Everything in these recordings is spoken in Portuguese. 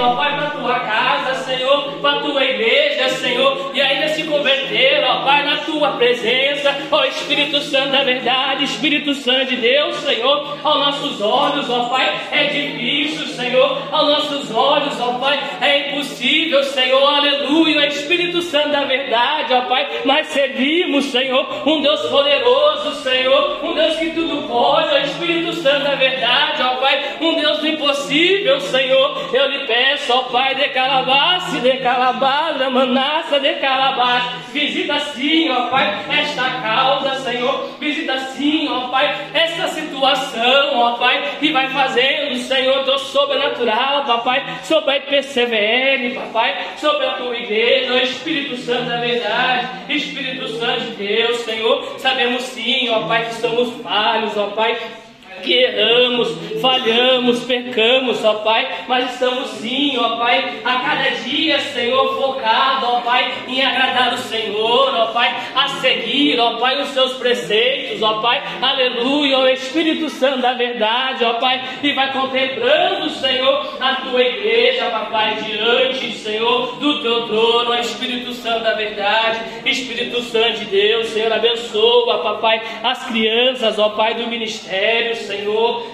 ó Pai, para a tua casa, Senhor, para a tua igreja, E ainda se converter, ó Pai, na tua presença, ó Espírito Santo da verdade, Espírito Santo de Deus, Senhor, aos nossos olhos, ó Pai, é difícil, Senhor, aos nossos olhos, ó Pai, é impossível, Senhor, aleluia, Espírito Santo da verdade, ó Pai, mas servimos, Senhor, um Deus poderoso, Senhor, um Deus que tudo pode, ó Espírito Santo da verdade, ó Pai, um Deus do impossível, Senhor, eu lhe peço, ó Pai, de calabace, de calabada, manaça, de calabace, visita sim, ó Pai, esta causa, Senhor, visita sim, ó Pai, esta situação, ó Pai, e vai fazendo, Senhor, Deus sobrenatural, papai, sobre a IPCVM, papai, sobre a tua igreja, ó Espírito Santo da verdade, Espírito Santo de Deus, Senhor, sabemos sim, ó Pai, que somos falhos, ó Pai, que erramos, falhamos, pecamos, ó Pai, mas estamos sim, ó Pai, a cada dia, Senhor, focado, ó Pai, em agradar o Senhor, ó Pai, a seguir, ó Pai, os seus preceitos, ó Pai, aleluia, o Espírito Santo da verdade, ó Pai, e vai contemplando, Senhor, a tua igreja, papai, diante, Senhor, do teu trono, ó Espírito Santo da verdade, Espírito Santo de Deus, Senhor, abençoa, papai, as crianças, ó Pai, do ministério, Senhor,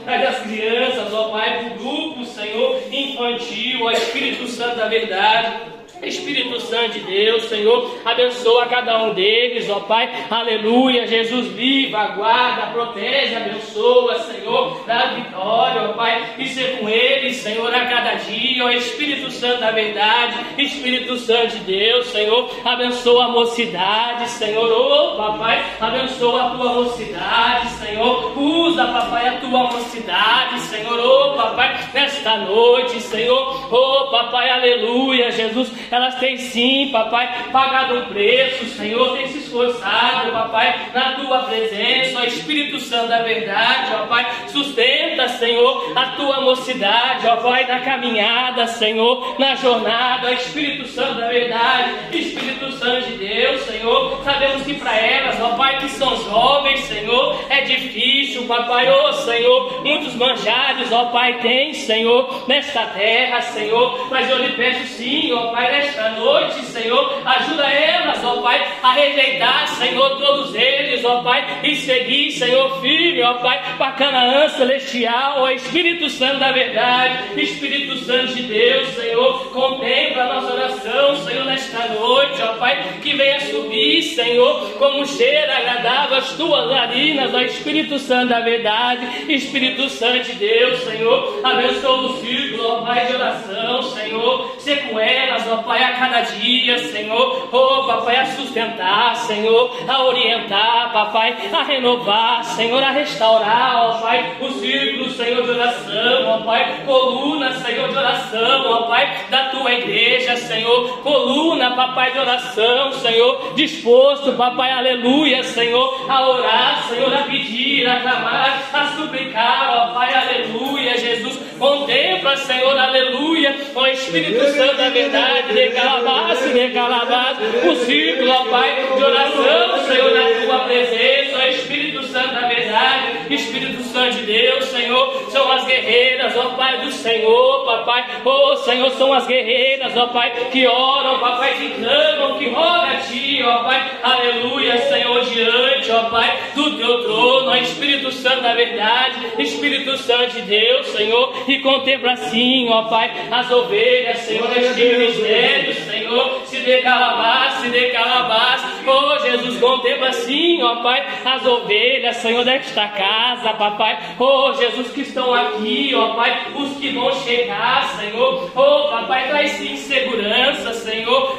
traz as crianças, ó Pai, para o grupo, Senhor, infantil, ó Espírito Santo da verdade. Espírito Santo de Deus, Senhor, abençoa cada um deles, ó Pai, aleluia, Jesus viva, guarda, protege, abençoa, Senhor, dá vitória, ó Pai, e ser com eles, Senhor, a cada dia, ó Espírito Santo da verdade, Espírito Santo de Deus, Senhor, abençoa a mocidade, Senhor, ó Papai, abençoa a tua mocidade, Senhor, usa, Papai, a tua mocidade, Senhor, ó Papai, nesta noite, Senhor, ó Papai, aleluia, Jesus, elas têm sim, papai, pagado um preço, Senhor, tem se esforçado, papai, na tua presença, ó Espírito Santo da verdade, ó Pai, sustenta, Senhor, a tua mocidade, ó Pai, na caminhada, Senhor, na jornada, ó Espírito Santo da verdade, Espírito Santo de Deus, Senhor, sabemos que para elas, ó Pai, que são jovens, Senhor, é difícil, papai, ó Senhor, muitos manjares, ó Pai, tem, Senhor, nesta terra, Senhor, mas eu lhe peço sim, ó Pai, nesta noite, Senhor. Ajuda elas, ó Pai, a rejeitar, Senhor, todos eles, ó Pai, e seguir, Senhor, firme, ó Pai, para Canaã celestial, ó Espírito Santo da verdade, Espírito Santo de Deus, Senhor. Contempla a nossa oração, Senhor, nesta noite, ó Pai, que venha subir, Senhor, como um cheiro agradável as tuas narinas, ó Espírito Santo da verdade, Espírito Santo de Deus, Senhor. Abençoa o círculo, ó Pai, de oração, Senhor. Ser com elas, ó Pai, a cada dia, Senhor. Oh, papai, a sustentar, Senhor, a orientar, papai, a renovar, Senhor, a restaurar, ó Pai, o círculo, Senhor, de oração, ó Pai, coluna, Senhor, de oração, ó Pai, da tua igreja, Senhor, coluna, papai, de oração, Senhor, disposto, papai, aleluia, Senhor, a orar, Senhor, a pedir, a clamar, a suplicar, ó Pai, aleluia, Jesus, contempla, Senhor, aleluia, ó Espírito Santo da verdade, de calabaço, de calabaço, o círculo, ó Pai, de oração, Senhor, na tua presença, ó Espírito Santo da verdade, Espírito Santo de Deus, Senhor, são as guerreiras, ó Pai do Senhor, papai, ó Senhor, são as guerreiras, ó Pai, que oram, papai, que clamam, que rogam a Ti, ó Pai, aleluia, Senhor, diante, ó Pai, do Teu trono, ó Espírito Santo da verdade, Espírito Santo de Deus, Senhor, e contempla assim, ó Pai, as ovelhas, Senhor, este ministério, Senhor, se dê calabás, se dê calabás, oh Jesus, contempla assim, ó Pai, as ovelhas, Senhor, desta casa, papai, oh Jesus, que estão aqui, ó Pai, os que vão chegar, Senhor, oh papai, traz sim segurança,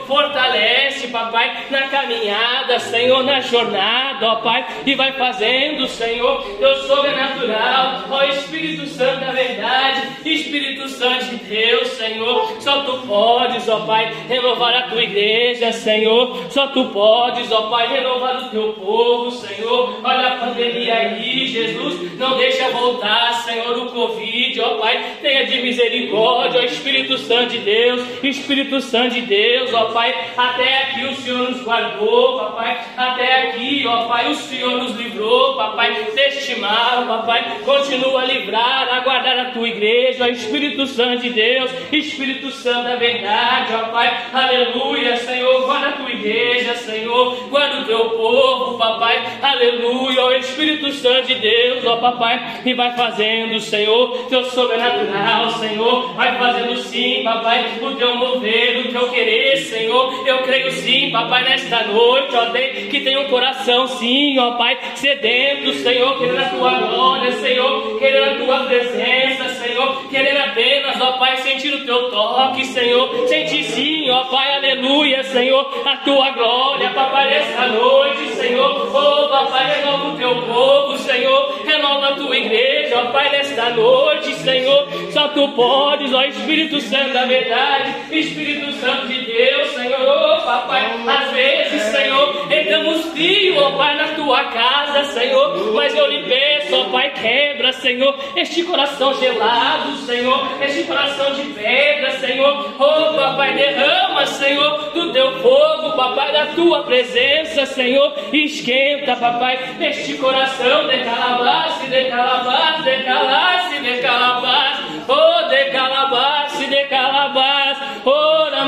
fortalece, papai, na caminhada, Senhor, na jornada, ó Pai, e vai fazendo, Senhor, Deus sobrenatural, ó Espírito Santo da verdade, Espírito Santo de Deus, Senhor, só tu podes, ó Pai, renovar a tua igreja, Senhor, só tu podes ó Pai, renovar o teu povo, Senhor. Olha a pandemia aí, Jesus. Não deixa voltar, Senhor, o Covid, ó Pai. Tenha de misericórdia, ó Espírito Santo de Deus, Espírito Santo de Deus, ó Pai. Até aqui o Senhor nos guardou, papai. Até aqui, ó Pai, o Senhor nos livrou, papai. Deste mal, papai. Continua a livrar, a guardar a tua igreja, ó Espírito Santo de Deus, Espírito Santo da verdade, ó Pai. Aleluia, Senhor. Guarda a tua igreja, Senhor. Guarda o teu povo, papai. Aleluia, ó Espírito Santo de Deus, ó papai. E vai fazendo, Senhor, teu sobrenatural, Senhor. Vai fazendo sim, papai, o teu mover, o teu querer, Senhor. Eu creio sim, papai, nesta noite, ó Deus, que tem um coração sim, ó Pai, sedento, Senhor, querendo a tua glória, Senhor, querendo a tua presença, Senhor, querendo apenas, ó Pai, sentir o teu toque, Senhor. Sentir sim, ó Pai, aleluia, Senhor, a tua glória, papai, nesta noite, Senhor. Oh, papai, renova o teu povo, Senhor. Renova a tua igreja, ó Pai, nesta noite, Senhor. Só tu podes, ó Espírito Santo da verdade, Espírito Santo de Deus, Senhor. Papai, às vezes, Senhor, entramos frio, ó Pai, na tua casa, Senhor. Mas eu lhe peço, ó Pai, quebra, Senhor, este coração gelado, Senhor, este coração de pedra, Senhor. Oh, papai, derrama, Senhor, do teu fogo, papai, da tua presença, Senhor. Esquenta, papai, este coração de calabace, de calabace,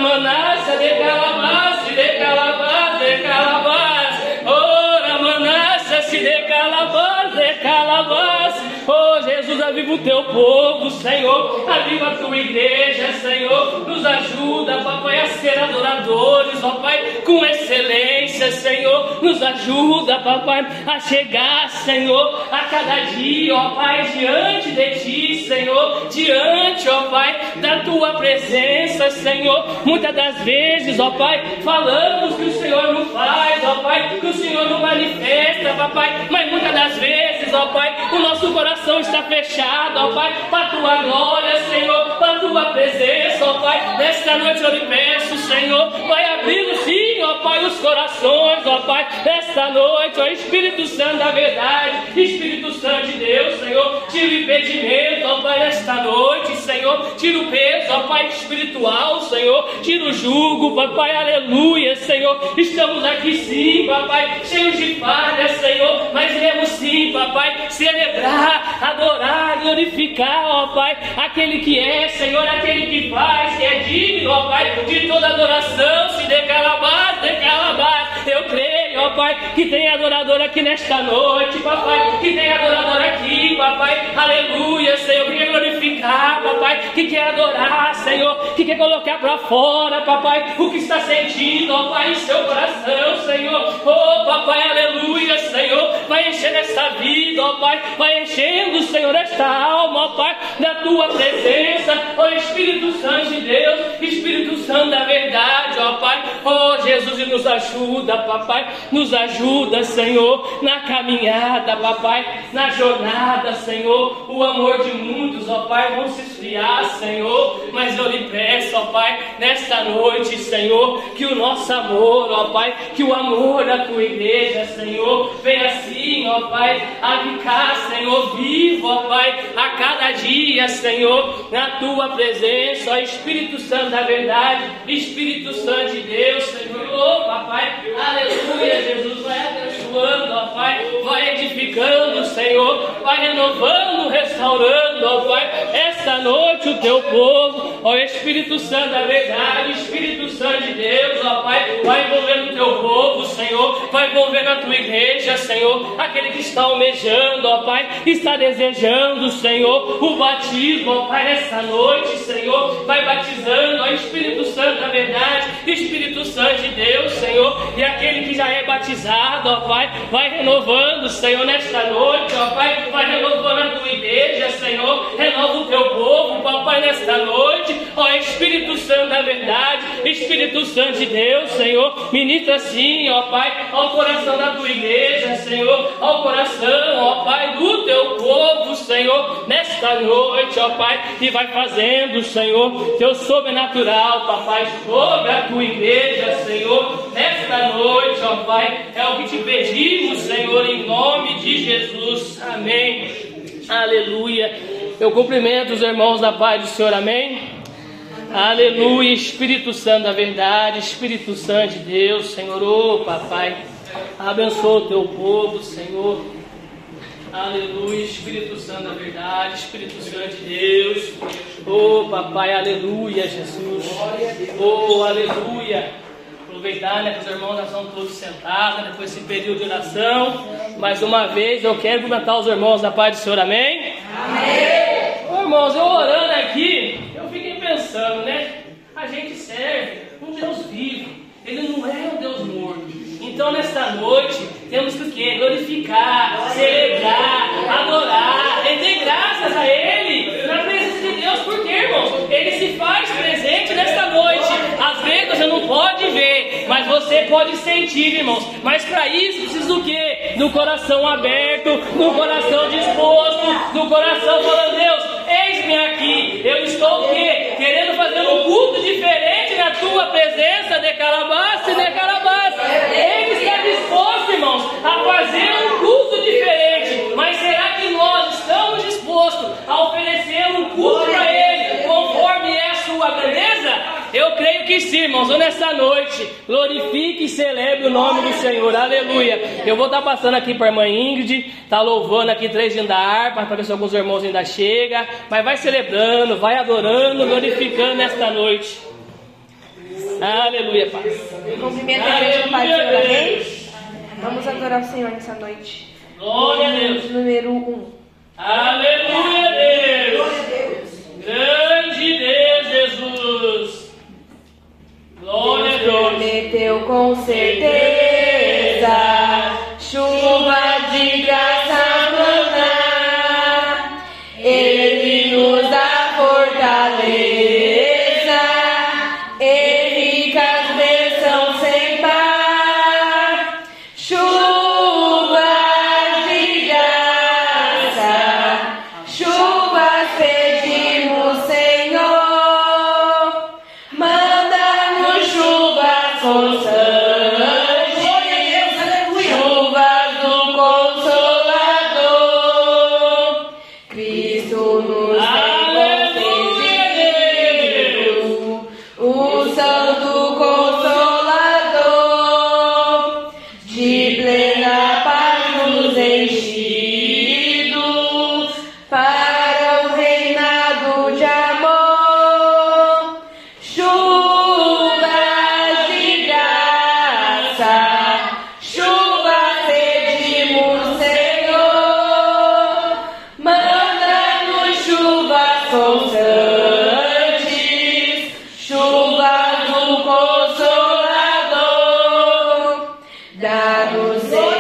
Ramanassa, de calabace, de calabace, de calabace. Oh, se de calabace, de calabace. Aviva o teu povo, Senhor. Aviva a tua igreja, Senhor. Nos ajuda, papai, a ser adoradores, ó Pai, com excelência, Senhor. Nos ajuda, papai, a chegar, Senhor, a cada dia, ó Pai, diante de ti, Senhor. Diante, ó Pai, da tua presença, Senhor. Muitas das vezes, ó Pai, falamos que o Senhor não faz, ó Pai, que o Senhor não manifesta, papai. Mas muitas das vezes, ó Pai, o nosso coração está fechado, ó Pai, para a tua glória, Senhor, para a tua presença, ó Pai. Nesta noite eu lhe peço, Senhor, vai abrindo sim, ó Pai, os corações, ó Pai. Nesta noite, ó Espírito Santo da verdade, Espírito Santo de Deus, Senhor, tira o impedimento, ó Pai, nesta noite, Senhor, tira o peso, ó Pai, espiritual, Senhor, tira o jugo, papai, aleluia, Senhor. Estamos aqui sim, papai, cheios de falhas, Senhor, mas iremos sim, papai, celebrar adorar, glorificar, ó Pai, aquele que é, Senhor, aquele que faz, que é digno, ó Pai, de toda adoração, se de calabar, de calabar. Eu creio, ó Pai, que tem adorador aqui nesta noite, papai, que tem adorador aqui, papai, aleluia, Senhor, que quer glorificar, papai, que quer adorar, Senhor, que quer colocar para fora, papai, o que está sentindo, ó Pai, em seu coração, Senhor, oh papai, aleluia, Senhor, vai encher essa vida, ó Pai, vai enchendo, Senhor, esta alma, ó Pai, da tua presença, ó Espírito Santo de Deus, Espírito Santo da verdade, ó Pai, ó Jesus, e nos ajuda, papai, nos ajuda, Senhor, na caminhada, papai, na jornada, Senhor, o amor de muitos, ó Pai, vão se esfriar, Senhor, mas eu lhe peço, ó Pai, nesta noite, Senhor, que o nosso amor, ó Pai, que o amor da tua igreja, Senhor, venha assim, ó Pai, a ficar, Senhor, vivo, ó Pai, a cada dia, Senhor, na tua presença, ó Espírito Santo da verdade, Espírito Santo de Deus, Senhor, renovando, restaurando, ó Pai, esta noite o teu povo, ó Espírito Santo da verdade, Espírito Santo de Deus, ó Pai, vai envolvendo o teu povo, Senhor, vai envolvendo a tua igreja, Senhor, aquele que está almejando, ó Pai, está desejando, Senhor, o batismo, ó Pai, nessa noite, Senhor, vai batizando, ó Espírito Santo da verdade, Espírito Santo de Deus, Senhor, e aquele que já é batizado, ó Pai, vai renovando, Senhor, nesta noite, ó Pai, vai renovando a tua igreja, Senhor, renova o teu povo, papai, nesta noite, ó Espírito Santo da verdade, Espírito Santo de Deus, Senhor, ministra sim, ó Pai, ao coração da tua igreja, Senhor, ao coração, ó Pai, do teu povo, Senhor, nesta noite, ó Pai, e vai fazendo, Senhor, teu sobrenatural, papai, sobre a tua igreja, Senhor, nesta noite, ó Pai. É o que te pedimos, Senhor, em nome de Jesus. Amém. Aleluia. Eu cumprimento os irmãos da paz do Senhor, amém. Aleluia, Espírito Santo da verdade, Espírito Santo de Deus, Senhor, ô oh, papai, abençoa o teu povo, Senhor. Aleluia, Espírito Santo da verdade, Espírito Santo de Deus. Oh, papai, aleluia, Jesus. Oh, aleluia. Aproveitar, né, que os irmãos já estão todos sentados, né, depois desse período de oração. Mais uma vez, eu quero cumprimentar os irmãos da paz do Senhor, amém? Amém. Oh, irmãos, eu orando aqui, pensando, né? A gente serve um Deus vivo. Ele não é um Deus morto. Então, nesta noite, temos que o quê? Glorificar, celebrar, adorar, render graças a Ele na presença de Deus. Porque, irmãos, Ele se faz presente nesta noite. Às vezes você não pode ver, mas você pode sentir, irmãos. Mas para isso precisa do quê? Do coração aberto, do coração disposto, do coração falando, Deus, eis-me aqui. Eu estou o quê? Querendo fazer um culto diferente na tua presença, de e de calabaça. Ele está disposto, irmãos, a fazer um culto diferente. Mas será que nós estamos dispostos a oferecer um culto para Ele, conforme é a sua grandeza? Eu creio que sim, irmãos. Nessa noite, glorifique e celebre o nome do Senhor. Aleluia. Eu vou estar passando aqui para a irmã Ingrid, tá louvando aqui três da harpa, para ver se alguns irmãos ainda chegam. Mas vai celebrando, vai adorando, glorificando nesta noite. Aleluia, Pai. Cumprimento a igreja Pai Senhor, amém? Vamos adorar o Senhor nessa noite. Glória a Deus. Número 1. Um. Aleluia, Deus. Glória a Deus. Grande Deus. Glória Deus prometeu com certeza longe,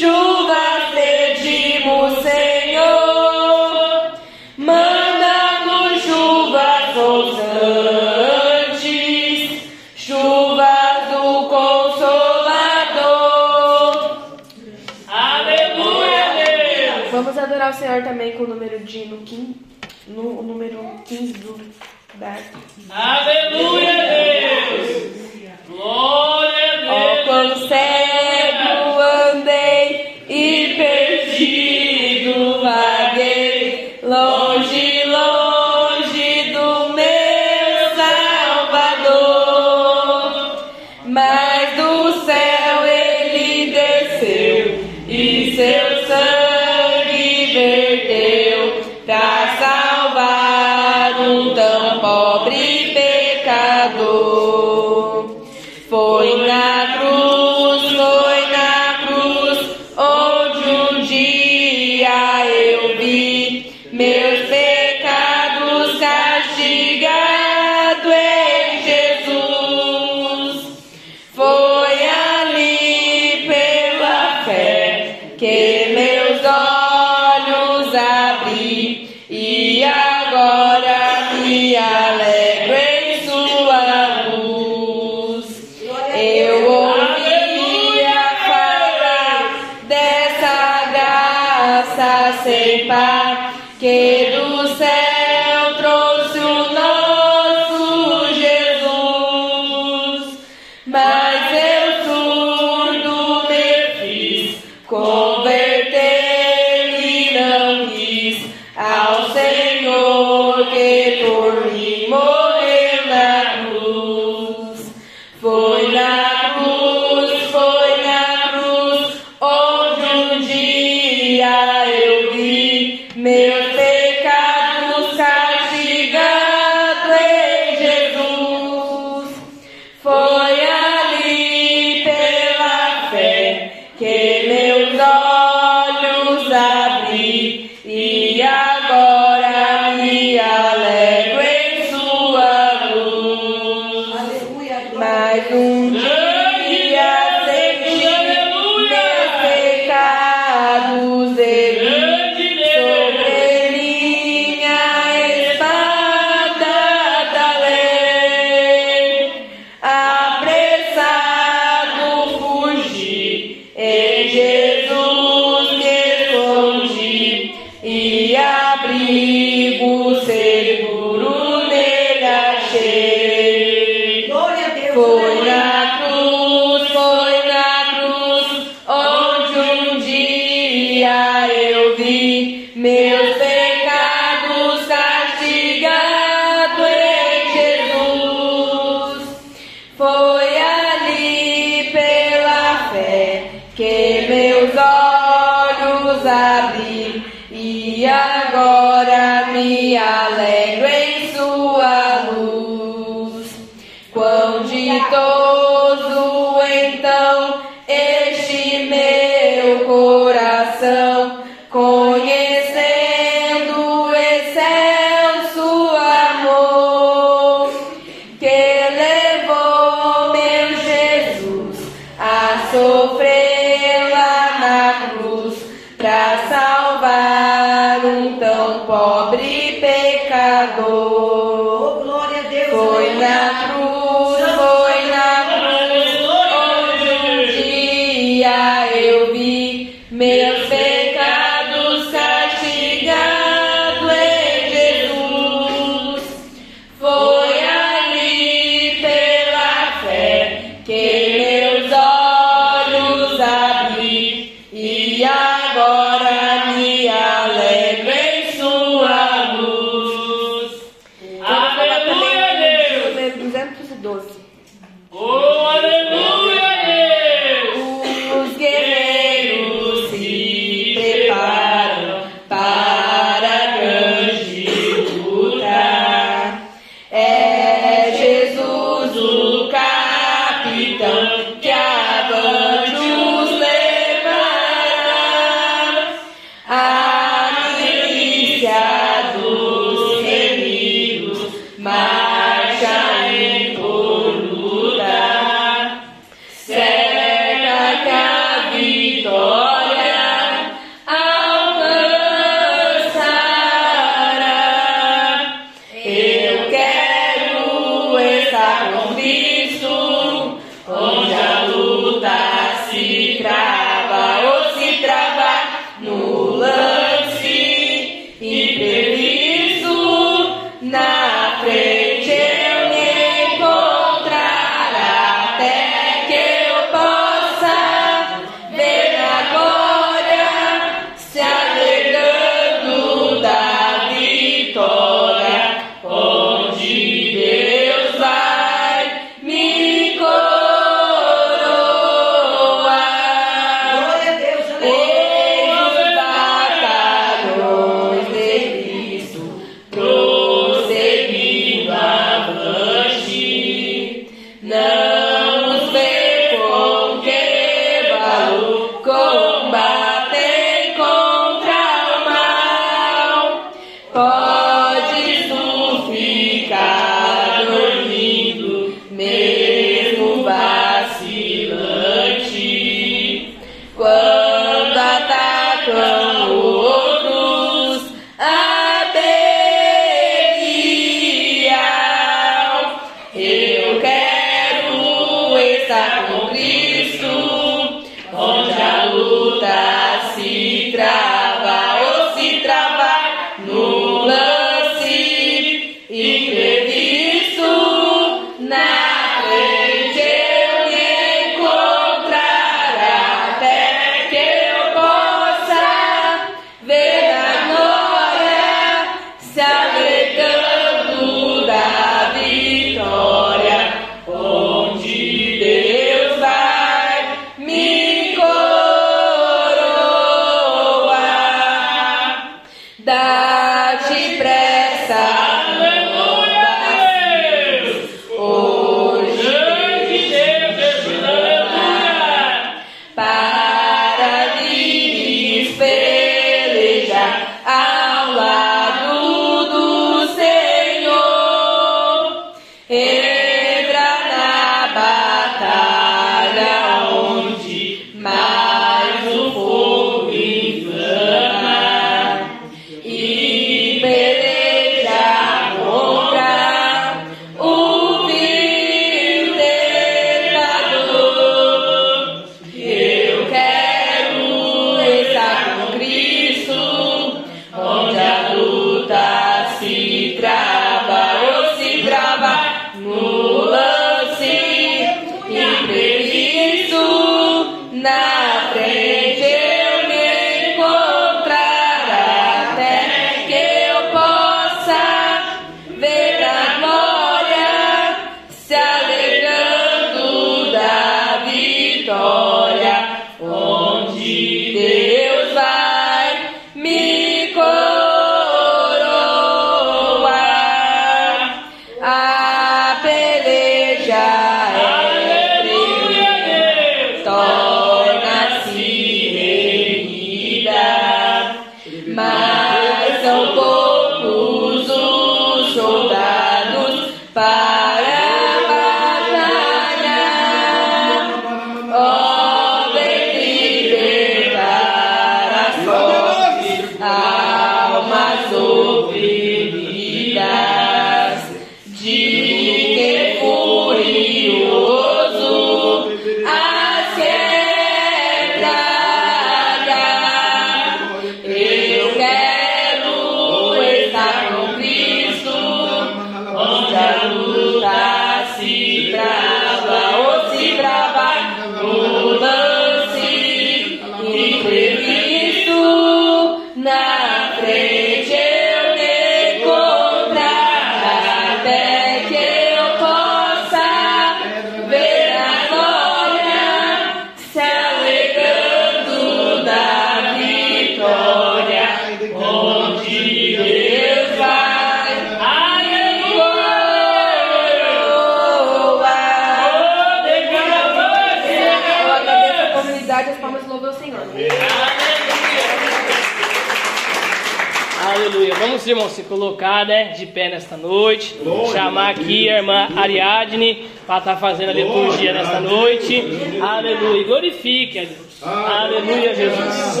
para estar fazendo a liturgia nesta noite. Aleluia. Glorifique a Deus. Aleluia, Jesus.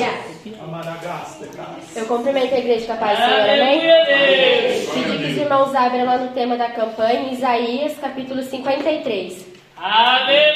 Eu cumprimento a igreja com a paz do Senhor, amém? Pedir que os irmãos abram lá no tema da campanha, Isaías, capítulo 53. Aleluia,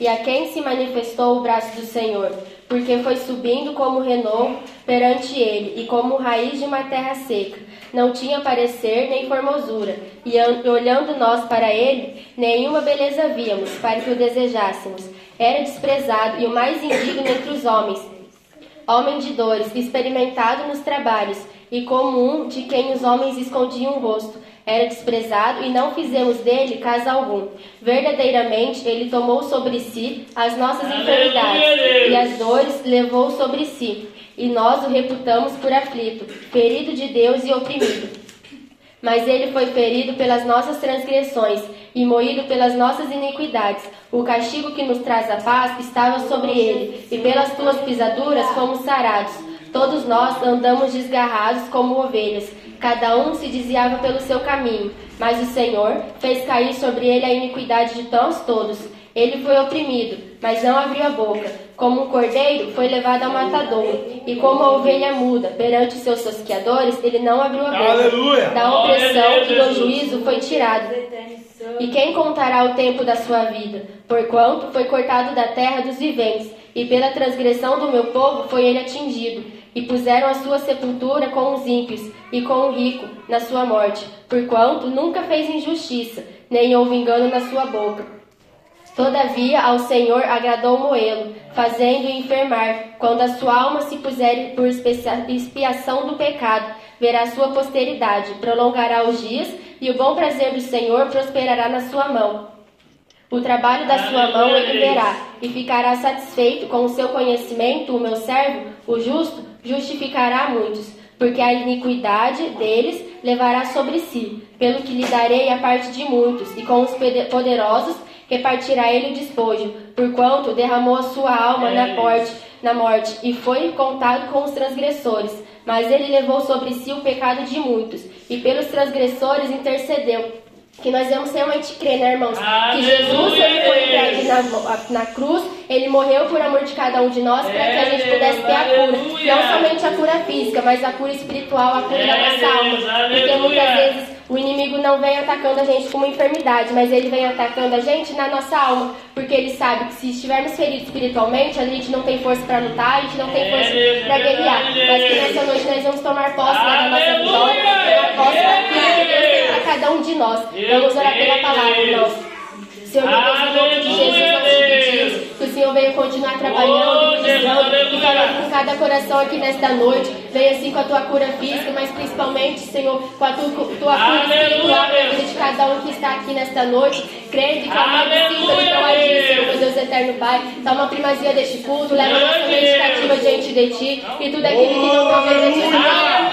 e a quem se manifestou o braço do Senhor? Porque foi subindo como renovo perante ele e como raiz de uma terra seca. Não tinha parecer nem formosura, e an- olhando nós para ele, nenhuma beleza víamos para que o desejássemos. Era desprezado e o mais indigno entre os homens, homem de dores, experimentado nos trabalhos, e como um de quem os homens escondiam o rosto. Era desprezado e não fizemos dele caso algum. Verdadeiramente, ele tomou sobre si as nossas enfermidades e as dores levou sobre si. E nós o reputamos por aflito, ferido de Deus e oprimido. Mas ele foi ferido pelas nossas transgressões e moído pelas nossas iniquidades. O castigo que nos traz a paz estava sobre ele, e pelas tuas pisaduras fomos sarados. Todos nós andamos desgarrados como ovelhas, cada um se desviava pelo seu caminho. Mas o Senhor fez cair sobre ele a iniquidade de nós todos. Ele foi oprimido, mas não abriu a boca. Como um cordeiro, foi levado ao matadouro. E como a ovelha muda perante os seus tosqueadores, ele não abriu a boca. Aleluia. Da opressão e do juízo foi tirado. E quem contará o tempo da sua vida? Porquanto foi cortado da terra dos viventes, e pela transgressão do meu povo foi ele atingido. E puseram a sua sepultura com os ímpios, e com o rico na sua morte. Porquanto nunca fez injustiça, nem houve engano na sua boca. Todavia ao Senhor agradou moê-lo, fazendo-o enfermar. Quando a sua alma se puser por expiação do pecado, verá sua posteridade, prolongará os dias, e o bom prazer do Senhor prosperará na sua mão. O trabalho da sua mão ele verá, e ficará satisfeito com o seu conhecimento, o meu servo, o justo, justificará muitos, porque a iniquidade deles levará sobre si, pelo que lhe darei a parte de muitos, e com os poderosos repartirá ele o despojo, porquanto derramou a sua alma na morte, na morte, e foi contado com os transgressores. Mas ele levou sobre si o pecado de muitos, e pelos transgressores intercedeu. Que nós vamos realmente crer, né, irmãos? Que Jesus ele foi entregue na, na cruz, ele morreu por amor de cada um de nós para que a gente pudesse ter a cura. Aleluia. Não somente a cura física, mas a cura espiritual, a cura da nossa alma. Porque aleluia. muitas vezes o inimigo não vem atacando a gente com uma enfermidade, mas ele vem atacando a gente na nossa alma, porque ele sabe que se estivermos feridos espiritualmente, a gente não tem força para lutar, a gente não tem força para guerrear. Mas que nessa noite nós vamos tomar posse da nossa Aleluia, vitória, tomar posse daquilo que Deus tem cada um de nós. Vamos orar pela palavra, irmãos. Senhor, meu Deus, em nome de Jesus, nós te pedimos que o Senhor venha continuar trabalhando, Oh, e aleluia. falando com cada coração aqui nesta noite. Venha assim com a tua cura física, mas principalmente, Senhor, com a tua, tua cura espiritual de cada um que está aqui nesta noite. E clamando sim pelo Aleluia, teu agir, Deus. Senhor, meu Deus eterno Pai. Toma a primazia deste culto, leva a nossa mente cativa diante de ti e tudo aquilo que não provém de ti, Senhor,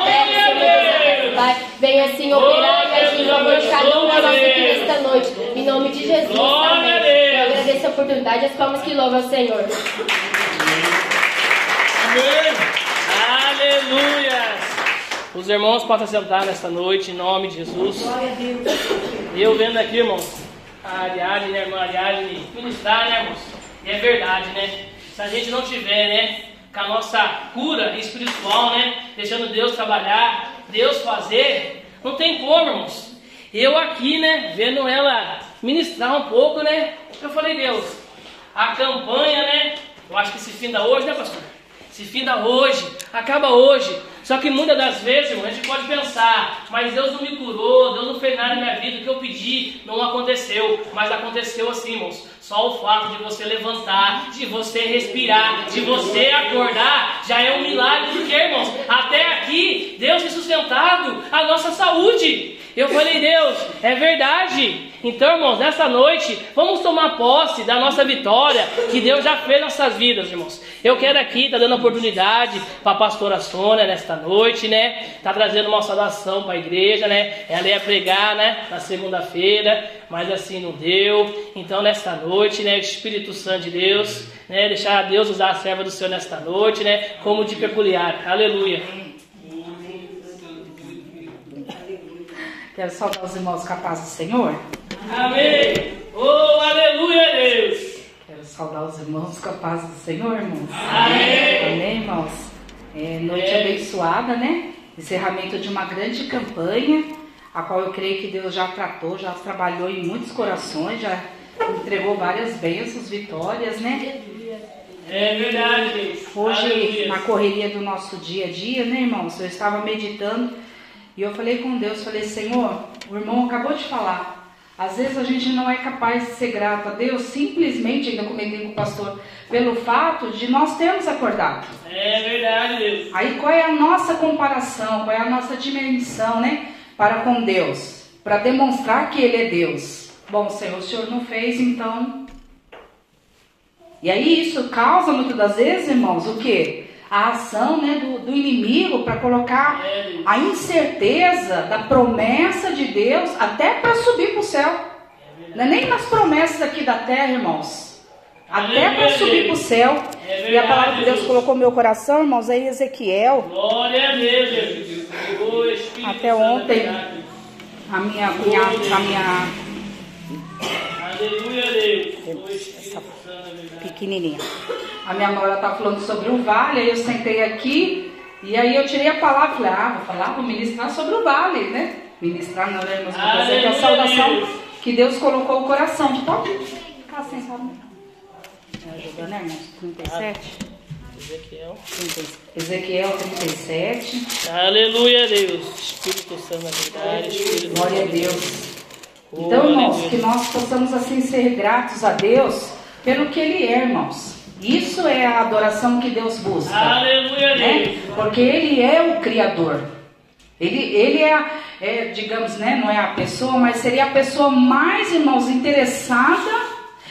pega, Senhor, meu Deus eterno Pai. Venha assim operar e agir em favor de cada um de nós aqui nesta noite. Em nome de Jesus, Glória a amém. Deus. Eu agradeço a oportunidade e as palmas que louvam ao Senhor. Amém. Aleluia! Os irmãos podem sentar nesta noite, em nome de Jesus. E eu vendo aqui, irmãos, a Ariadne, né, a irmã Ariadne, ministrar, né, irmãos? E é verdade, né? Se a gente não tiver, né, com a nossa cura espiritual, né, deixando Deus trabalhar, Deus fazer, não tem como, irmãos. Eu aqui, né, vendo ela ministrar um pouco, né, eu falei, Deus, a campanha, né, eu acho que se finda hoje, né, pastor? Se finda hoje, acaba hoje. Só que muitas das vezes, irmão, a gente pode pensar, mas Deus não me curou, Deus não fez nada na minha vida, o que eu pedi não aconteceu. Mas aconteceu assim, irmãos. Só o fato de você levantar, de você respirar, de você acordar, já é um milagre, porque, irmãos, até aqui Deus tem sustentado a nossa saúde. Eu falei, Deus, é verdade. Então, irmãos, nessa noite, vamos tomar posse da nossa vitória que Deus já fez nas nossas vidas, irmãos. Eu quero aqui, tá dando oportunidade para a pastora Sônia nesta noite, né? Tá trazendo uma saudação para a igreja, né? Ela ia pregar, né? Na segunda-feira, mas assim não deu. Então, nesta noite, né? O Espírito Santo de Deus, né? Deixar Deus usar a serva do Senhor nesta noite, né? Como de peculiar. Aleluia. Quero saudar os irmãos a paz do Senhor. Amém. Oh, aleluia, Deus. Quero saudar os irmãos a paz do Senhor, irmãos. Amém. Amém, irmãos. É, noite abençoada, né? Encerramento de uma grande campanha, a qual eu creio que Deus já tratou, já trabalhou em muitos corações, já entregou várias bênçãos, vitórias, né? É verdade. Hoje, Aleluia. na correria do nosso dia a dia, né, irmãos? Eu estava meditando e eu falei com Deus, falei, Senhor, o irmão acabou de falar. Às vezes a gente não é capaz de ser grato a Deus, simplesmente, ainda comentei com o pastor, pelo fato de nós termos acordado. É verdade, Deus. Aí qual é a nossa comparação, qual é a nossa dimensão, né, para com Deus? Para demonstrar que Ele é Deus. Bom, Senhor, o Senhor não fez, então. E aí isso causa muitas das vezes, irmãos, o que? A ação né, do, do inimigo para colocar É, a incerteza da promessa de Deus até para subir para o céu. Não é nem nas promessas aqui da terra, irmãos. Até para subir para o céu. É e a palavra que verdade, Deus colocou no meu coração, irmãos, é em Ezequiel. Glória a Deus, Espírito Até da ontem. A minha cunhada, a minha Aleluia, Deus. Pequenininha. A minha nora tá falando sobre o vale, aí eu sentei aqui e aí eu tirei a palavra, falei, ah, vou falar, vou ministrar sobre o vale, né? Ministrar não, né, irmãos? Fazer aqui a Aleluia, saudação Deus. que Deus colocou o coração. Pode ficar sentado. Me ajuda, né, irmãos? 37. Ezequiel. 30. Ezequiel 37. Aleluia, Deus. Espírito Santo da verdade. Glória a. Deus. Então, irmãos, que nós possamos assim ser gratos a Deus pelo que Ele é, irmãos. Isso é a adoração que Deus busca. Aleluia, né? Porque Ele é o Criador. Ele, ele é, a- é, digamos, né, não é a pessoa, mas seria a pessoa mais, irmãos, interessada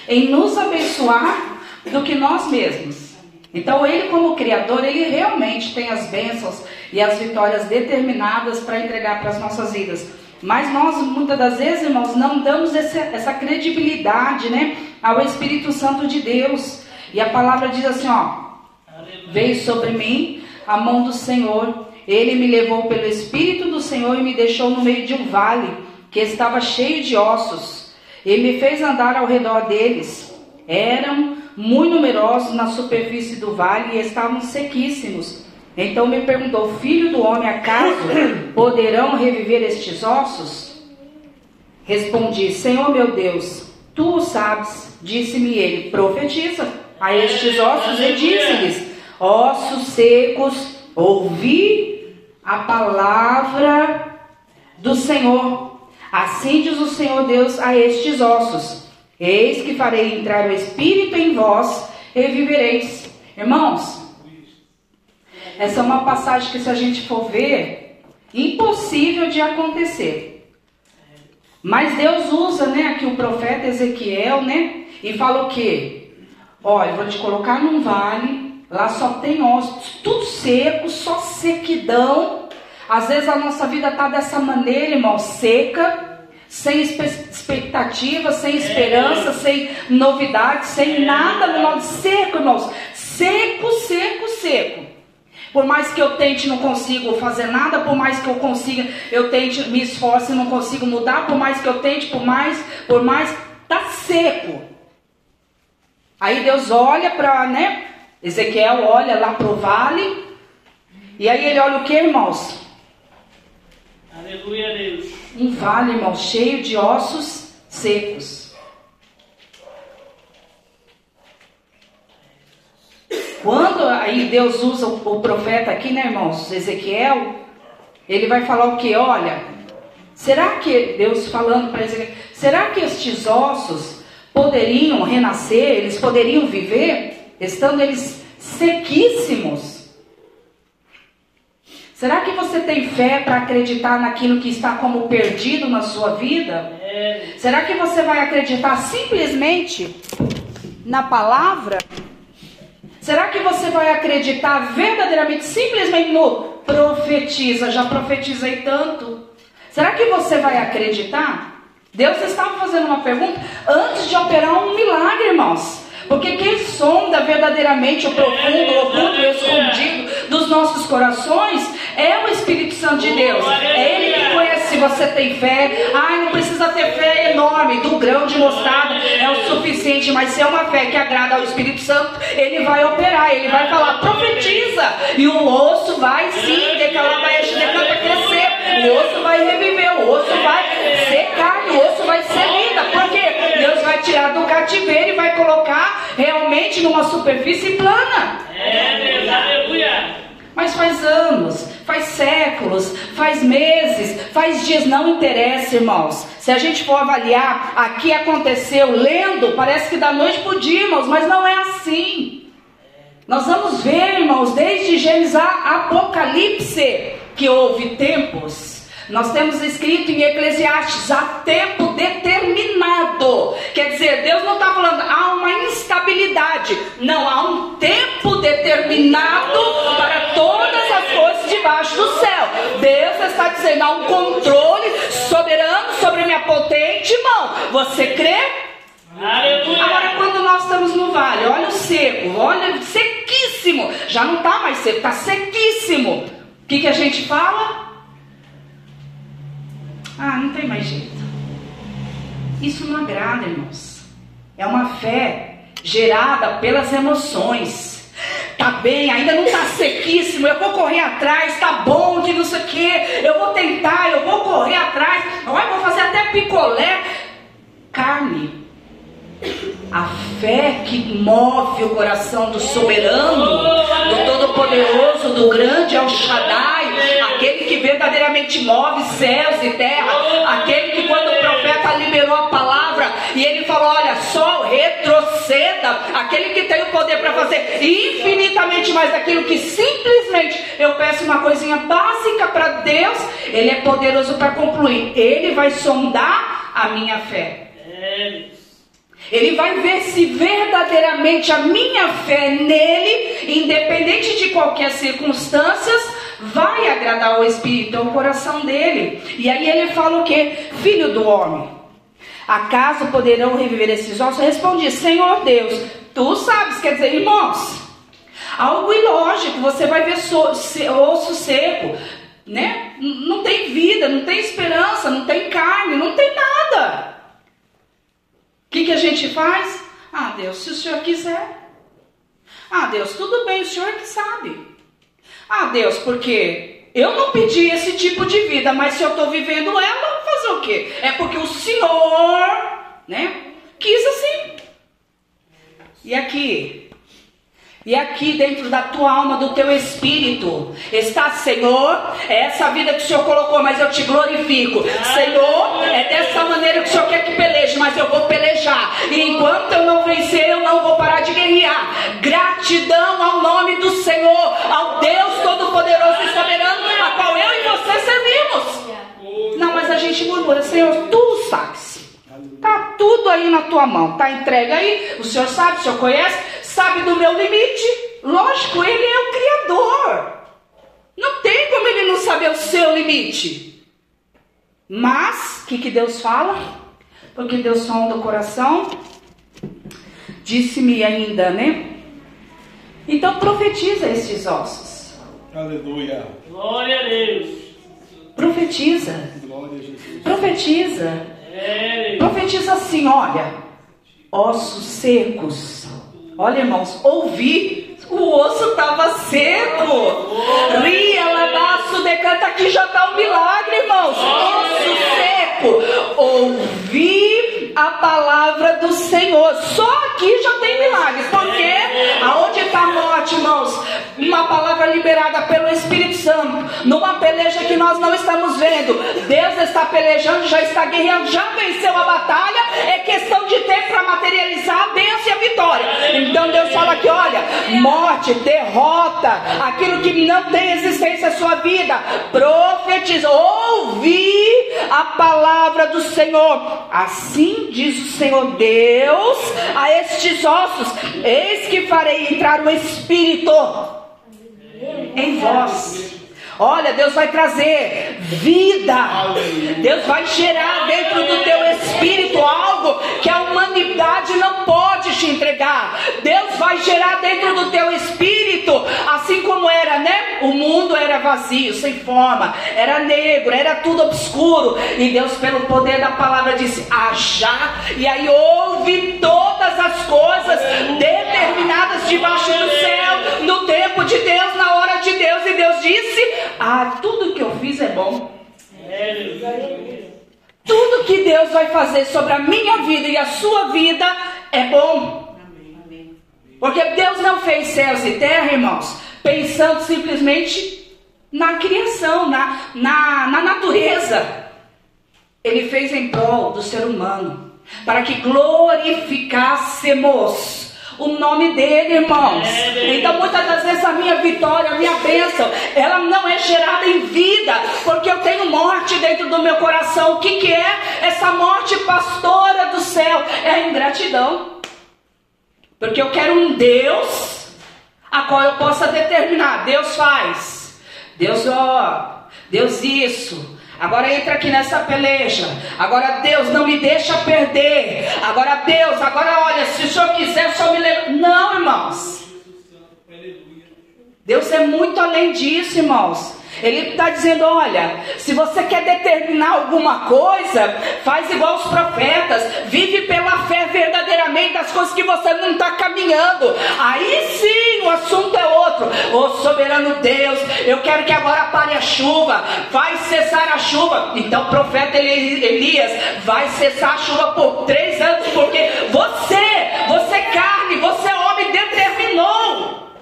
em nos abençoar do que nós mesmos. Então, Ele, como Criador, Ele realmente tem as bênçãos e as vitórias determinadas para entregar para as nossas vidas. Mas nós, muitas das vezes, irmãos, não damos esse- essa credibilidade, né, ao Espírito Santo de Deus. E a palavra diz assim, ó, Veio sobre mim a mão do Senhor. Ele me levou pelo Espírito do Senhor e me deixou no meio de um vale que estava cheio de ossos. E me fez andar ao redor deles. Eram muito numerosos na superfície do vale e estavam sequíssimos. Então me perguntou: Filho do homem, acaso poderão reviver estes ossos? Respondi: Senhor meu Deus, tu o sabes. Disse-me ele: Profetiza a estes ossos e disse-lhes: Ossos secos, ouvi a palavra do Senhor. Assim diz o Senhor Deus a estes ossos: Eis que farei entrar o espírito em vós e vivereis. Irmãos, essa é uma passagem que, se a gente for ver, impossível de acontecer. Mas Deus usa, né, aqui o profeta Ezequiel, né, e fala o quê? Olha, vou te colocar num vale, lá só tem ossos, tudo seco, só sequidão. Às vezes a nossa vida tá dessa maneira, irmão, seca, sem expectativa, sem esperança, sem novidade, sem nada no seco, irmãos. Seco, seco, seco. Por mais que eu tente, não consigo fazer nada, por mais que eu consiga, eu tente, me esforce não consigo mudar, por mais que eu tente, por mais, por mais, tá seco. Aí Deus olha para, né? Ezequiel olha lá pro vale. E aí ele olha o que, irmãos? Aleluia, Deus. Um vale, irmãos, cheio de ossos secos. Quando aí Deus usa o, profeta aqui, né, irmãos? Ezequiel, ele vai falar o que? Olha, será que Deus falando para Ezequiel, será que estes ossos poderiam renascer? Eles poderiam viver, estando eles sequíssimos? Será que você tem fé para acreditar naquilo que está como perdido na sua vida? É. Será que você vai acreditar simplesmente na palavra? Será que você vai acreditar verdadeiramente, simplesmente no profetiza? Já profetizei tanto. Será que você vai acreditar? Deus estava fazendo uma pergunta antes de operar um milagre, irmãos. Porque quem sonda verdadeiramente o profundo, o oculto e o escondido dos nossos corações é o Espírito Santo de Deus. É Ele que conhece se você tem fé. Ai, não precisa ter fé enorme, do grão de mostarda é o suficiente, mas se é uma fé que agrada ao Espírito Santo, ele vai operar, ele vai falar, profetiza, e o osso vai sim, decalar, vai decanta crescer, o osso vai reviver, o osso vai ser carne, o osso vai ser vida, porque Deus vai tirar do cativeiro e vai colocar realmente numa superfície plana. É verdade, aleluia. Mas faz anos, faz séculos, faz meses, faz dias, não interessa, irmãos. Se a gente for avaliar, aqui aconteceu lendo, parece que da noite para o dia, irmãos, mas não é assim. Nós vamos ver, irmãos, desde Gênesis a Apocalipse, que houve tempos nós temos escrito em Eclesiastes, há tempo determinado. Quer dizer, Deus não está falando, há uma instabilidade. Não, há um tempo determinado para todas as coisas debaixo do céu. Deus está dizendo, há um controle soberano sobre a minha potente mão. Você crê? Agora, quando nós estamos no vale, olha o seco, olha sequíssimo. Já não está mais seco, está sequíssimo. O que, que a gente fala? Ah, não tem mais jeito. Isso não agrada, irmãos. É uma fé gerada pelas emoções. Tá bem, ainda não tá sequíssimo, eu vou correr atrás, tá bom, que não sei o que, eu vou tentar, eu vou correr atrás, vou fazer até picolé. Carne a fé que move o coração do soberano, do todo-poderoso, do grande El Shaddai, que verdadeiramente move céus e terra, aquele que quando o profeta liberou a palavra e ele falou: Olha, só retroceda, aquele que tem o poder para fazer infinitamente mais daquilo que simplesmente eu peço uma coisinha básica para Deus, ele é poderoso para concluir, ele vai sondar a minha fé. Ele vai ver se verdadeiramente a minha fé nele, independente de qualquer circunstâncias, vai agradar o Espírito, ao coração dele. E aí ele fala o que? Filho do homem, acaso poderão reviver esses ossos? Eu respondi, Senhor Deus, tu sabes, quer dizer, irmãos, algo ilógico, você vai ver so, se, osso seco, né? Não tem vida, não tem esperança, não tem carne, não tem nada que, que a gente faz? Ah, Deus, se o Senhor quiser. Ah, Deus, tudo bem, o Senhor que sabe. Ah, Deus, porque eu não pedi esse tipo de vida, mas se eu estou vivendo ela, fazer o quê? É porque o Senhor, né, quis assim. E aqui, e aqui dentro da tua alma, do teu espírito, está, Senhor, é essa vida que o Senhor colocou, mas eu te glorifico. Senhor, é dessa maneira que o Senhor quer que peleje, mas eu vou pelejar. E enquanto eu não vencer, eu não vou parar de guerrear. Gratidão ao nome do Senhor, ao Deus Todo-Poderoso e Soberano, a qual eu e você servimos. Não, mas a gente murmura, Senhor, tu sabes. Tá tudo aí na tua mão, tá entregue aí. O Senhor sabe, o Senhor conhece sabe do meu limite. Lógico, ele é o Criador. Não tem como ele não saber o seu limite. Mas, o que, que Deus fala? Porque Deus sonda o coração. Disse-me ainda, né? Então profetiza esses ossos. Aleluia. Glória a Deus. Profetiza. Glória a Jesus. Profetiza. É. Profetiza assim, olha. Ossos secos Olha, irmãos, ouvi, o osso estava seco. Ria, labaço, decanta, aqui já está um milagre, irmãos. Osso seco. Ouvi a palavra do Senhor. Só aqui já tem milagre. Porque aonde morte, irmãos? Uma palavra liberada pelo Espírito Santo, numa peleja que nós não estamos vendo. Deus está pelejando, já está guerreando, já venceu a batalha. É questão de tempo para materializar a bênção e a vitória. Então Deus fala aqui: olha, morte, derrota, aquilo que não tem existência na sua vida, profetiza, ouvir a palavra do Senhor. Assim diz o Senhor Deus a estes ossos: eis que farei entrar o Espírito em vós. Olha, Deus vai trazer vida. Deus vai gerar dentro do teu espírito algo que a humanidade não pode te entregar. Deus vai gerar dentro do teu espírito, assim como era, né? O mundo era vazio, sem forma, era negro, era tudo obscuro. E Deus, pelo poder da palavra, disse: haja. E aí houve todas as coisas determinadas debaixo do céu, no tempo de Deus, na hora de Deus. E Deus disse: ah, tudo que eu fiz é bom. Tudo que Deus vai fazer sobre a minha vida e a sua vida é bom. Porque Deus não fez céus e terra, irmãos, pensando simplesmente na criação, na, na, na natureza. Ele fez em prol do ser humano, para que glorificássemos o nome dele, irmãos. Então, muitas das vezes, a minha vitória, a minha bênção, ela não é gerada em vida, porque eu tenho morte dentro do meu coração. O que, que é essa morte pastora do céu? É a ingratidão. Porque eu quero um Deus a qual eu possa determinar. Deus faz. Deus ó, Deus isso. Agora entra aqui nessa peleja. Agora Deus não me deixa perder. Agora Deus, agora olha, se o Senhor quiser, Senhor me leva. Não, irmãos. Deus é muito além disso, irmãos. Ele está dizendo: olha, se você quer determinar alguma coisa, faz igual os profetas, vive pela fé verdadeiramente das coisas que você não está caminhando. Aí sim o assunto é outro. Ô soberano Deus, eu quero que agora pare a chuva, vai cessar a chuva. Então, profeta Elias, vai cessar a chuva por três anos, porque você, você é carne, você é homem, determinou.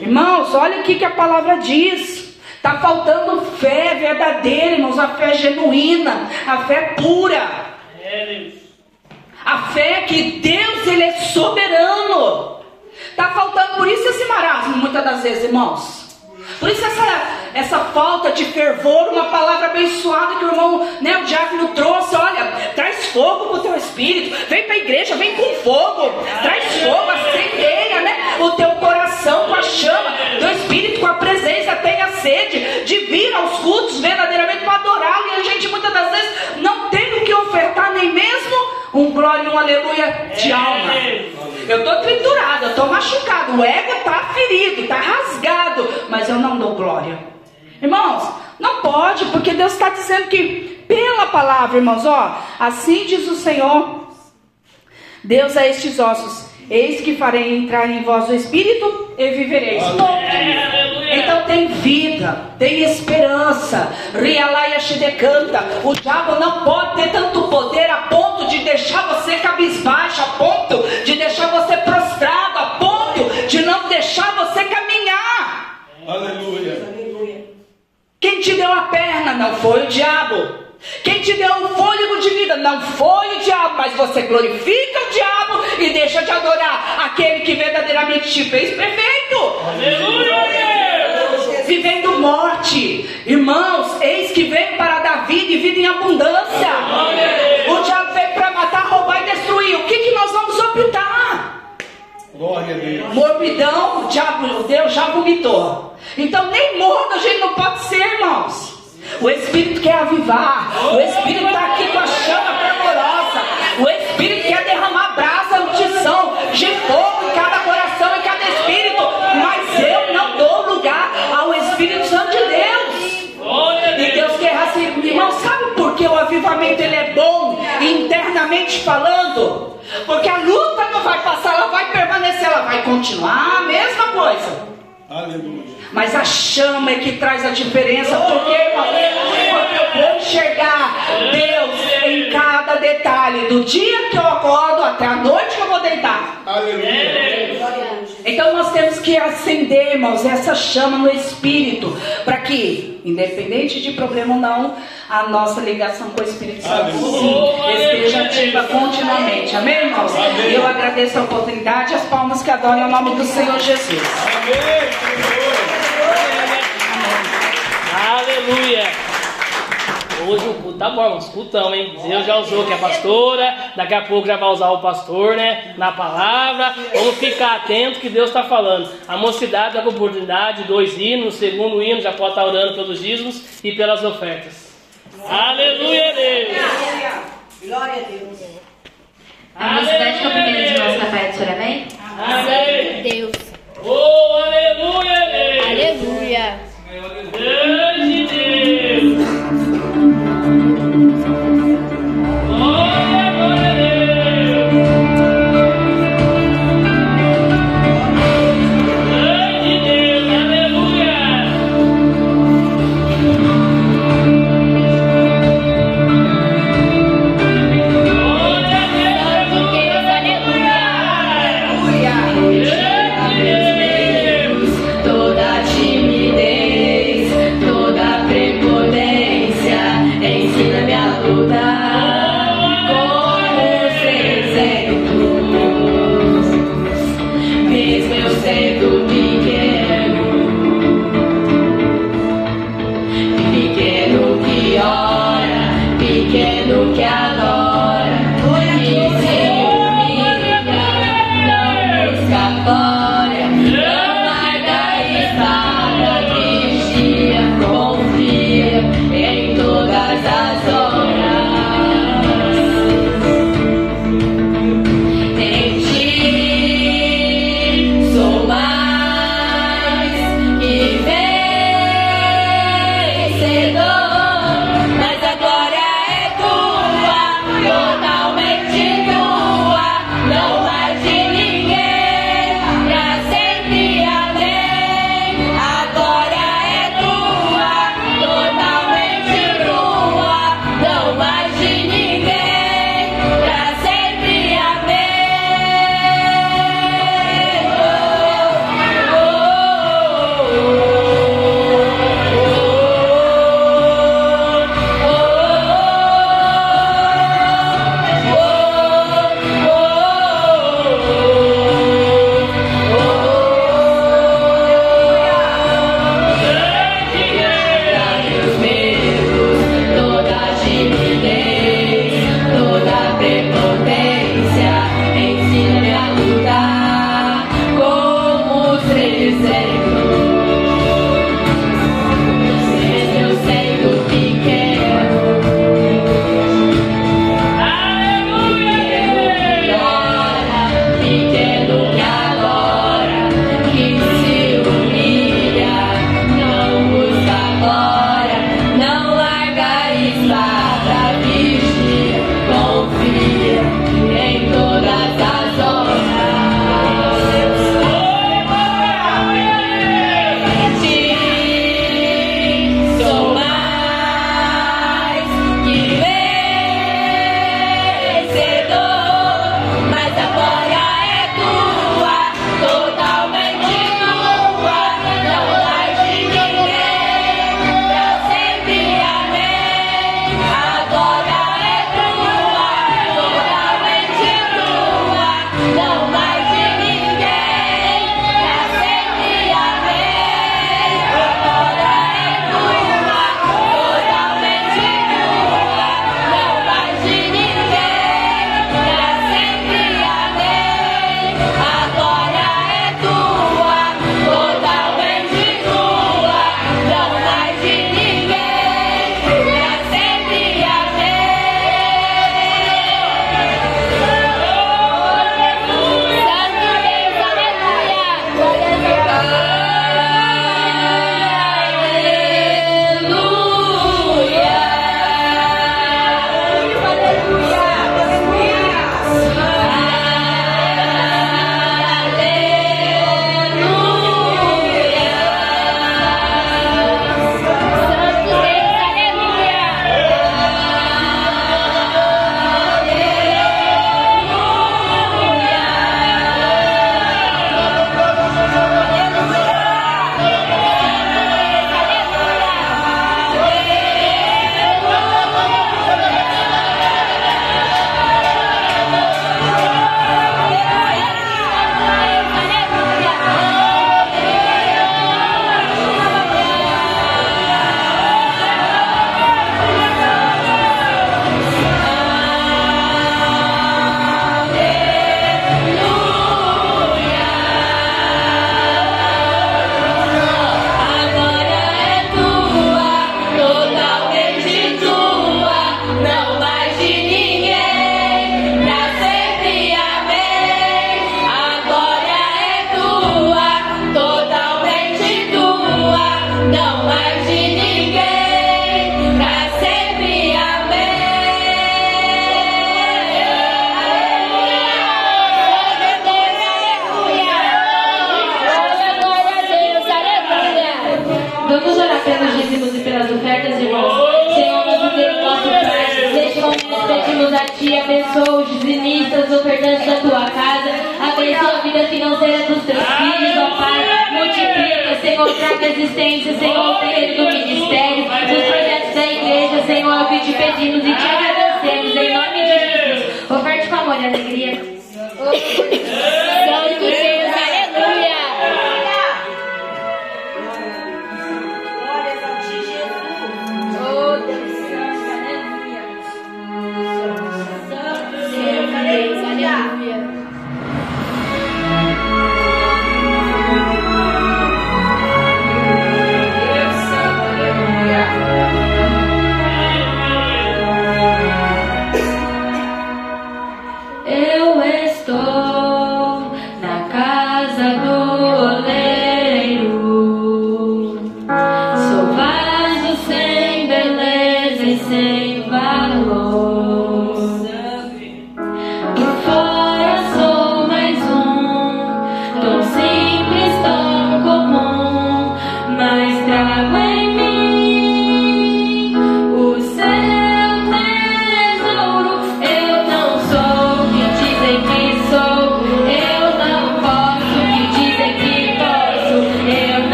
Irmãos, olha o que, que a palavra diz. Está faltando fé verdadeira, irmãos, a fé genuína, a fé pura. A fé que Deus ele é soberano. Está faltando por isso esse marasmo, muitas das vezes, irmãos. Por isso essa, essa falta de fervor, uma palavra abençoada que o irmão, né, o diácono trouxe, olha, traz fogo para o teu espírito, vem para a igreja, vem com fogo, traz fogo, acendeia, né, o teu coração com a chama, do espírito com a presença, tenha sede de vir aos cultos verdadeiramente para adorá-lo, e a gente muitas das vezes não tem o que ofertar nem mesmo um glória e um aleluia de alma. Eu estou triturado, eu estou machucado, o ego está ferido, está rasgado, mas eu não dou glória. Irmãos, não pode, porque Deus está dizendo que pela palavra, irmãos, ó, assim diz o Senhor, Deus a estes ossos, eis que farei entrar em vós o Espírito e vivereis. Então tem vida, tem esperança. Rialaia decanta. O diabo não pode ter tanto poder a ponto de deixar você cabisbaixo, a ponto de deixar você prostrado, a ponto de não deixar você caminhar. Aleluia. Quem te deu a perna não foi o diabo. Quem te deu o fôlego de vida não foi o diabo, mas você glorifica o diabo e deixa de adorar aquele que verdadeiramente te fez perfeito. Aleluia! Vivendo morte, irmãos, eis que veio para dar vida e vida em abundância. O diabo veio para matar, roubar e destruir. O que, que nós vamos optar? Glória a Deus. Morbidão, o diabo, Deus já vomitou. Então nem morto a gente não pode ser, irmãos. O Espírito quer avivar. O Espírito está aqui com a chama fervorosa. O Espírito quer derramar brasa, unção de fogo em cada coração e cada espírito. Mas eu não dou lugar ao Espírito Santo de Deus. E Deus quer assim, irmão, sabe por que o avivamento ele é bom internamente falando? Porque a luta não vai passar, ela vai permanecer, ela vai continuar a mesma coisa. Aleluia. Mas a chama é que traz a diferença. Porque eu vou enxergar Deus em cada detalhe. Do dia que eu acordo até a noite que eu vou deitar. Aleluia. Então nós temos que acender, irmãos, essa chama no espírito, para que, independente de problema ou não, a nossa ligação com o Espírito Santo sim, esteja ativa continuamente. Amém, irmãos? E eu agradeço a oportunidade, as palmas que adoram o nome do Senhor Jesus. Aleluia. Hoje o culto tá bom, irmãos. Cultão, hein? Deus já usou que é pastora, daqui a pouco já vai usar o pastor, né? Na palavra. Vamos ficar atento que Deus está falando. A mocidade dá a oportunidade, dois hinos, o segundo hino já pode estar orando pelos dízimos e pelas ofertas. Aleluia, Deus! Glória a Deus. A mocidade que é o primeiro de nós na paz do Senhor, amém? Amém! Deus. Oh, aleluia, Deus! Aleluia. Grande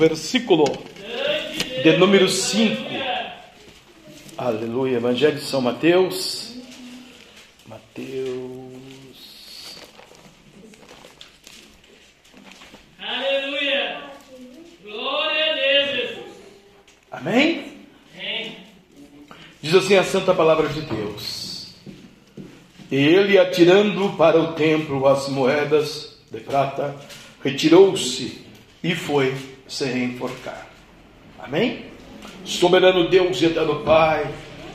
versículo de número 5. Aleluia. Evangelho de São Mateus. Mateus. Aleluia. Glória a Deus, Jesus. Amém? Amém. Diz assim a santa palavra de Deus. E ele, atirando para o templo as moedas de prata, retirou-se e foi se enforcar. Amém? Soberano Deus e eterno Pai,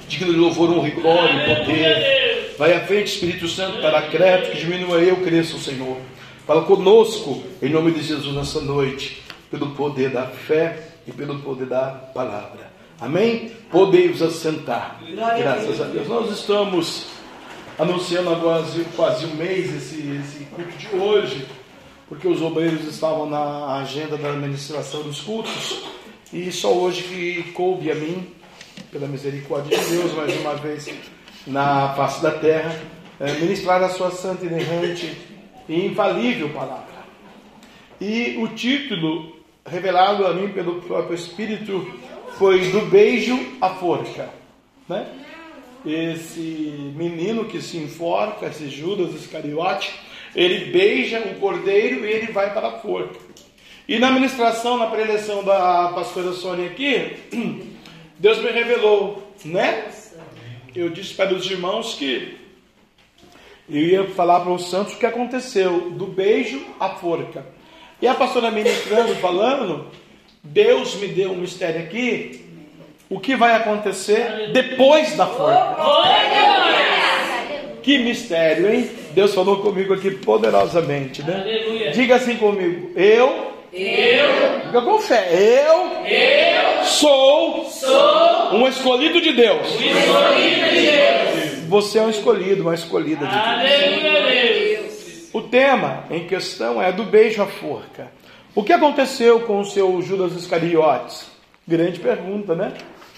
digno de louvor, honra e glória e poder. Vai à frente, Espírito Santo, para crédito que diminua eu, cresça o Senhor. Fala conosco, em nome de Jesus, nessa noite, pelo poder da fé e pelo poder da palavra. Amém? Podemos assentar. Graças a Deus. Nós estamos anunciando há quase, quase um mês esse, esse culto de hoje, porque os obreiros estavam na agenda da administração dos cultos, e só hoje que coube a mim, pela misericórdia de Deus, mais uma vez na face da terra, eh, ministrar a sua santa, inerrante e infalível palavra. E o título revelado a mim pelo próprio Espírito foi Do Beijo à Forca. Né? Esse menino que se enforca, esse Judas Iscariote, ele beija o cordeiro e ele vai para a forca. E na ministração, na preleção da pastora Sônia aqui, Deus me revelou, né? Eu disse para os irmãos que eu ia falar para os santos o que aconteceu, do beijo à forca. E a pastora ministrando, falando, Deus me deu um mistério aqui, o que vai acontecer depois da forca. Que mistério, hein? Deus falou comigo aqui poderosamente, né? Aleluia. Diga assim comigo, eu, Eu, diga com fé, eu, eu sou, sou um escolhido de Deus. o escolhido de Deus. Você é um escolhido, uma escolhida de Deus. Aleluia, Deus. O tema em questão é do beijo à forca. O que aconteceu com o seu Judas Iscariotes? Grande pergunta, né?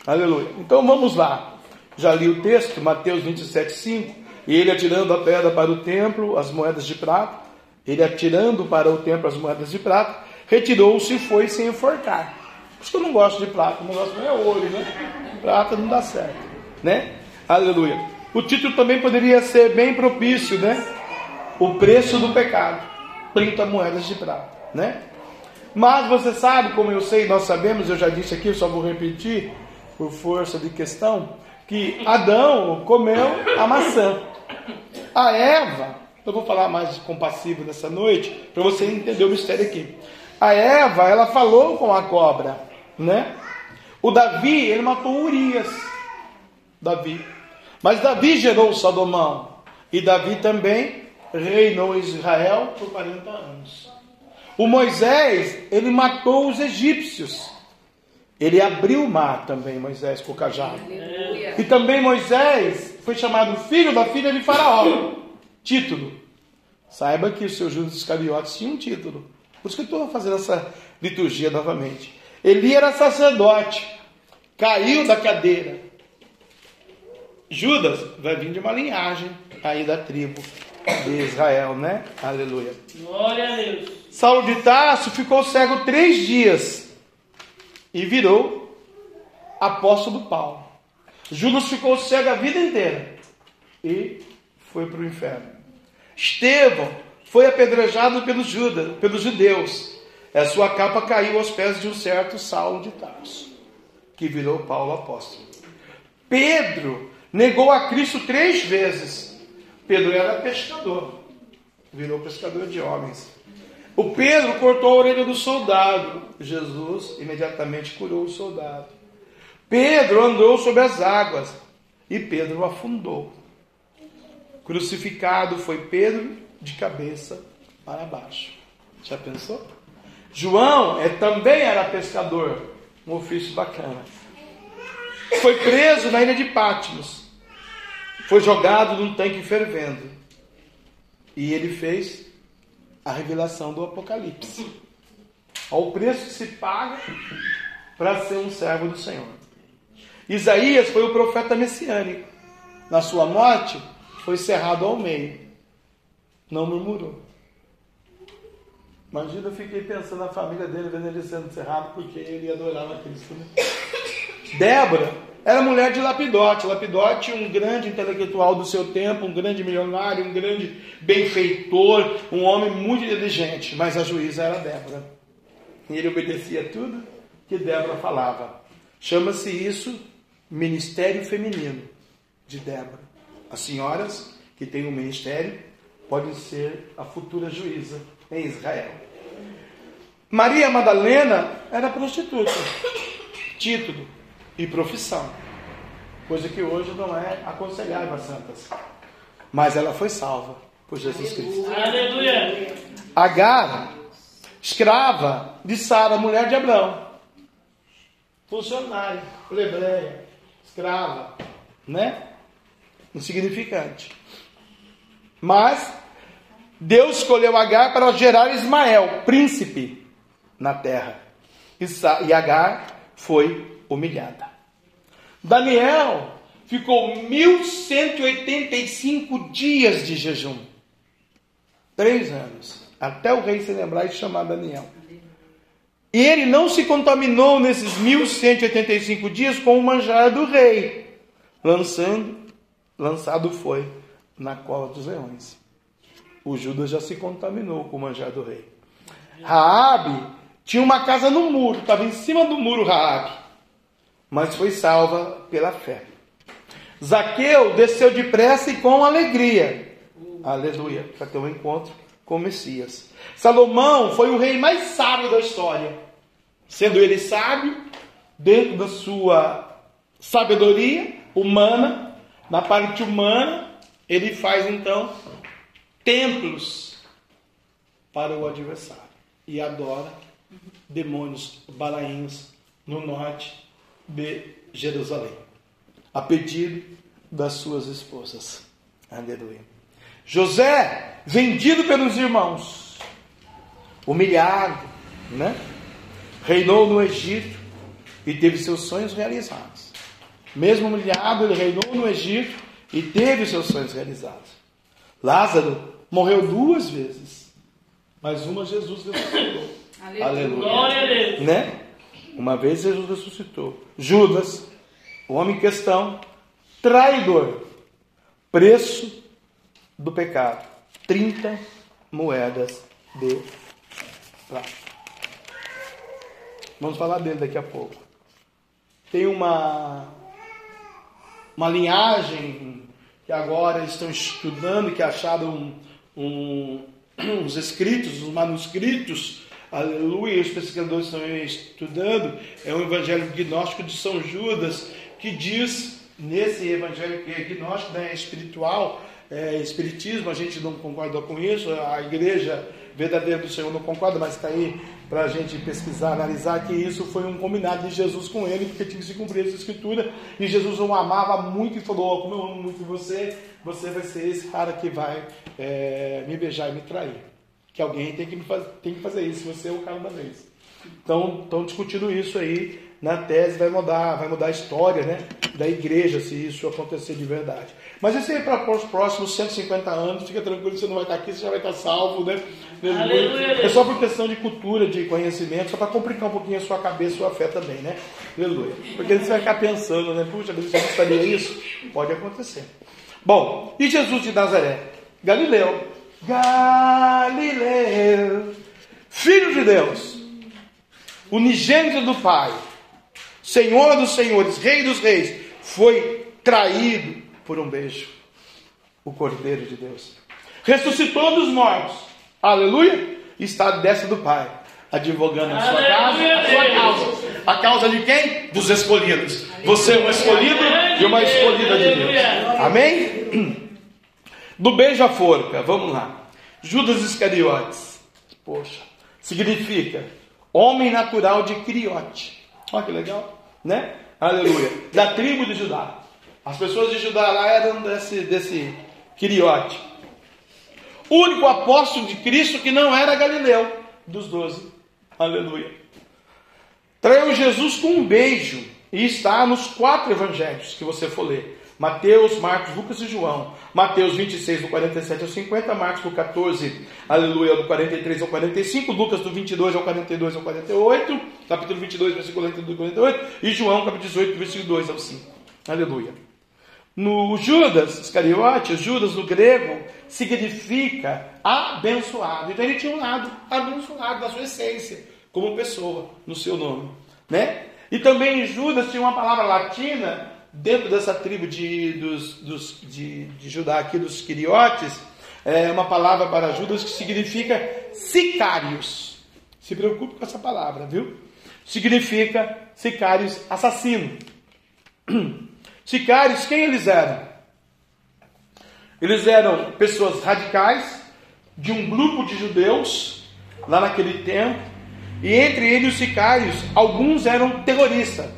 Aleluia. Então vamos lá. Já li o texto, Mateus 27, 5. E ele atirando a pedra para o templo, as moedas de prata. Ele atirando para o templo as moedas de prata, retirou-se e foi sem enforcar. Por isso que eu não gosto de prata, não gosto é ouro, né? Prata não dá certo, né? Aleluia. O título também poderia ser bem propício, né? O preço do pecado, 30 moedas de prata, né? Mas você sabe, como eu sei, nós sabemos, eu já disse aqui, eu só vou repetir por força de questão, que Adão comeu a maçã. A Eva, eu vou falar mais compassivo nessa noite, para você entender o mistério aqui. A Eva, ela falou com a cobra, né? O Davi, ele matou Urias. Davi. Mas Davi gerou Salomão. E Davi também reinou Israel por 40 anos. O Moisés, ele matou os egípcios. Ele abriu o mar também, Moisés, com o cajado. E também Moisés foi chamado filho da filha de Faraó. Título. Saiba que o seu Judas Iscariotes tinha um título. Por isso que eu estou fazendo essa liturgia novamente. Eli era sacerdote. Caiu da cadeira. Judas vai vir de uma linhagem aí da tribo de Israel, né? Aleluia. Glória a Deus. Saulo de Tarso ficou cego três dias e virou apóstolo Paulo. Judas ficou cego a vida inteira e foi para o inferno. Estevão foi apedrejado pelos, Judas, pelos judeus. A sua capa caiu aos pés de um certo Saulo de Tarso, que virou Paulo apóstolo. Pedro negou a Cristo três vezes. Pedro era pescador, virou pescador de homens. O Pedro cortou a orelha do soldado. Jesus imediatamente curou o soldado. Pedro andou sobre as águas e Pedro afundou. Crucificado foi Pedro de cabeça para baixo. Já pensou? João é, também era pescador, um ofício bacana. Foi preso na ilha de Patmos. foi jogado num tanque fervendo. E ele fez a revelação do Apocalipse. Ao preço que se paga para ser um servo do Senhor. Isaías foi o profeta messiânico. Na sua morte, foi cerrado ao meio. Não murmurou. Imagina, eu fiquei pensando na família dele, vendo ele sendo cerrado, porque ele adorava Cristo. Né? Débora era mulher de Lapidote. Lapidote, um grande intelectual do seu tempo, um grande milionário, um grande benfeitor, um homem muito inteligente. Mas a juíza era Débora. E ele obedecia tudo que Débora falava. Chama-se isso Ministério Feminino de Débora. As senhoras que têm um ministério podem ser a futura juíza em Israel. Maria Madalena era prostituta, título e profissão, coisa que hoje não é aconselhável a santas. Mas ela foi salva por Jesus Cristo. Aleluia. Agar, escrava de Sara, mulher de Abraão, funcionária, plebeia, escrava, né? Insignificante. Mas Deus escolheu Agar para gerar Ismael, príncipe na terra. E Agar foi humilhada. Daniel ficou 1185 dias de jejum. Três anos. Até o rei se lembrar e chamar Daniel. E ele não se contaminou nesses 1185 dias com o manjar do rei. Lançando, lançado foi na cova dos leões. O Judas já se contaminou com o manjar do rei. Raabe tinha uma casa no muro, estava em cima do muro Raabe, mas foi salva pela fé. Zaqueu desceu depressa e com alegria. Aleluia, para ter um encontro com Messias. Salomão foi o rei mais sábio da história, sendo ele sábio dentro da sua sabedoria humana, na parte humana, ele faz então templos para o adversário e adora demônios balaíns no norte de Jerusalém, a pedido das suas esposas. Aleluia. José, vendido pelos irmãos, humilhado, né? Reinou no Egito e teve seus sonhos realizados. Mesmo humilhado, ele reinou no Egito e teve seus sonhos realizados. Lázaro morreu duas vezes, mas uma Jesus ressuscitou. Aleluia. Glória a Deus. Né? Uma vez Jesus ressuscitou. Judas, o homem em questão, traidor, preço do pecado: 30 moedas de prata. Vamos falar dele daqui a pouco. Tem uma, uma linhagem que agora estão estudando, que acharam um, um, uns escritos, uns manuscritos Aleluia, os pesquisadores estão estudando, é o Evangelho Gnóstico de São Judas, que diz nesse Evangelho que é gnóstico, né, espiritual, é, espiritismo, a gente não concorda com isso, a igreja verdadeira do Senhor não concorda, mas está aí para a gente pesquisar, analisar que isso foi um combinado de Jesus com ele, porque tinha que se cumprir essa escritura, e Jesus o amava muito e falou, como eu amo muito você, você vai ser esse cara que vai é, me beijar e me trair que alguém tem que, tem que fazer isso, você é o cara da vez. Então, estão discutindo isso aí na tese, vai mudar, vai mudar a história né, da igreja, se isso acontecer de verdade. Mas isso aí para os próximos 150 anos, fica tranquilo, você não vai estar aqui, você já vai estar salvo, né? Aleluia. É só por questão de cultura, de conhecimento, só para complicar um pouquinho a sua cabeça, a sua fé também, né? Aleluia. Porque você vai ficar pensando, né? Puxa, você gostaria isso? Pode acontecer. Bom, e Jesus de Nazaré? Galileu. Galileu, filho de Deus, unigênito do Pai, Senhor dos senhores, Rei dos reis, foi traído por um beijo, o Cordeiro de Deus. Ressuscitou dos mortos, aleluia, está à destra do Pai, advogando a sua causa, a sua causa. A causa de quem? Dos escolhidos. Você é um escolhido e uma escolhida de Deus. Amém? Do beijo à forca, vamos lá. Judas Iscariotes, poxa, significa homem natural de Criote. Olha que legal, né? Aleluia. Da tribo de Judá. As pessoas de Judá lá eram desse, desse quiriote. Único apóstolo de Cristo que não era Galileu, dos doze. Aleluia. Traiu Jesus com um beijo. E está nos quatro evangelhos que você for ler. Mateus, Marcos, Lucas e João. Mateus 26, do 47 ao 50, Marcos do 14, aleluia, do 43 ao 45, Lucas do 22 ao 42 ao 48, capítulo 22, versículo 42 ao 48, e João, capítulo 18, versículo 2 ao 5. Aleluia. No Judas Iscariote, Judas no grego, significa abençoado. Então ele tinha um lado abençoado na sua essência, como pessoa, no seu nome. Né? E também Judas tinha uma palavra latina dentro dessa tribo de, dos, dos, de, de Judá aqui, dos Quiriotes, é uma palavra para Judas que significa sicários. Se preocupe com essa palavra, viu? Significa sicários assassino. Sicários, quem eles eram? Eles eram pessoas radicais de um grupo de judeus lá naquele tempo, e entre eles os sicários, alguns eram terroristas.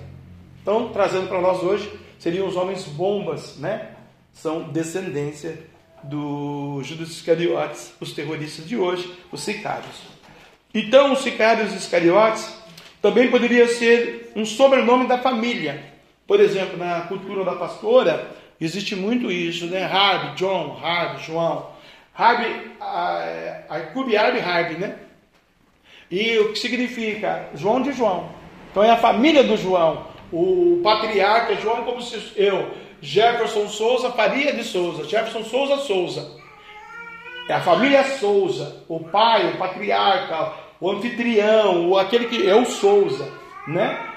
Então, trazendo para nós hoje, seriam os homens bombas, né? São descendência do Judas Iscariotes, os terroristas de hoje, os sicários. Então, os sicários Iscariotes também poderia ser um sobrenome da família. Por exemplo, na cultura da pastora, existe muito isso, né? Harvey, John, Harvey, João. Harvey, Arcube Harvey, Harvey, né? E o que significa? João de João. Então é a família do João. O patriarca João, como se eu, Jefferson Souza, Faria de Souza, Jefferson Souza Souza. É a família Souza, o pai, o patriarca, o anfitrião, o aquele que o Souza, né?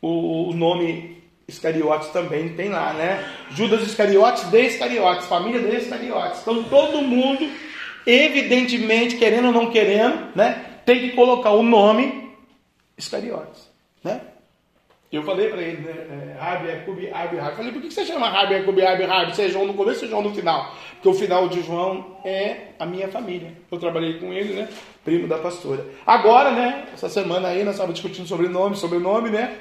O, o nome Iscariotes também tem lá, né? Judas Iscariotes de Iscariotes, família de Iscariotes. Então todo mundo, evidentemente, querendo ou não querendo, né? Tem que colocar o nome Iscariotes? Eu falei para ele, né? Harbi, Yacubi, Harbi, Harbi. Falei, por que você chama Harbi, Yacubi, Harbi, Harbi? Você é João no começo e João no final? Porque o final de João é a minha família. Eu trabalhei com ele, né? Primo da pastora. Agora, né? Essa semana aí nós estávamos discutindo sobre nome, sobrenome, né?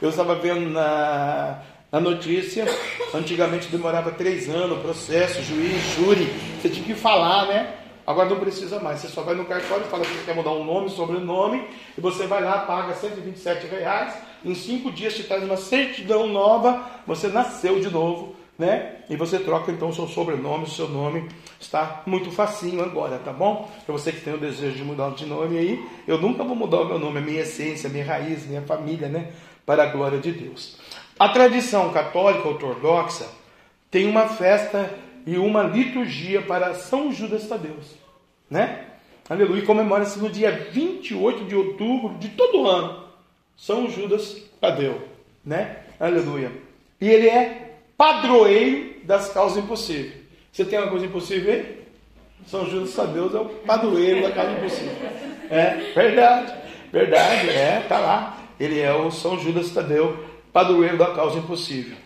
Eu estava vendo na, na notícia, antigamente demorava três anos, processo, juiz, júri. Você tinha que falar, né? Agora não precisa mais. Você só vai no cartório fala que você quer mudar um nome, sobrenome, e você vai lá, paga 127 reais. Em cinco dias te traz uma certidão nova, você nasceu de novo, né? E você troca então o seu sobrenome, seu nome. Está muito facinho agora, tá bom? Para você que tem o desejo de mudar de nome aí, eu nunca vou mudar o meu nome, a minha essência, a minha raiz, minha família, né? Para a glória de Deus. A tradição católica ortodoxa tem uma festa e uma liturgia para São Judas Tadeu, né? Aleluia, comemora-se no dia 28 de outubro de todo ano, São Judas Tadeu, né? Aleluia. E ele é padroeiro das causas impossíveis. Você tem uma coisa impossível aí? São Judas Tadeu é o padroeiro da causa impossível. É, verdade, verdade, é, tá lá. Ele é o São Judas Tadeu, padroeiro da causa impossível.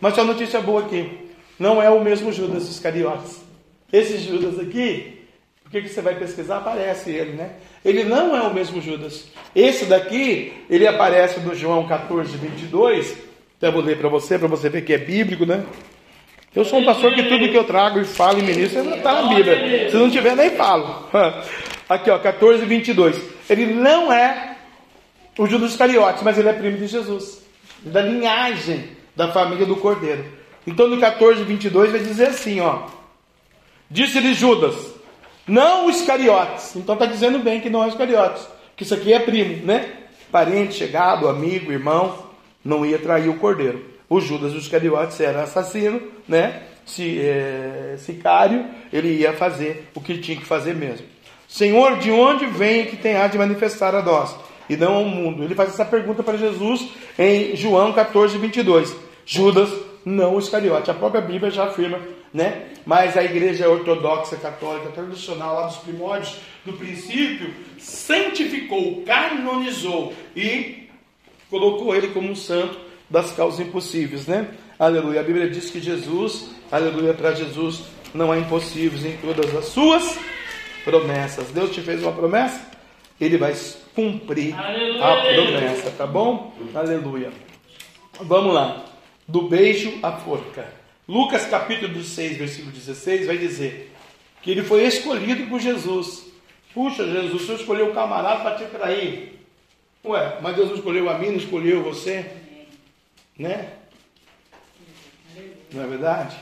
Mas uma notícia boa aqui não é o mesmo Judas Iscariotes. Esse Judas aqui, por que você vai pesquisar? Aparece ele, né? Ele não é o mesmo Judas. Esse daqui, ele aparece no João 14, 22. Até vou ler para você, para você ver que é bíblico, né? Eu sou um pastor que tudo que eu trago e falo e ministro está na Bíblia. Se não tiver, nem falo. Aqui, ó, 14, 22. Ele não é o Judas Iscariotes, mas ele é primo de Jesus. Da linhagem da família do Cordeiro. Então no 14, 22 vai dizer assim, ó. Disse-lhe Judas, não os Iscariotes. Então está dizendo bem que não é os Iscariotes. Que isso aqui é primo, né? Parente, chegado, amigo, irmão. Não ia trair o cordeiro. O Judas os Iscariotes era assassino, né? Se, é, sicário, ele ia fazer o que tinha que fazer mesmo. Senhor, de onde vem que tem a de manifestar a nós? E não ao mundo. Ele faz essa pergunta para Jesus em João 14, 22. Judas não o Iscariote. A própria Bíblia já afirma, né? Mas a igreja ortodoxa, católica, tradicional, lá dos primórdios, do princípio, santificou, canonizou e colocou ele como um santo das causas impossíveis, né? Aleluia. A Bíblia diz que Jesus, aleluia, para Jesus não há impossíveis em todas as suas promessas. Deus te fez uma promessa, ele vai cumprir aleluia. a promessa, tá bom? Aleluia. Vamos lá. do beijo à forca. Lucas capítulo 6, versículo 16 vai dizer que ele foi escolhido por Jesus. Puxa, Jesus, o senhor escolheu o camarada para te trair. Ué, mas Deus não escolheu a mim, não escolheu você? Né? Não é verdade?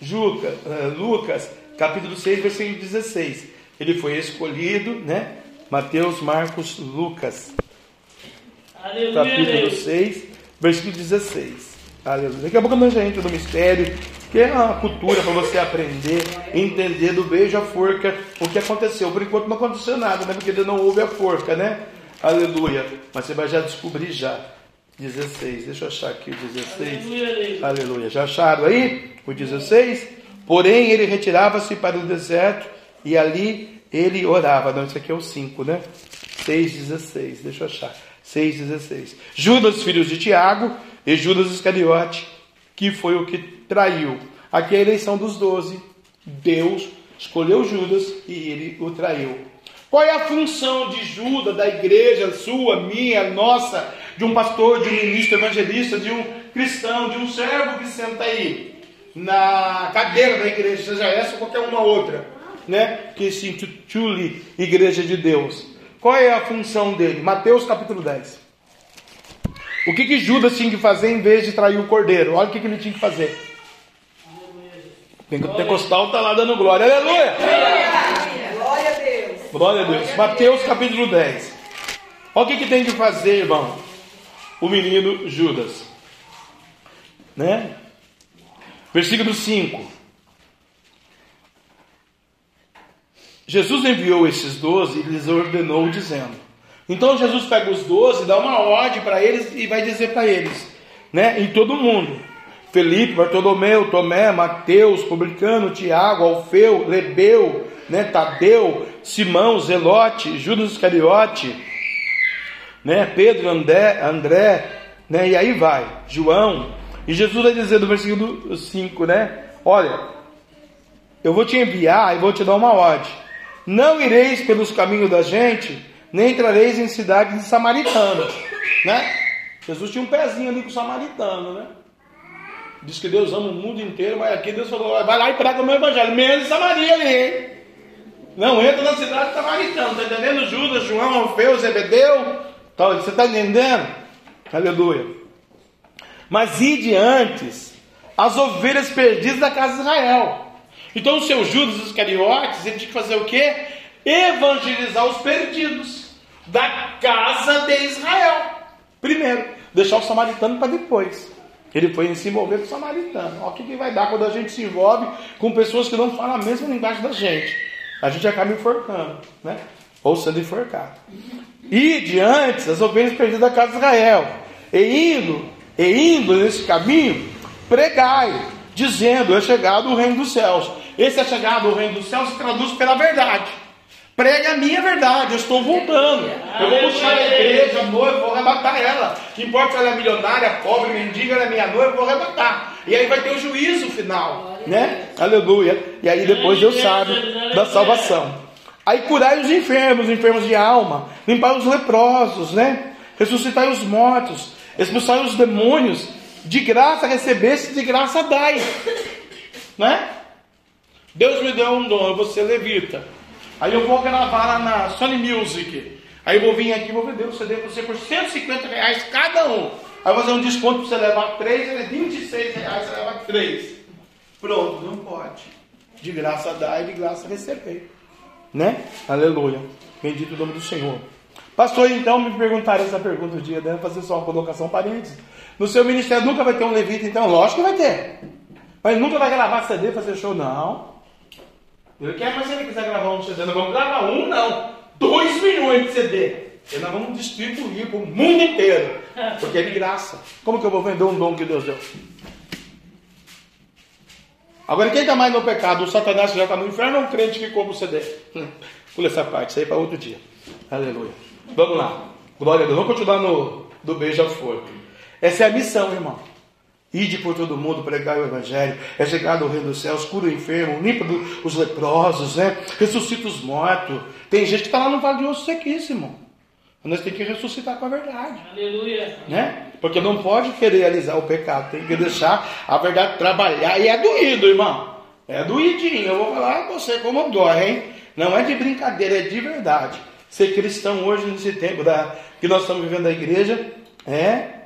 Juca, uh, Lucas, capítulo 6, versículo 16. Ele foi escolhido, né? Mateus, Marcos, Lucas. Aleluia. Capítulo 6, versículo 16. Aleluia. Daqui a pouco nós já entra no mistério, que é uma cultura para você aprender, entender do beijo à forca o que aconteceu. Por enquanto não aconteceu nada, né? Porque não houve a forca, né? Aleluia. Mas você vai já descobrir já. 16, deixa eu achar aqui o 16. Aleluia. Aleluia. Já acharam aí o 16? Porém, ele retirava-se para o deserto e ali ele orava. Não, isso aqui é o 5, né? 6,16. Deixa eu achar. 6,16. Judas, filhos de Tiago, e Judas Iscariote, que foi o que traiu. Aqui é a eleição dos doze. Deus escolheu Judas e ele o traiu. Qual é a função de Judas, da igreja, sua, minha, nossa, de um pastor, de um ministro evangelista, de um cristão, de um servo que senta aí na cadeira da igreja, seja essa ou qualquer uma outra, né? Que se intitule Igreja de Deus. Qual é a função dele? Mateus capítulo 10. O que, que Judas tinha que fazer em vez de trair o cordeiro? Olha o que, que ele tinha que fazer. O Pentecostal está lá dando glória. Aleluia! Glória a Deus. Glória a Deus. Mateus capítulo 10. Olha o que, que tem que fazer, irmão. O menino Judas. Né? Versículo 5. Jesus enviou esses doze e lhes ordenou, dizendo: Então Jesus pega os doze, dá uma ordem para eles e vai dizer para eles, né, em todo mundo: Felipe, Bartolomeu, Tomé, Mateus, Publicano, Tiago, Alfeu, Lebeu, né, Tadeu, Simão, Zelote, Judas Iscariote, né, Pedro, André, André, né, e aí vai, João. E Jesus vai dizer no versículo 5, né? Olha, eu vou te enviar e vou te dar uma ordem. Não ireis pelos caminhos da gente, nem entrareis em cidades de samaritanos, né? Jesus tinha um pezinho ali com o samaritano, né? Diz que Deus ama o mundo inteiro, mas aqui Deus falou: vai lá e prega o meu evangelho, menos Samaria ali, hein? Não entra na cidade samaritana, tá entendendo? Judas, João, Alfeu, Zebedeu, tal, você está entendendo? Aleluia. Mas ide antes as ovelhas perdidas da casa de Israel. Então o seu Judas Iscariotes, ele tinha que fazer o quê? Evangelizar os perdidos da casa de Israel. Primeiro, deixar o samaritano para depois. Ele foi se envolver com o samaritano. Olha o que, que vai dar quando a gente se envolve com pessoas que não falam a mesma linguagem da gente. A gente acaba enforcando, né? Ou sendo enforcado. E diante as ovelhas perdidas da casa de Israel. E indo, e indo nesse caminho, pregai, dizendo: É chegado o reino dos céus. Esse é chegado o reino dos céus se traduz pela verdade. Pregue a minha verdade, eu estou voltando. Eu vou buscar a igreja, a noiva, vou arrebatar ela. Não importa se ela é milionária, pobre, mendiga, ela é minha noiva, eu vou arrebatar. E aí vai ter o juízo final, né? Aleluia. E aí depois Deus sabe da salvação. Aí curai os enfermos, os enfermos de alma, limpar os leprosos, né? Ressuscitai os mortos, expulsai os demônios, de graça recebeste, de graça dai, né? Deus me deu um dom, eu vou ser levita. Aí eu vou gravar lá na Sony Music. Aí eu vou vir aqui e vou vender o CD para você por 150 reais cada um. Aí vou fazer um desconto para você levar três, é 26 reais, você leva três. Pronto, não pode. De graça dá e de graça receber. Né? Aleluia. Bendito o nome do Senhor. Pastor, então me perguntaram essa pergunta um dia, deve fazer só uma colocação parênteses. No seu ministério nunca vai ter um levita, então? Lógico que vai ter. Mas nunca vai gravar CD, fazer show, não. Ele quer, mas se ele quiser gravar um CD, nós vamos gravar um, não. Dois milhões de CD. E nós vamos distribuir para o mundo inteiro. Porque é de graça. Como que eu vou vender um dom que Deus deu? Agora, quem está mais no pecado? O Satanás já está no inferno ou um crente que compra o CD? Hum, pula essa parte, isso aí para outro dia. Aleluia. Vamos lá. Glória a Deus. Vamos continuar no do beija-flor. Essa é a missão, irmão. Ide por todo mundo, pregar o Evangelho, é chegado ao reino dos céus, cura o enfermo, limpa os leprosos, né? ressuscita os mortos. Tem gente que está lá no vale de osso sequíssimo. Nós temos que ressuscitar com a verdade. Aleluia. Né? Porque não pode querer realizar o pecado, tem que deixar a verdade trabalhar. E é doído, irmão. É doidinho. Eu vou falar com você como dói, hein? Não é de brincadeira, é de verdade. Ser cristão hoje, nesse tempo da, que nós estamos vivendo na igreja, é.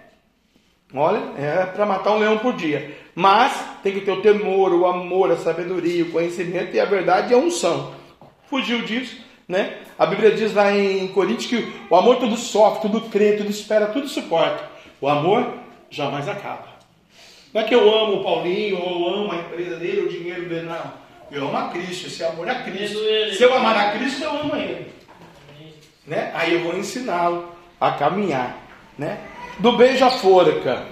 Olha, é para matar um leão por dia. Mas tem que ter o temor, o amor, a sabedoria, o conhecimento e a verdade e a unção. Fugiu disso, né? A Bíblia diz lá em Coríntios que o amor tudo sofre, tudo crê, tudo espera, tudo suporta. O amor jamais acaba. Não é que eu amo o Paulinho, ou eu amo a empresa dele, o dinheiro dele, não. Eu amo a Cristo, esse amor é a Cristo. Se eu amar a Cristo, eu amo ele. Né? Aí eu vou ensiná-lo a caminhar. Né? Do beijo à forca.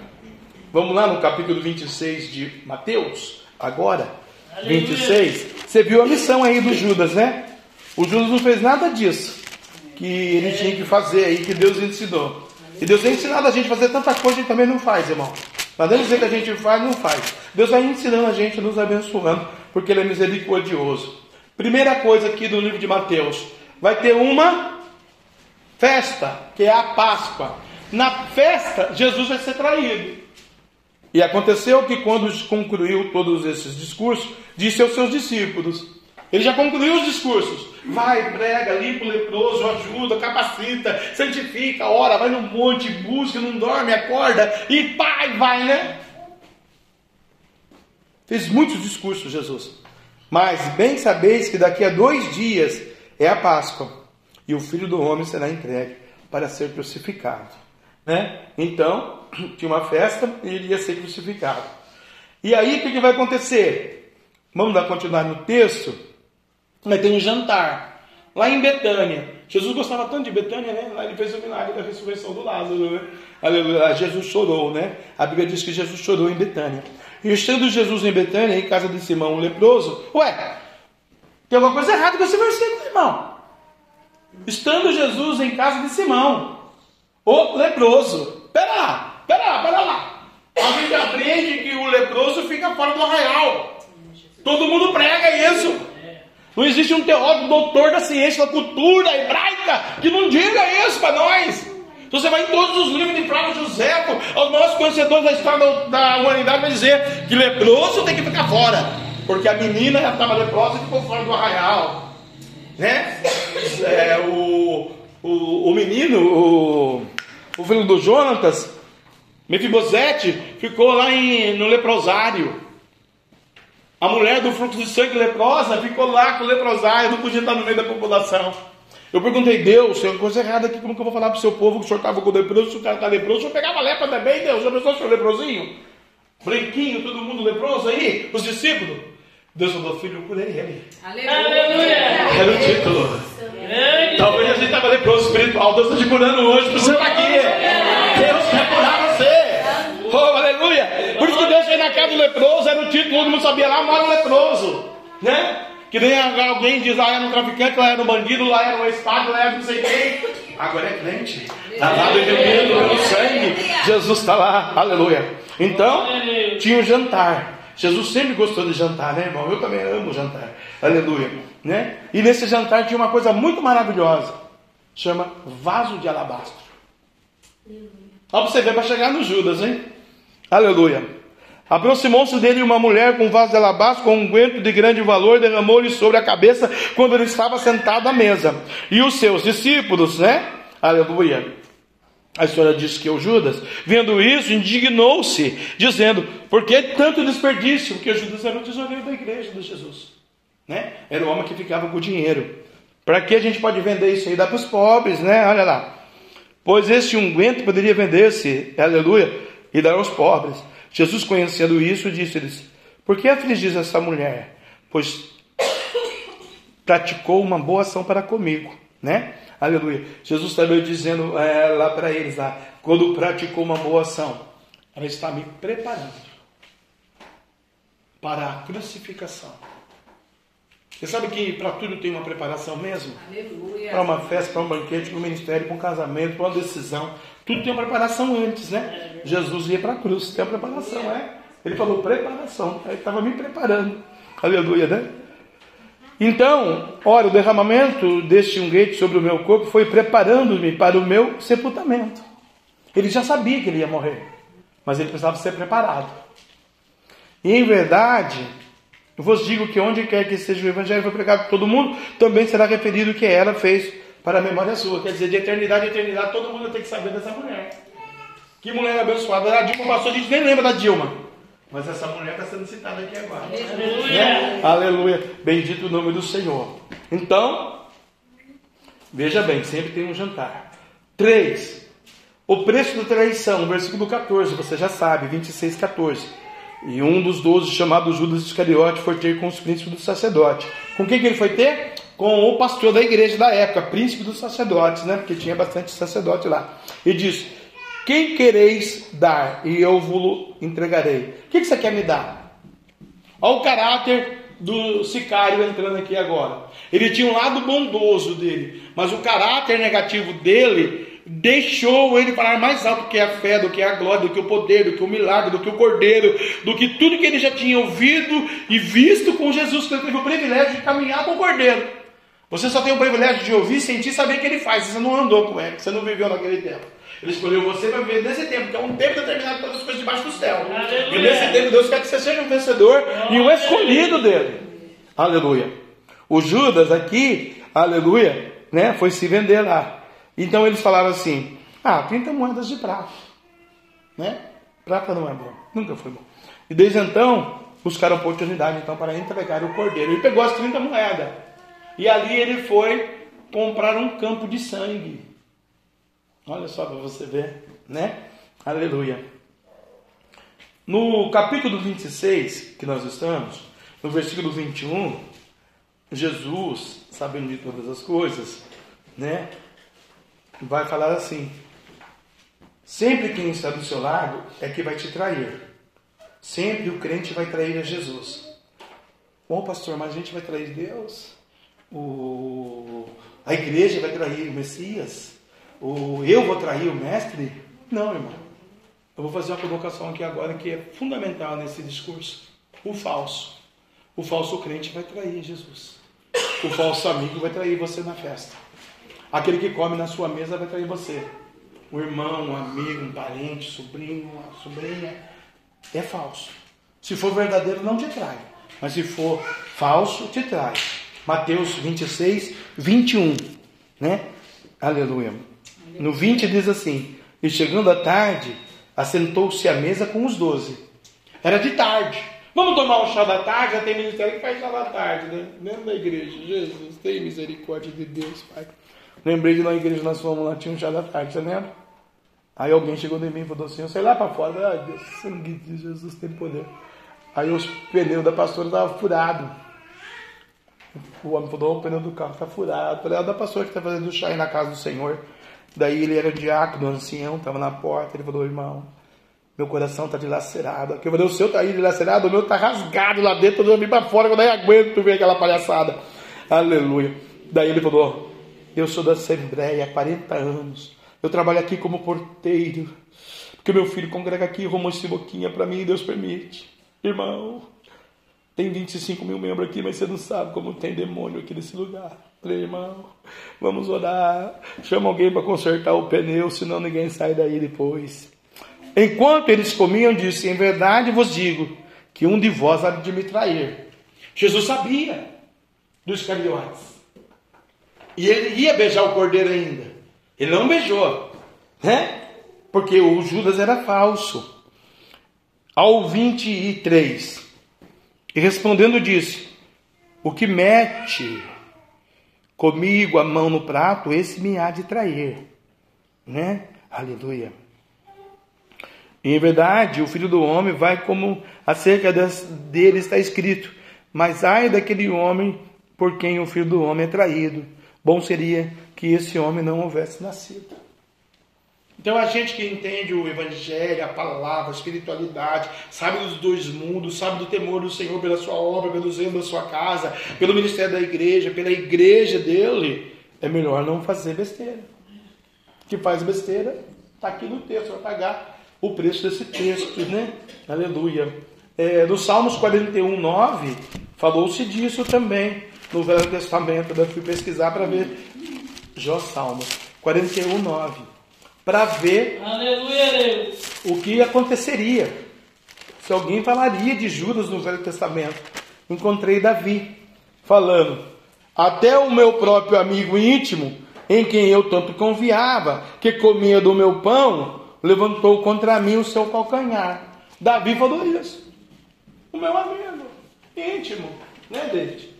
Vamos lá no capítulo 26 de Mateus, agora. 26. Você viu a missão aí do Judas, né? O Judas não fez nada disso que ele tinha que fazer aí, que Deus ensinou. E Deus tem ensinado a gente a fazer tanta coisa, a gente também não faz, irmão. Mas não dizer que a gente faz, não faz. Deus vai ensinando a gente, nos abençoando, porque Ele é misericordioso. Primeira coisa aqui do livro de Mateus: vai ter uma festa, que é a Páscoa. Na festa, Jesus vai ser traído. E aconteceu que, quando concluiu todos esses discursos, disse aos seus discípulos: Ele já concluiu os discursos. Vai, prega, limpa o leproso, ajuda, capacita, santifica, ora, vai no monte, busca, não dorme, acorda e pai, vai, né? Fez muitos discursos, Jesus. Mas bem sabeis que daqui a dois dias é a Páscoa e o filho do homem será entregue para ser crucificado. Né? Então, tinha uma festa e ele ia ser crucificado. E aí o que, vai acontecer? Vamos dar continuar no texto. Vai ter um jantar lá em Betânia. Jesus gostava tanto de Betânia, né? Lá ele fez o milagre da ressurreição do Lázaro, né? Aleluia. Jesus chorou, né? A Bíblia diz que Jesus chorou em Betânia. E estando Jesus em Betânia, em casa de Simão, um leproso, ué, tem alguma coisa errada com esse versículo, irmão. Estando Jesus em casa de Simão, o leproso. Pera lá, pera lá, pera lá. A Bíblia aprende que o leproso fica fora do arraial. Todo mundo prega isso. Não existe um teólogo, doutor da ciência, da cultura hebraica, que não diga isso para nós. Então você vai em todos os livros de Flávio José, aos nossos conhecedores da história da humanidade, vai dizer que leproso tem que ficar fora. Porque a menina já estava leprosa e ficou fora do arraial. Né? É, o, o, o menino, o, o filho do Jonatas, Mefibosete, ficou lá em, no leprosário. A mulher do fluxo de sangue leprosa ficou lá com o leprosário, não podia estar no meio da população. Eu perguntei, Deus, tem uma coisa errada aqui, como que eu vou falar para o seu povo que o senhor estava com leproso, se o cara está leproso, o senhor pegava lepra também, Deus, já pensou o senhor leprosinho? Branquinho, todo mundo leproso aí, os discípulos. Deus falou, filho, eu curei ele. Aleluia. Era o título. Talvez a gente estava leproso espiritual, Deus está te curando hoje, para você estar aqui. Deus quer curar você. Oh, aleluia. Por isso que Deus veio na casa do leproso, era o título, todo mundo sabia, lá mora um leproso. Né? Que nem alguém diz, lá era um traficante, lá era um bandido, lá era um estado, lá era não sei quem. Agora é crente. Lavado e bebendo pelo sangue. Jesus está lá. Aleluia. Então, tinha um jantar. Jesus sempre gostou de jantar, né, irmão? Eu também amo jantar. Aleluia. Né? E nesse jantar tinha uma coisa muito maravilhosa. Chama vaso de alabastro. Olha para você ver para chegar no Judas, hein? Aleluia. Aproximou-se dele uma mulher com vaso de alabastro com um unguento de grande valor, derramou-lhe sobre a cabeça quando ele estava sentado à mesa. E os seus discípulos, né? Aleluia. A história diz que o Judas, vendo isso, indignou-se, dizendo: Por que tanto desperdício? Porque Judas era o tesoureiro da igreja de Jesus, né? Era o homem que ficava com o dinheiro. Para que a gente pode vender isso aí? Dá para os pobres, né? Olha lá. Pois esse unguento poderia vender-se, aleluia, e dar aos pobres. Jesus, conhecendo isso, disse-lhes: Por que afligis essa mulher? Pois praticou uma boa ação para comigo, né? Aleluia. Jesus também dizendo é, lá para eles, lá, quando praticou uma boa ação, ela está me preparando para a crucificação. Você sabe que para tudo tem uma preparação mesmo? Aleluia. Para uma festa, para um banquete, para um ministério, para um casamento, para uma decisão. Tudo tem uma preparação antes, né? Jesus ia para a cruz, tem a preparação, é? Ele falou preparação, ele estava me preparando. Aleluia, né? Então, ora, o derramamento deste unguente sobre o meu corpo foi preparando-me para o meu sepultamento. Ele já sabia que ele ia morrer, mas ele precisava ser preparado. E em verdade, eu vos digo que onde quer que seja o evangelho foi pregado por todo mundo, também será referido o que ela fez para a memória sua. Quer dizer, de eternidade a eternidade, todo mundo tem que saber dessa mulher. Que mulher abençoada. A Dilma passou, a gente nem lembra da Dilma. Mas essa mulher está sendo citada aqui agora. Aleluia. Né? Aleluia. Bendito o nome do Senhor. Então, veja bem, sempre tem um jantar. 3. O preço da traição, versículo 14, você já sabe, 26, 14. E um dos doze, chamado Judas Iscariote, foi ter com os príncipes do sacerdote. Com quem que ele foi ter? Com o pastor da igreja da época, príncipe dos sacerdotes, né? Porque tinha bastante sacerdote lá. E disse: Quem quereis dar, e eu vos entregarei. O que, que você quer me dar? Olha o caráter do sicário entrando aqui agora. Ele tinha um lado bondoso dele, mas o caráter negativo dele deixou ele falar mais alto que a fé, do que a glória, do que o poder, do que o milagre, do que o cordeiro, do que tudo que ele já tinha ouvido e visto com Jesus, que ele teve o privilégio de caminhar com o cordeiro. Você só tem o privilégio de ouvir, sentir, saber o que ele faz. Você não andou com ele, você não viveu naquele tempo. Ele escolheu você para viver nesse tempo, que é um tempo determinado para as coisas debaixo do céu. Aleluia. E nesse tempo Deus quer que você seja um vencedor e um escolhido dele. Aleluia. O Judas aqui, aleluia, né, foi se vender lá. Então eles falaram assim: ah, 30 moedas de prata. Né? Prata não é bom, nunca foi bom. E desde então, buscaram oportunidade então para entregar o cordeiro. Ele pegou as 30 moedas. E ali ele foi comprar um campo de sangue. Olha só para você ver, né? Aleluia. No capítulo 26, que nós estamos, no versículo 21, Jesus, sabendo de todas as coisas, né? vai falar assim: sempre quem está do seu lado é que vai te trair. Sempre o crente vai trair a Jesus. Bom, pastor, mas a gente vai trair Deus? O... A igreja vai trair o Messias? O... Eu vou trair o Mestre? Não, irmão. Eu vou fazer uma colocação aqui agora que é fundamental nesse discurso. O falso. O falso crente vai trair Jesus. O falso amigo vai trair você na festa. Aquele que come na sua mesa vai trair você. O irmão, um amigo, um parente, sobrinho, uma sobrinha. É falso. Se for verdadeiro, não te trai. Mas se for falso, te trai. Mateus 26, 21. Né? Aleluia. No 20 diz assim: E chegando à tarde, assentou-se à mesa com os doze. Era de tarde. Vamos tomar um chá da tarde? Já tem ministério que faz chá da tarde, né? Dentro da igreja. Jesus, tem misericórdia de Deus, Pai. Lembrei de na igreja nós fomos lá, tinha um chá da tarde, você lembra? Aí alguém chegou em mim e falou assim, eu sei lá para fora, ai Deus, sangue de Jesus tem poder. Aí os pneus da pastora estavam furados. O homem falou, o pneu do carro está furado. Eu falei, é da pastora que está fazendo o chá aí na casa do Senhor. Daí ele era diácono, ancião, estava na porta. Ele falou, irmão, meu coração está dilacerado. Aqui eu falei, o seu está aí dilacerado, o meu está rasgado lá dentro, eu dormi para fora, eu nem aguento ver aquela palhaçada. Aleluia. Daí ele falou, eu sou da Assembleia há 40 anos. Eu trabalho aqui como porteiro. Porque meu filho congrega aqui, arrumou esse boquinha para mim, Deus permite. Irmão, tem 25 mil membros aqui, mas você não sabe como tem demônio aqui nesse lugar. Falei, irmão, vamos orar. Chama alguém para consertar o pneu, senão ninguém sai daí depois. Enquanto eles comiam, disse: Em verdade vos digo que um de vós há de me trair. Jesus sabia dos cariotes. E ele ia beijar o cordeiro ainda. Ele não beijou, né? Porque o Judas era falso. Ao 23. E respondendo disse: O que mete comigo a mão no prato, esse me há de trair. Né? Aleluia. Em verdade, o filho do homem vai como acerca dele está escrito: Mas ai daquele homem por quem o filho do homem é traído. Bom seria que esse homem não houvesse nascido. Então a gente que entende o Evangelho, a palavra, a espiritualidade, sabe dos dois mundos, sabe do temor do Senhor pela sua obra, pelo zelo da sua casa, pelo ministério da igreja, pela igreja dele, é melhor não fazer besteira. Que faz besteira, está aqui no texto, vai pagar o preço desse texto, né? Aleluia. É, no Salmos 41, 9, falou-se disso também no Velho Testamento. Eu fui pesquisar para ver Jó Salmo 41, 9. Para ver Aleluia, o que aconteceria se alguém falaria de Judas no Velho Testamento. Encontrei Davi falando: Até o meu próprio amigo íntimo, em quem eu tanto confiava, que comia do meu pão, levantou contra mim o seu calcanhar. Davi falou isso. O meu amigo íntimo, né, David?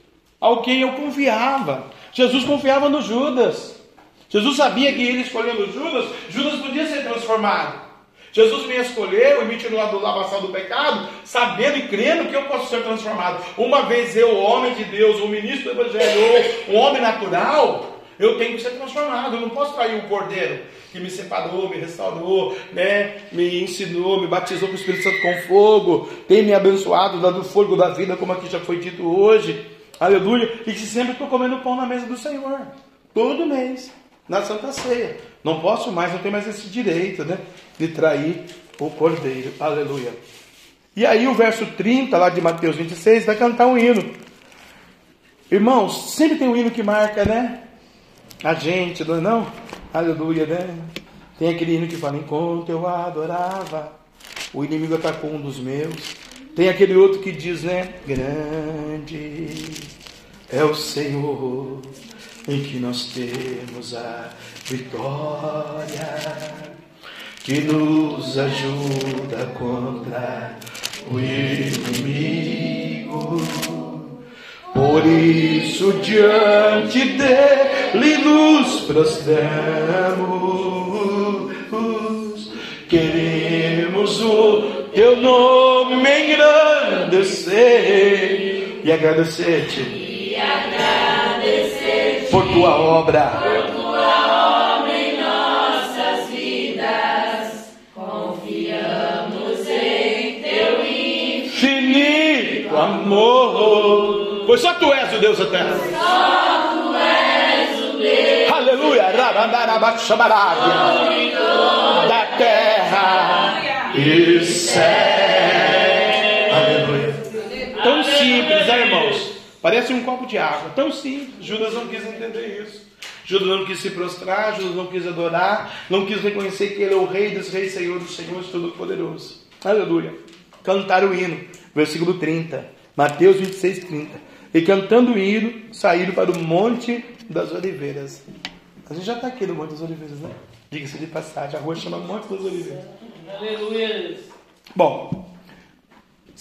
Ao quem eu confiava. Jesus confiava no Judas. Jesus sabia que ele escolhendo Judas, Judas podia ser transformado. Jesus me escolheu e me tirou do lavação do pecado, sabendo e crendo que eu posso ser transformado. Uma vez eu, homem de Deus, o ministro do Evangelho, um homem natural, eu tenho que ser transformado. Eu não posso trair o cordeiro que me separou, me restaurou, né? me ensinou, me batizou com o Espírito Santo com fogo, tem me abençoado, dado fogo da vida, como aqui já foi dito hoje. Aleluia. E que sempre estou comendo pão na mesa do Senhor. Todo mês na Santa Ceia. Não posso mais, não tenho mais esse direito, né? De trair o cordeiro. Aleluia. E aí o verso 30 lá de Mateus 26 vai cantar um hino. Irmãos, sempre tem um hino que marca, né? A gente, não é não? Aleluia, né? Tem aquele hino que fala, enquanto eu adorava, o inimigo atacou um dos meus. Tem aquele outro que diz, né? Grande é o Senhor em que nós temos a vitória que nos ajuda contra o inimigo. Por isso, diante dele nos prostramos, queremos o teu nome engrandecer e agradecer-te por tua obra. Por tua obra em nossas vidas, confiamos em teu infinito amor. Pois só tu és o Deus eterno. Só tu és o Deus. Aleluia. Da terra e céu. Parece um copo de água, tão simples. Judas não quis entender isso. Judas não quis se prostrar, Judas não quis adorar, não quis reconhecer que ele é o Rei dos Reis, Senhor dos Senhores, Todo-Poderoso. Aleluia. Cantar o hino, versículo 30, Mateus 26, 30. E cantando o hino, saíram para o Monte das Oliveiras. A gente já está aqui no Monte das Oliveiras, né? Diga-se de passagem, a rua chama Monte das Oliveiras. Aleluia. Bom,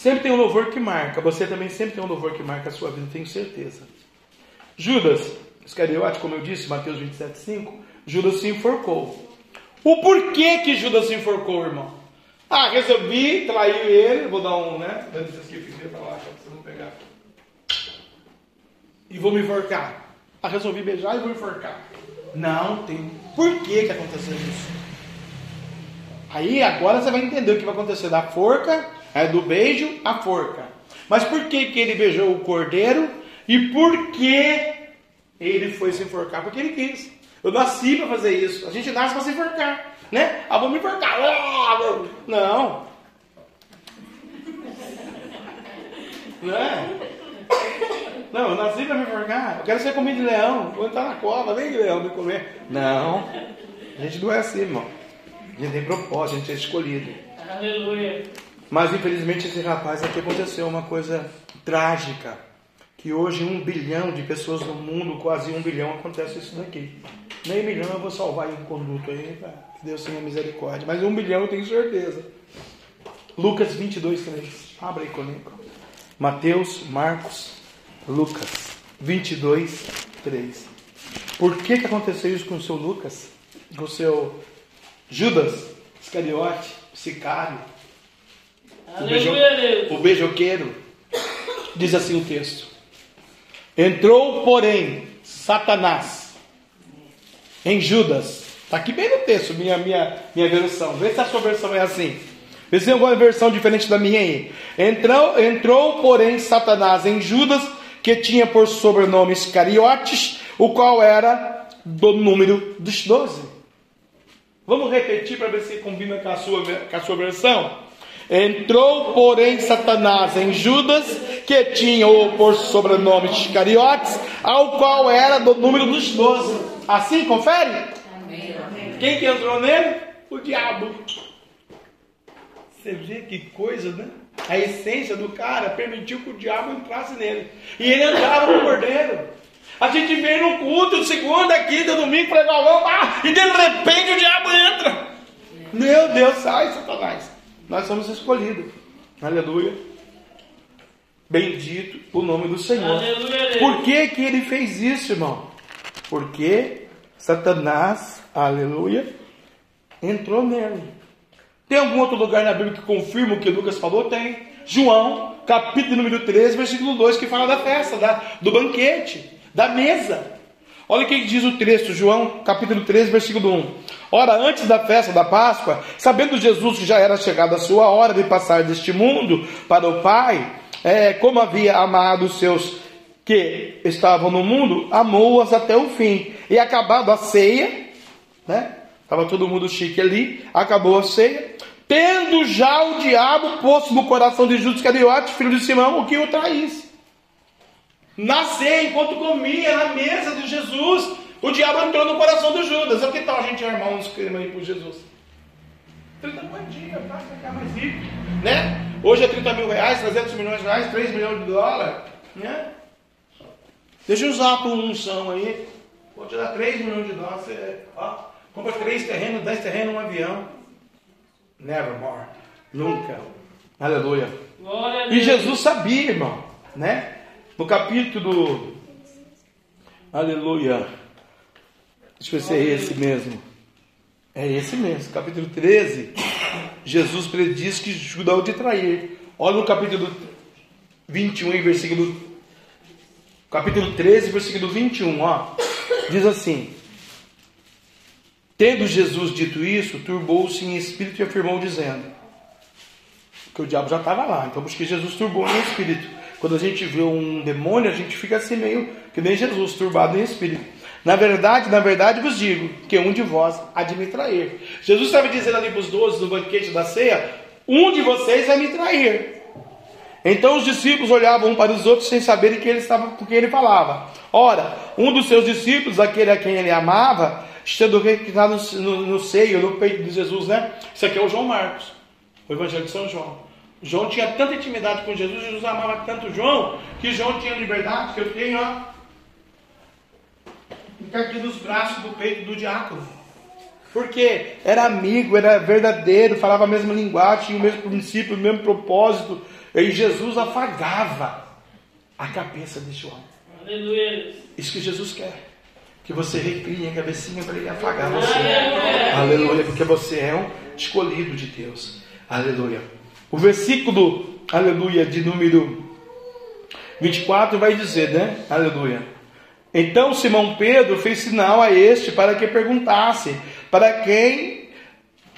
Sempre tem um louvor que marca. Você também sempre tem um louvor que marca a sua vida, tenho certeza. Judas Iscariote, como eu disse, Mateus 27, 5, Judas se enforcou. O porquê que Judas se enforcou, irmão? Ah, resolvi trair ele, vou dar um, né? Pegar. E vou me enforcar. Ah, resolvi beijar e vou enforcar. Não, tem. Por que que aconteceu isso? Aí agora você vai entender o que vai acontecer da forca é do beijo à forca. Mas por que, que ele beijou o cordeiro? E por que ele foi se enforcar? Porque ele quis. Eu nasci para fazer isso. A gente nasce para se enforcar. Né? Ah, vou me enforcar. Ah, não. Não é? Não, eu nasci para me enforcar. Eu quero ser comido de leão. Vou entrar na cova, vem leão me comer. Não. A gente não é assim, irmão. A gente tem propósito, a gente é escolhido. Aleluia. Mas infelizmente esse rapaz aqui aconteceu uma coisa trágica. Que hoje um bilhão de pessoas no mundo, quase um bilhão, acontece isso daqui. Meio milhão eu vou salvar em um conduto aí, que Deus tenha misericórdia. Mas um bilhão eu tenho certeza. Lucas 22, 3. Abra aí comigo. Mateus, Marcos, Lucas 22, 3. Por que, que aconteceu isso com o seu Lucas? Com o seu Judas Iscariote, sicário? O, beijo, o beijoqueiro, diz assim o texto: Entrou, porém, Satanás em Judas. Está aqui bem no texto, minha, minha, minha versão. Vê se a sua versão é assim. Vê se tem alguma versão diferente da minha aí. Entrou, entrou, porém, Satanás em Judas, que tinha por sobrenome Iscariotes, o qual era do número dos doze. Vamos repetir para ver se combina com a sua, com a sua versão? Entrou, porém, Satanás em Judas, que tinha o por sobrenome de Iscariotes, ao qual era do número dos doze. Assim, confere? Amém. Quem que entrou nele? O diabo. Você vê que coisa, né? A essência do cara permitiu que o diabo entrasse nele. E ele entrava no cordeiro. A gente vem no culto, segunda, quinta, domingo, pregar o e de repente o diabo entra. Meu Deus, sai, Satanás. Nós somos escolhidos. Aleluia. Bendito o nome do Senhor. Aleluia. Por que, que ele fez isso, irmão? Porque Satanás, aleluia, entrou nele. Tem algum outro lugar na Bíblia que confirma o que Lucas falou? Tem. João, capítulo número 13, versículo 2, que fala da festa, da, do banquete, da mesa. Olha o que diz o texto, João, capítulo 13, versículo 1. Ora, antes da festa da Páscoa, sabendo Jesus que já era chegada a sua hora de passar deste mundo para o Pai, é, como havia amado os seus que estavam no mundo, amou-as até o fim. E acabado a ceia, né? Estava todo mundo chique ali, acabou a ceia. Tendo já o diabo posto no coração de Judas Iscariote, filho de Simão, o que o traísse. Na ceia, enquanto comia na mesa de Jesus, o diabo entrou no coração de Judas. O que tal a gente armar uns cremes aí por Jesus? 30 moedinhas, tá? Ficar mais rico. Né? Hoje é 30 mil reais, 300 milhões de reais, 3 milhões de dólares. Né? Deixa eu usar a tua unção aí. Vou te dar 3 milhões de dólares. Você, ó, compra 3 terrenos, 10 terrenos, um avião. Nevermore. Nunca. Aleluia. Glória a E. Jesus sabia, irmão, né? No capítulo. Aleluia. Deixa eu ver se é esse mesmo. É esse mesmo, capítulo 13. Jesus prediz que Judá o de trair. Olha no capítulo 21 e versículo. Capítulo 13, versículo 21, ó. Diz assim: Tendo Jesus dito isso, turbou-se em espírito e afirmou, dizendo: Porque o diabo já estava lá, então porque Jesus turbou em espírito. Quando a gente vê um demônio, a gente fica assim meio que nem Jesus, turbado em espírito. Na verdade, na verdade vos digo que um de vós há de me trair. Jesus estava dizendo ali para os doze no banquete da ceia: Um de vocês vai me trair. Então os discípulos olhavam um para os outros sem saberem que ele estava, com quem ele falava. Ora, um dos seus discípulos, aquele a quem ele amava, estando reclinado no, no, no seio, no peito de Jesus, né? Isso aqui é o João Marcos, o Evangelho de São João. João tinha tanta intimidade com Jesus, Jesus amava tanto João, que João tinha liberdade, que eu tenho, ó, aqui nos braços do peito do diácono. Porque era amigo, era verdadeiro, falava a mesma linguagem, tinha o mesmo princípio, o mesmo propósito. E Jesus afagava a cabeça de João. Aleluia. Isso que Jesus quer. Que você recrie a cabecinha para ele afagar você. Aleluia. Porque você é um escolhido de Deus. Aleluia. O versículo, aleluia, de número 24 vai dizer, né? Aleluia. Então Simão Pedro fez sinal a este para que perguntasse para quem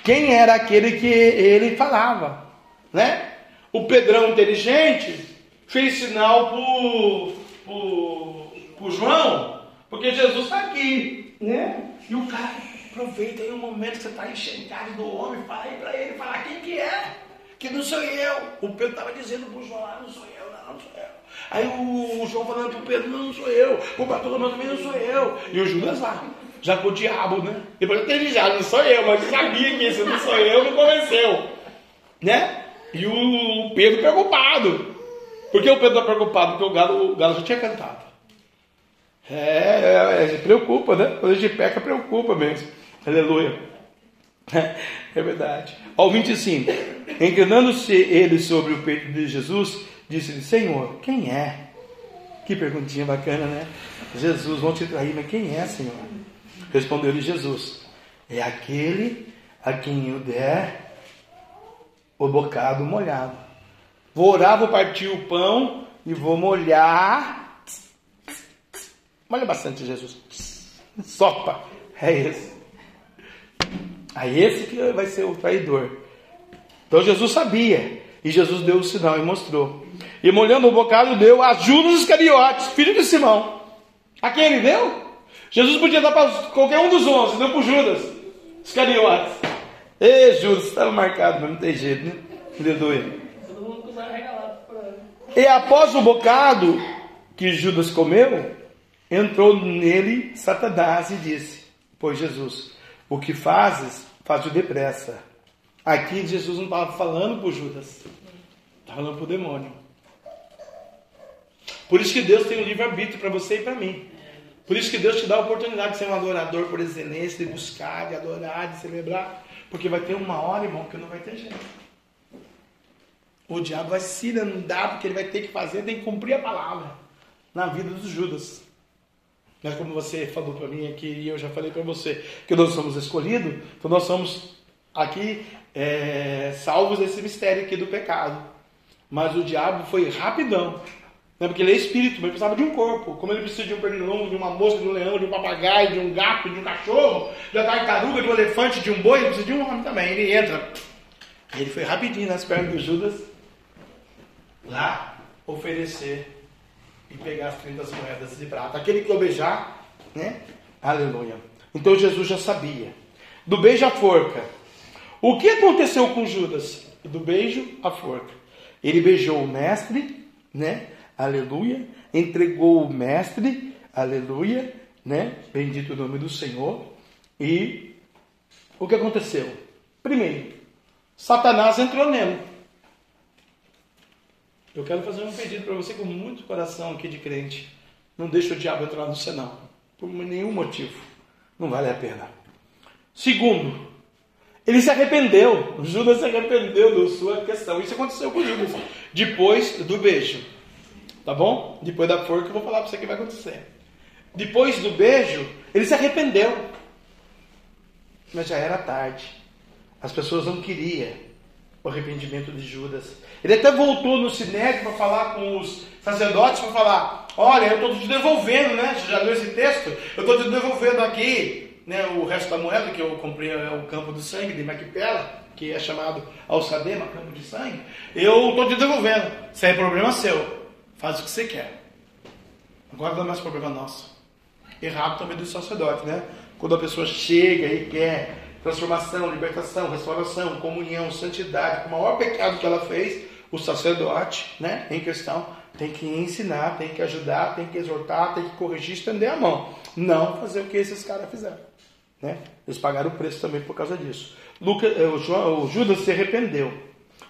quem era aquele que ele falava, né? O Pedrão inteligente fez sinal para o João, porque Jesus está aqui, né? E o cara aproveita aí o momento que você está enxergado do homem, fala aí para ele, fala quem que é, que não sou eu. O Pedro estava dizendo para o João, ah, não sou eu, não, não sou eu. Aí o João falando para o Pedro, não, não sou eu. O Bartolomeu também não sou eu. E o Judas lá, já com o diabo, né? Depois eu entendi já, não sou eu, mas sabia que esse não sou eu, me convenceu. Né? E o Pedro preocupado. Por que o Pedro está preocupado? Porque o galo, o galo já tinha cantado. É, é, é, preocupa, né? Quando a gente peca, preocupa mesmo. Aleluia. É verdade. Ao 25. Inclinando-se ele sobre o peito de Jesus, disse-lhe: Senhor, quem é? Que perguntinha bacana, né? Jesus, vão te trair, mas quem é, Senhor? Respondeu-lhe Jesus: É aquele a quem eu der o bocado molhado. Vou orar, vou partir o pão e vou molhar. Molha bastante, Jesus. Sopa. É esse. Aí esse que vai ser o traidor. Então Jesus sabia. E Jesus deu o sinal e mostrou. E molhando o bocado, deu a Judas Iscariotes, filho de Simão. A quem ele deu? Jesus podia dar para qualquer um dos onze, deu para Judas Iscariotes. Ei, Judas, estava marcado, mas não tem jeito, né? Por aí. E após o bocado que Judas comeu, entrou nele Satanás e disse: Pois Jesus, O que fazes, faz depressa. Aqui Jesus não estava falando para Judas, estava falando para o demônio. Por isso que Deus tem um livre-arbítrio para você e para mim. Por isso que Deus te dá a oportunidade de ser um adorador por excelência, de buscar, de adorar, de celebrar. Porque vai ter uma hora, irmão, que não vai ter jeito. O diabo vai se andar porque ele vai ter que fazer, tem que cumprir a palavra na vida dos Judas. Mas como você falou para mim aqui e eu já falei para você que nós somos escolhidos, então nós somos aqui é, salvos desse mistério aqui do pecado. Mas o diabo foi rapidão. Né? Porque ele é espírito, mas ele precisava de um corpo. Como ele precisa de um pernilongo, de uma mosca, de um leão, de um papagaio, de um gato, de um cachorro, de uma tartaruga, de um elefante, de um boi, ele precisa de um homem também. Ele entra. Ele foi rapidinho nas pernas de Judas lá oferecer e pegar as 30 moedas de prata. Aquele que beijar, né? Aleluia. Então Jesus já sabia. Do beijo à forca. O que aconteceu com Judas? Do beijo à forca. Ele beijou o mestre, né? Aleluia. Entregou o mestre, aleluia, né? Bendito o nome do Senhor. E o que aconteceu? Primeiro, Satanás entrou nele. Eu quero fazer um pedido para você com muito coração aqui de crente. Não deixe o diabo entrar no céu, não. Por nenhum motivo. Não vale a pena. Segundo, ele se arrependeu. Judas se arrependeu da sua questão. Isso aconteceu com Judas. Depois do beijo. Tá bom? Depois da forca eu vou falar para você o que vai acontecer. Depois do beijo, ele se arrependeu. Mas já era tarde. As pessoas não queriam o arrependimento de Judas. Ele até voltou no sinédrio para falar com os sacerdotes, para falar, olha, eu estou te devolvendo, né? Você já leu esse texto? Eu estou te devolvendo aqui né, o resto da moeda que eu comprei é o campo do sangue de Macpela, que é chamado Alçadema, campo de sangue. Eu estou te devolvendo. Isso é problema seu. Faz o que você quer. Agora não é mais problema nosso. Errado também do sacerdote, né? Quando a pessoa chega e quer transformação, libertação, restauração, comunhão, santidade, o maior pecado que ela fez, o sacerdote, né, em questão, tem que ensinar, tem que ajudar, tem que exortar, tem que corrigir, estender a mão. Não fazer o que esses caras fizeram. Né? Eles pagaram o preço também por causa disso. Lucas, eh, o Judas se arrependeu.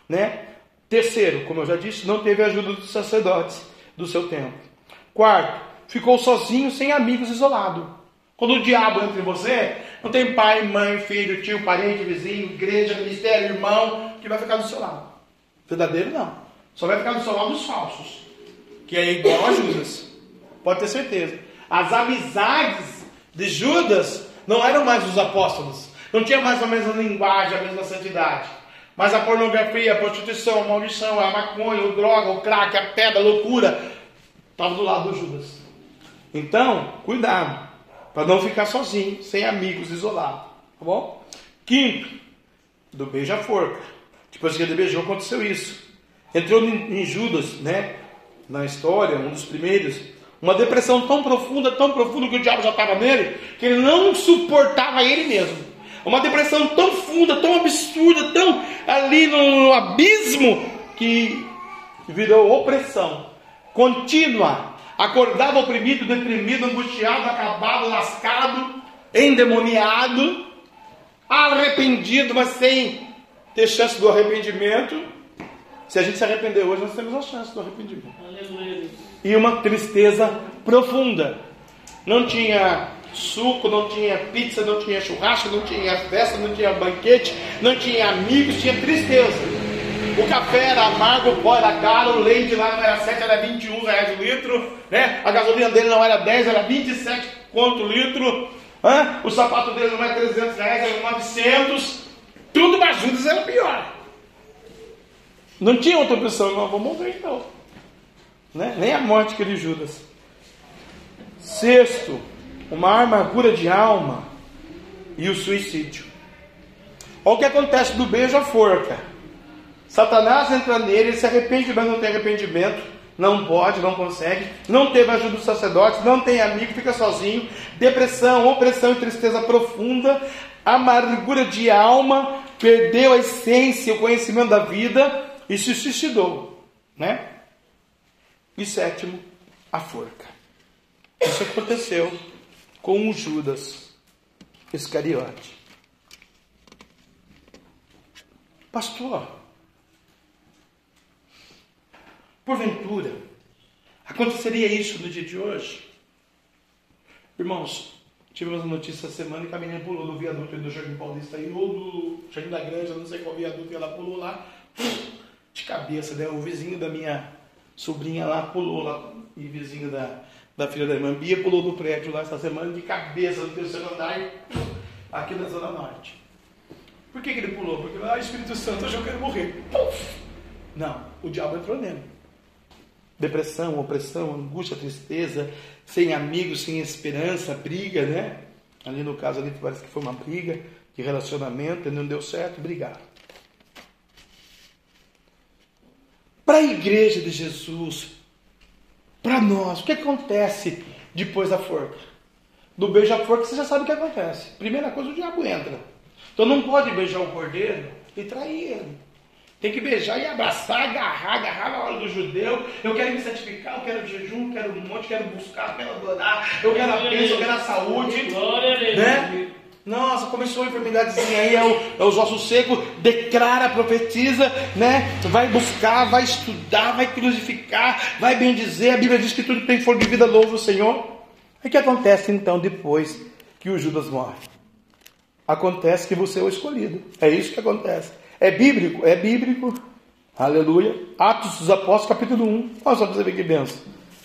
Né? Terceiro, como eu já disse, não teve a ajuda dos sacerdotes do seu tempo. Quarto, ficou sozinho, sem amigos, isolado. Quando o diabo entra em você, não tem pai, mãe, filho, tio, parente, vizinho, igreja, ministério, irmão, que vai ficar do seu lado. Verdadeiro não. Só vai ficar do seu lado os falsos. Que é igual a Judas. Pode ter certeza. As amizades de Judas não eram mais os apóstolos. Não tinha mais a mesma linguagem, a mesma santidade. Mas a pornografia, a prostituição, a maldição, a maconha, o droga, o crack, a pedra, a loucura, estava do lado do Judas. Então, cuidado, para não ficar sozinho, sem amigos, isolado. Tá bom? Quinto, do beijo à forca. Depois que ele beijou, aconteceu isso. Entrou em Judas, né? Na história, um dos primeiros, uma depressão tão profunda, tão profunda que o diabo já estava nele, que ele não suportava ele mesmo. Uma depressão tão funda, tão absurda, tão ali no abismo, que virou opressão contínua. Acordava oprimido, deprimido, angustiado, acabado, lascado, endemoniado, arrependido, mas sem ter chance do arrependimento. Se a gente se arrepender hoje, nós temos a chance do arrependimento. Aleluia e uma tristeza profunda. Não tinha suco, não tinha pizza, não tinha churrasco, não tinha festa, não tinha banquete, não tinha amigos, tinha tristeza. O café era amargo, o pó era caro, o leite lá não era 7, era 21 reais o litro, né? a gasolina dele não era 10, era 27 quanto litro, Hã? o sapato dele não era 300 reais, era 900, tudo mais juntos era pior. Não tinha outra opção, não, vamos morrer então. Né? Nem a morte que ele Judas. Sexto, uma amargura de alma e o suicídio. Olha o que acontece do beijo à forca. Satanás entra nele, ele se arrepende, mas não tem arrepimento. Não pode, não consegue. Não teve ajuda dos sacerdotes, não tem amigo, fica sozinho. Depressão, opressão e tristeza profunda. Amargura de alma, perdeu a essência, o conhecimento da vida e se suicidou. Né? E sétimo, a forca. Isso aconteceu com o Judas Iscariote. Pastor, porventura, aconteceria isso no dia de hoje? Irmãos, tivemos a notícia essa semana que a menina pulou do viaduto do Jardim Paulista aí, ou do Jardim da Granja, não sei qual viaduto, e ela pulou lá, de cabeça, né? O vizinho da minha sobrinha lá pulou lá, e vizinho da, da filha da irmã Bia pulou do prédio lá essa semana de cabeça no terceiro andar, aqui na Zona Norte. Por que, que ele pulou? Porque ah, Espírito Santo, hoje eu quero morrer. Puf! Não, o diabo entrou nele. Depressão, opressão, angústia, tristeza, sem amigos, sem esperança, briga, né? Ali no caso ali parece que foi uma briga de relacionamento, não deu certo, brigaram. Para a igreja de Jesus, para nós, o que acontece depois da forca? Do beijo à forca, você já sabe o que acontece. Primeira coisa, o diabo entra. Então não pode beijar o cordeiro e trair ele. Tem que beijar e abraçar, agarrar, agarrar na hora do judeu. Eu quero me santificar, eu quero jejum, eu quero um monte, eu quero buscar, eu quero adorar, eu quero a bênção, eu quero a saúde. Glória a Deus. Né? Nossa, começou a enfermidadezinha aí, é, o, é os ossos secos, declara, profetiza, né? Vai buscar, vai estudar, vai crucificar, vai bendizer. A Bíblia diz que tudo que tem for de vida louva o Senhor. O que acontece então depois que o Judas morre? acontece que você é o escolhido. É isso que acontece. É bíblico? É bíblico. Aleluia. Atos dos Apóstolos, capítulo 1. Olha só para você ver que benção.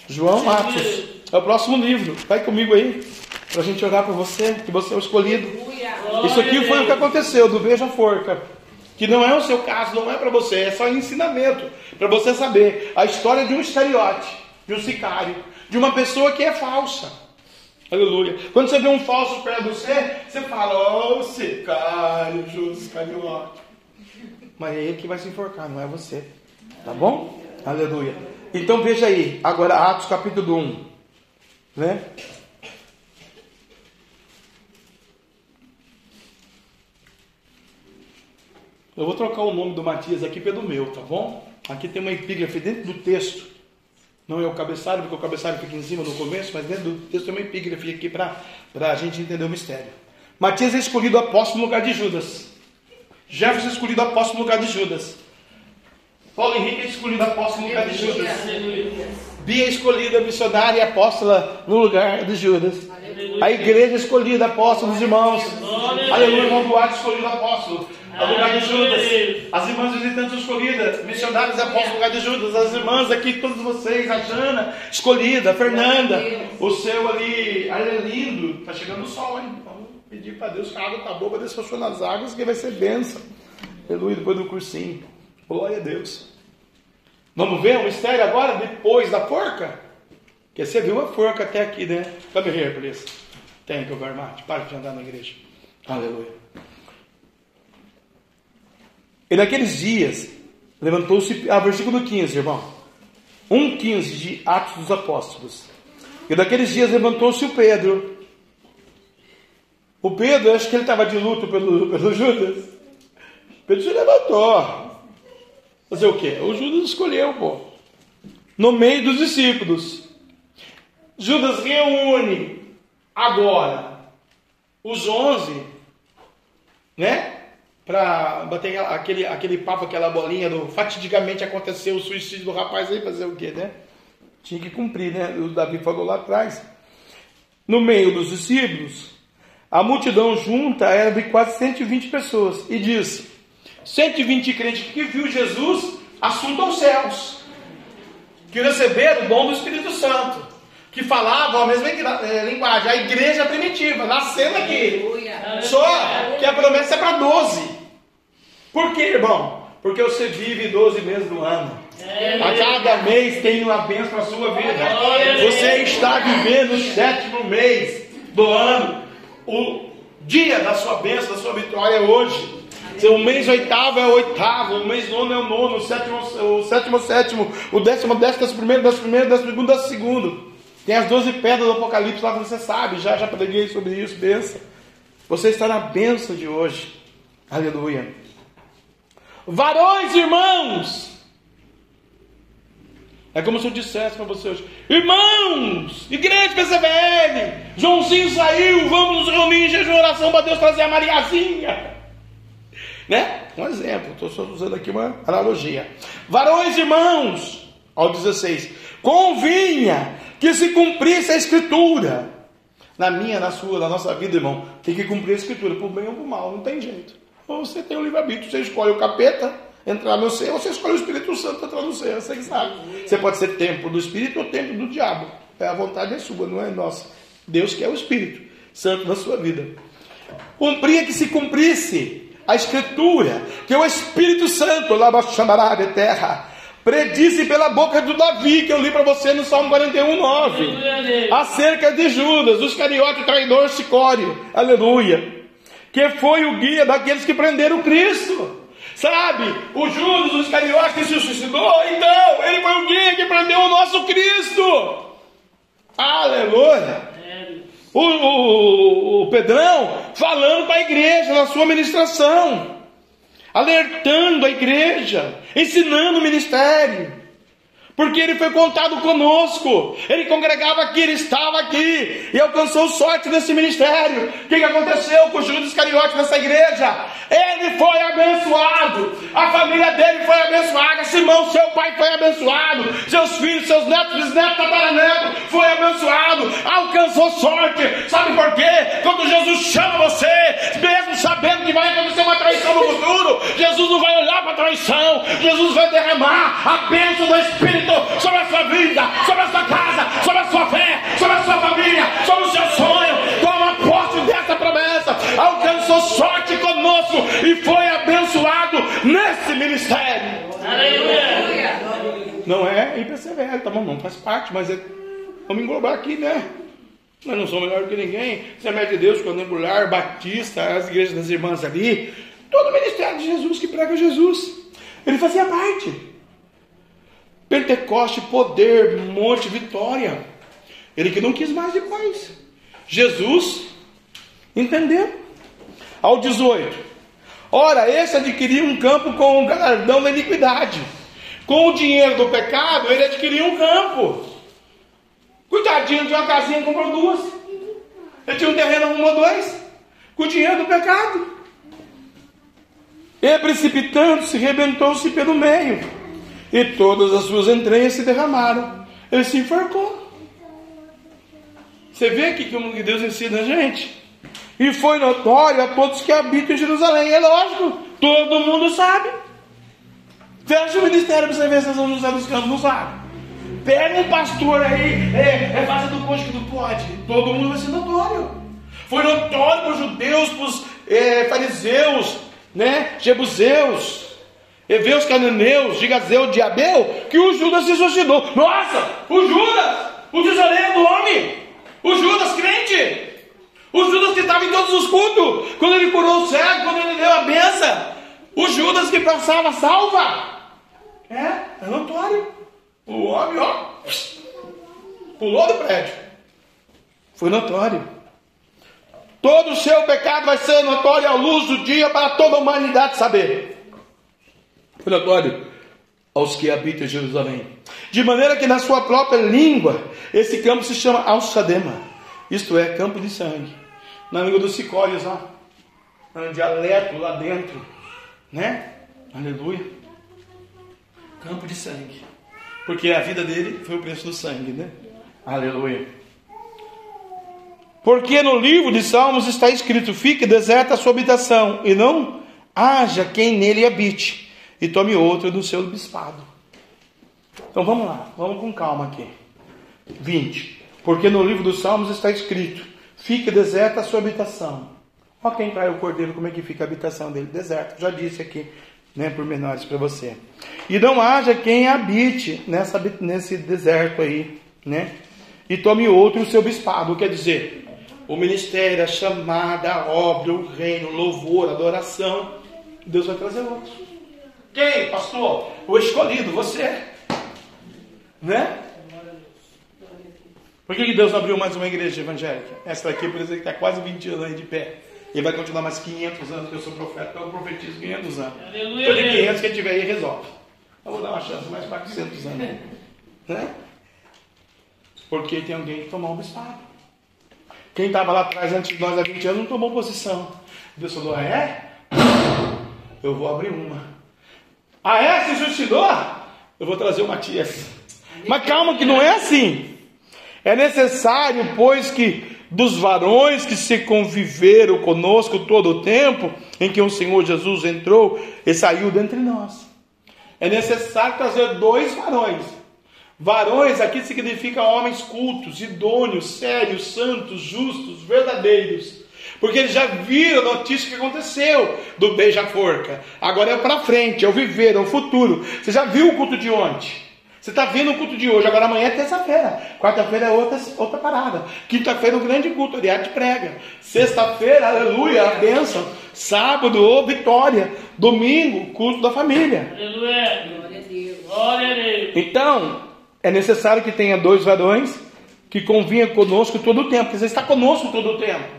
João, Atos. É o próximo livro. Vai comigo aí. Para a gente orar para você, que você é o escolhido. Isso aqui foi o que aconteceu do Veja Forca. Que não é o seu caso, não é para você, é só ensinamento. Para você saber a história de um estereótipo, de um sicário, de uma pessoa que é falsa. Aleluia. Quando você vê um falso perto de você, você fala, ó, oh, sicário, Judas Iscariote. Mas é ele que vai se enforcar, não é você. Tá bom? Aleluia. Então veja aí, agora Atos capítulo 1. Né? Eu vou trocar o nome do Matias aqui pelo meu, tá bom? Aqui tem uma epígrafe dentro do texto não é o cabeçalho, porque o cabeçalho fica em cima no começo, mas dentro do texto tem uma epígrafe aqui para a gente entender o mistério. Matias é escolhido apóstolo no lugar de Judas. Jefferson é escolhido apóstolo no lugar de Judas. Paulo Henrique é escolhido apóstolo no lugar de Judas. Bia é escolhida missionária e apóstola no lugar de Judas. A igreja é escolhida apóstolo dos irmãos. Aleluia, irmão Duarte escolhido apóstolo no lugar de Judas. As irmãs visitantes escolhidas, missionários apóstolos no lugar de Judas. As irmãs aqui, todos vocês, a Jana escolhida, a Fernanda, o seu ali, ali é lindo. Está chegando o sol, hein? Vamos pedir para Deus que a água está boa para descer nas águas, que vai ser benção. Aleluia, depois do cursinho. Glória a Deus. Vamos ver o mistério agora, depois da forca? Porque você viu uma forca até aqui, né? Come here, please. Thank you very much. Para de andar na igreja. Aleluia. E naqueles dias levantou-se. Ah, versículo 15, irmão. 1,15 de Atos dos Apóstolos. E naqueles dias levantou-se o Pedro. O Pedro, acho que ele estava de luto pelo, pelo Judas. Pedro se levantou. Fazer o quê? O Judas escolheu, pô. No meio dos discípulos. Judas reúne agora os onze, né? Para bater aquele, aquele papo, aquela bolinha do fatidicamente aconteceu o suicídio do rapaz aí, fazer o quê, né? Tinha que cumprir, né? O Davi falou lá atrás. No meio dos discípulos, a multidão junta era de quase 120 pessoas. E disse: 120 crentes que viu Jesus assunto aos céus, que receberam o dom do Espírito Santo, que falavam a mesma eh, linguagem, a igreja primitiva, nascendo aqui. Só que a promessa é para 12. Por quê, irmão? Porque você vive 12 meses do ano. A cada mês tem uma bênção na sua vida. Você está vivendo o sétimo mês do ano. O dia da sua bênção, da sua vitória é hoje. O mês oitavo é o oitavo, o mês nono é o nono, o sétimo, o sétimo é o sétimo, o décimo, décimo, décimo primeiro, décimo primeiro, décimo segundo, décimo segundo. Tem as doze pedras do Apocalipse lá, você sabe, já, já preguei sobre isso, benção. Você está na bênção de hoje. Aleluia. Varões, irmãos. É como se eu dissesse para você hoje: Irmãos, igreja PCBL, Joãozinho saiu, vamos nos reunir em jejum oração para Deus trazer a Mariazinha. Né? Um exemplo, estou só usando aqui uma analogia. Varões irmãos, ao 16, convinha que se cumprisse a escritura. Na minha, na sua, na nossa vida, irmão, tem que cumprir a escritura, por bem ou por mal, não tem jeito. Ou você tem o livre-arbítrio, você escolhe o capeta entrar no céu, ou você escolhe o Espírito Santo entrar no céu, você que sabe. Você pode ser templo do Espírito ou templo do diabo. É a vontade é sua, não é nossa. Deus quer o Espírito Santo na sua vida. Cumpria que se cumprisse a Escritura, que o Espírito Santo, lá chamará de terra, predisse pela boca do Davi, que eu li para você no Salmo 41, 9, acerca de Judas, os cariotes traidor Sicório, aleluia, que foi o guia daqueles que prenderam Cristo. Sabe, o Judas, os cariotes que se suicidou, então, ele foi o guia que prendeu o nosso Cristo. Aleluia. O, o, o Pedrão falando para a igreja na sua ministração, alertando a igreja, ensinando o ministério porque ele foi contado conosco. Ele congregava aqui, ele estava aqui e alcançou sorte nesse ministério. O que, aconteceu com Judas Iscariote nessa igreja? Ele foi abençoado, a família dele foi abençoada. Simão, seu pai, foi abençoado. Seus filhos, seus netos, bisnetos, tataranetos, foi abençoado. Alcançou sorte. Sabe por quê? Quando Jesus chama você, mesmo sabendo que vai acontecer uma traição no futuro, Jesus não vai olhar para a traição, Jesus vai derramar a bênção do Espírito Sobre a sua vida, sobre a sua casa, sobre a sua fé, sobre a sua família, sobre o seu sonho. Toma posse dessa promessa. Alcançou sorte conosco e foi abençoado nesse ministério. Aleluia. Não é IPCVL, tá bom? Não faz parte, mas é, vamos englobar aqui, né? Nós não somos melhor que ninguém. Semente de Deus, Quadrangular, Batista, as igrejas das irmãs ali. Todo o ministério de Jesus que prega Jesus. Ele fazia parte. Pentecoste, poder, monte, vitória. Ele que não quis mais depois. Jesus entendeu. Ao 18. Ora, esse adquiriu um campo com um galardão da iniquidade. Com o dinheiro do pecado, ele adquiriu um campo. Cuidadinho de uma casinha, comprou duas. Ele tinha um terreno, um ou dois. Com o dinheiro do pecado. E precipitando-se, rebentou-se pelo meio e todas as suas entranhas se derramaram. Ele se enforcou. Você vê aqui como Deus ensina a gente? E foi notório a todos que habitam em Jerusalém. É lógico, todo mundo sabe. Fecha o ministério para você ver se vocês vão dos campos, não sabe. Pega um pastor aí, é, é do posto que não pode. Todo mundo vai ser notório. Foi notório para os judeus, para os é, fariseus, né, jebuseus, Eveus cananeus, de Gazeu, de Abel, que o Judas se suicidou. Nossa, o Judas, o tesoureiro do homem, o Judas crente, o Judas que estava em todos os cultos, quando ele curou o cego, quando ele deu a benção, o Judas que passava salva. É, é notório. O homem, ó, pulou do prédio. Foi notório. Todo o seu pecado vai ser notório à luz do dia para toda a humanidade saber obrigatório aos que habitam em Jerusalém. De maneira que na sua própria língua, esse campo se chama Alçadema, isto é, campo de sangue. Na língua dos sicórios, ó, no dialeto lá dentro, né? Aleluia. Campo de sangue. Porque a vida dele foi o preço do sangue, né? Aleluia. Porque no livro de Salmos está escrito: Fique deserta a sua habitação, e não haja quem nele habite e tome outra do seu bispado. Então vamos lá, vamos com calma aqui. 20. Porque no livro dos Salmos está escrito: Fique deserta a sua habitação. Olha quem trai o cordeiro, como é que fica a habitação dele? Deserto. Já disse aqui, né, por menores para você. E não haja quem habite nessa, nesse deserto aí, né? E tome outro o seu bispado. Quer dizer, o ministério, a chamada, a obra, o reino, o louvor, a adoração. Deus vai trazer outro. Quem, pastor? O escolhido, você. Né? Por que Deus abriu mais uma igreja evangélica? Essa daqui, por exemplo, está quase 20 anos aí de pé. E vai continuar mais 500 anos, que eu sou profeta, então eu profetizo 500 anos. Aleluia. de 500 que tiver aí resolve. Eu vou dar uma chance mais 400 anos. Né? Porque tem alguém que tomou um bispado. Quem estava lá atrás antes de nós há 20 anos não tomou posição. Deus falou, é? eu vou abrir uma. Ah, é? Se? Eu vou trazer o Matias. Mas calma, que não é assim. É necessário, pois, que dos varões que se conviveram conosco todo o tempo em que o Senhor Jesus entrou e saiu dentre nós. É necessário trazer dois varões. Varões aqui significa homens cultos, idôneos, sérios, santos, justos, verdadeiros. Porque eles já viram a notícia que aconteceu do beija-forca. Agora é para frente, é o viver, é o futuro. Você já viu o culto de ontem? Você está vendo o culto de hoje, agora amanhã é terça-feira. Quarta-feira é outra, outra parada. Quinta-feira é um grande culto, ali arte prega. Sexta-feira, aleluia, a bênção. Sábado, oh, vitória. Domingo, culto da família. Aleluia. Glória a Deus. Glória a Deus. Então, é necessário que tenha dois varões que convinha conosco todo o tempo. Porque você está conosco todo o tempo.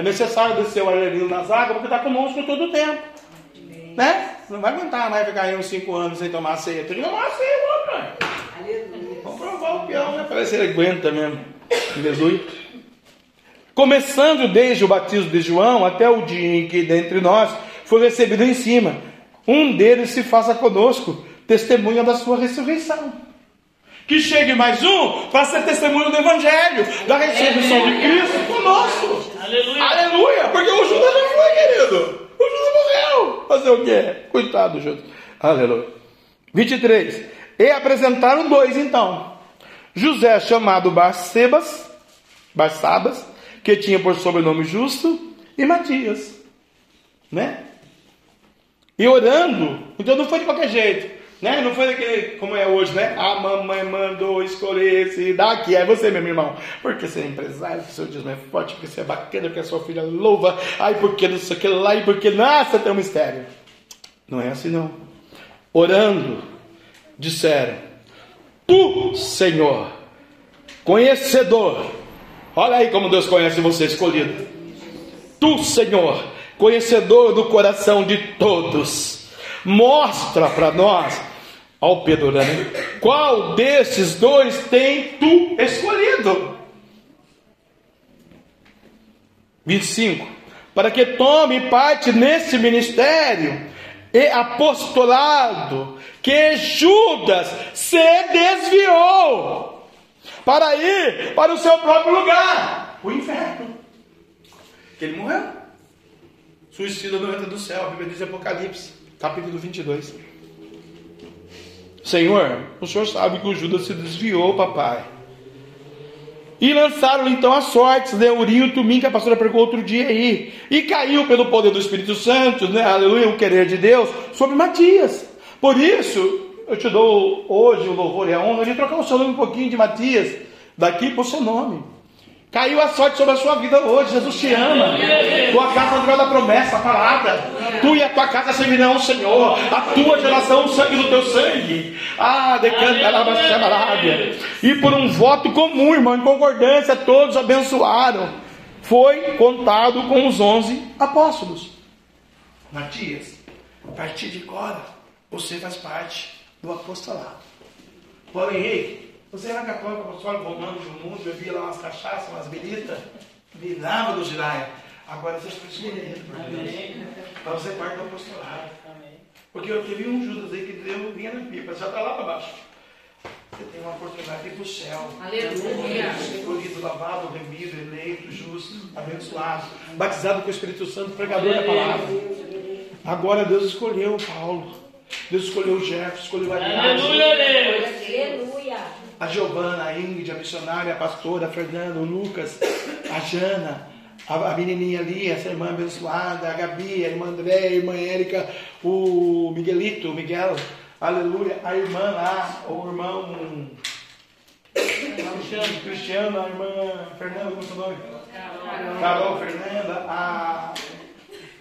É necessário descer o arelino nas águas porque está conosco todo o tempo. Né? Não vai aguentar mais ficar aí uns 5 anos sem tomar ceia. Tem que tomar ceia, pai. Vamos provar o peão, né? Parece que ele aguenta mesmo. Aleluia. Começando desde o batismo de João até o dia em que dentre nós foi recebido em cima, um deles se faça conosco, testemunha da sua ressurreição. Que chegue mais um para ser testemunho do Evangelho, da ressurreição de Cristo conosco. Aleluia. Aleluia, porque o Judas já foi, querido. O Judas morreu. Fazer o quê? Coitado do Judas. Aleluia. 23. E apresentaram dois então. José chamado Barsebas, Barsabas, que tinha por sobrenome Justo, e Matias. Né? E orando, então não foi de qualquer jeito. Né? Não foi daquele, como é hoje, né? A mamãe mandou escolher esse daqui. É você, meu irmão. Porque você é empresário, porque seu Deus é forte, porque você é bacana, porque a sua filha louva. Ai, porque não sei o que lá, e porque, nossa, tem um mistério. Não é assim, não. Orando, disseram: Tu, Senhor, conhecedor. Olha aí como Deus conhece você, escolhido. Tu, Senhor, conhecedor do coração de todos, mostra para nós ao Pedro né? qual desses dois tem tu escolhido? 25. Para que tome parte nesse ministério e apostolado que Judas se desviou para ir para o seu próprio lugar, o inferno. Que ele morreu. Suicida no entra do céu, a Bíblia diz Apocalipse, capítulo 22. Senhor, o Senhor sabe que o Judas se desviou, papai. E lançaram então as sortes, né? Urinho Tumim, que a pastora pregou outro dia aí. E caiu pelo poder do Espírito Santo, né? Aleluia, o querer de Deus, sobre Matias. Por isso, eu te dou hoje o louvor e a honra de trocar o seu nome um pouquinho de Matias, daqui para o seu nome. Caiu a sorte sobre a sua vida hoje. Jesus te ama. Tua casa é da promessa, a palavra. Tu e a tua casa servirão o Senhor. A tua geração, o sangue do teu sangue. Ah, decanta Arábia. E por um voto comum, irmão, em concordância, todos abençoaram. Foi contado com os onze apóstolos. Matias, a partir de agora, você faz parte do apostolado. Paulo Henrique, você era católico, apostólico, romano, do mundo, bebia lá umas cachaças, umas belitas, virava do giraia. Agora você está escolhendo por Deus. Para você parte do apostolado. Porque eu tive um Judas aí que Deus vinha na pipa, já está lá para baixo. Você tem uma oportunidade de ir para o céu. Aleluia. Escolhido, lavado, remido, eleito, justo, abençoado, batizado com o Espírito Santo, pregador da palavra. Agora Deus escolheu Paulo. Deus escolheu o Jefferson, escolheu a Aleluia, Deus. Aleluia. A Giovana, a Ingrid, a missionária, a pastora, a Fernanda, o Lucas, a Jana, a, a menininha ali, essa irmã abençoada, a Gabi, a irmã André, a irmã Érica, o Miguelito, o Miguel, aleluia, a irmã lá, o irmão Cristiano, Cristiano, a irmã Fernanda, como é o seu nome? Carol, Carol Fernanda, a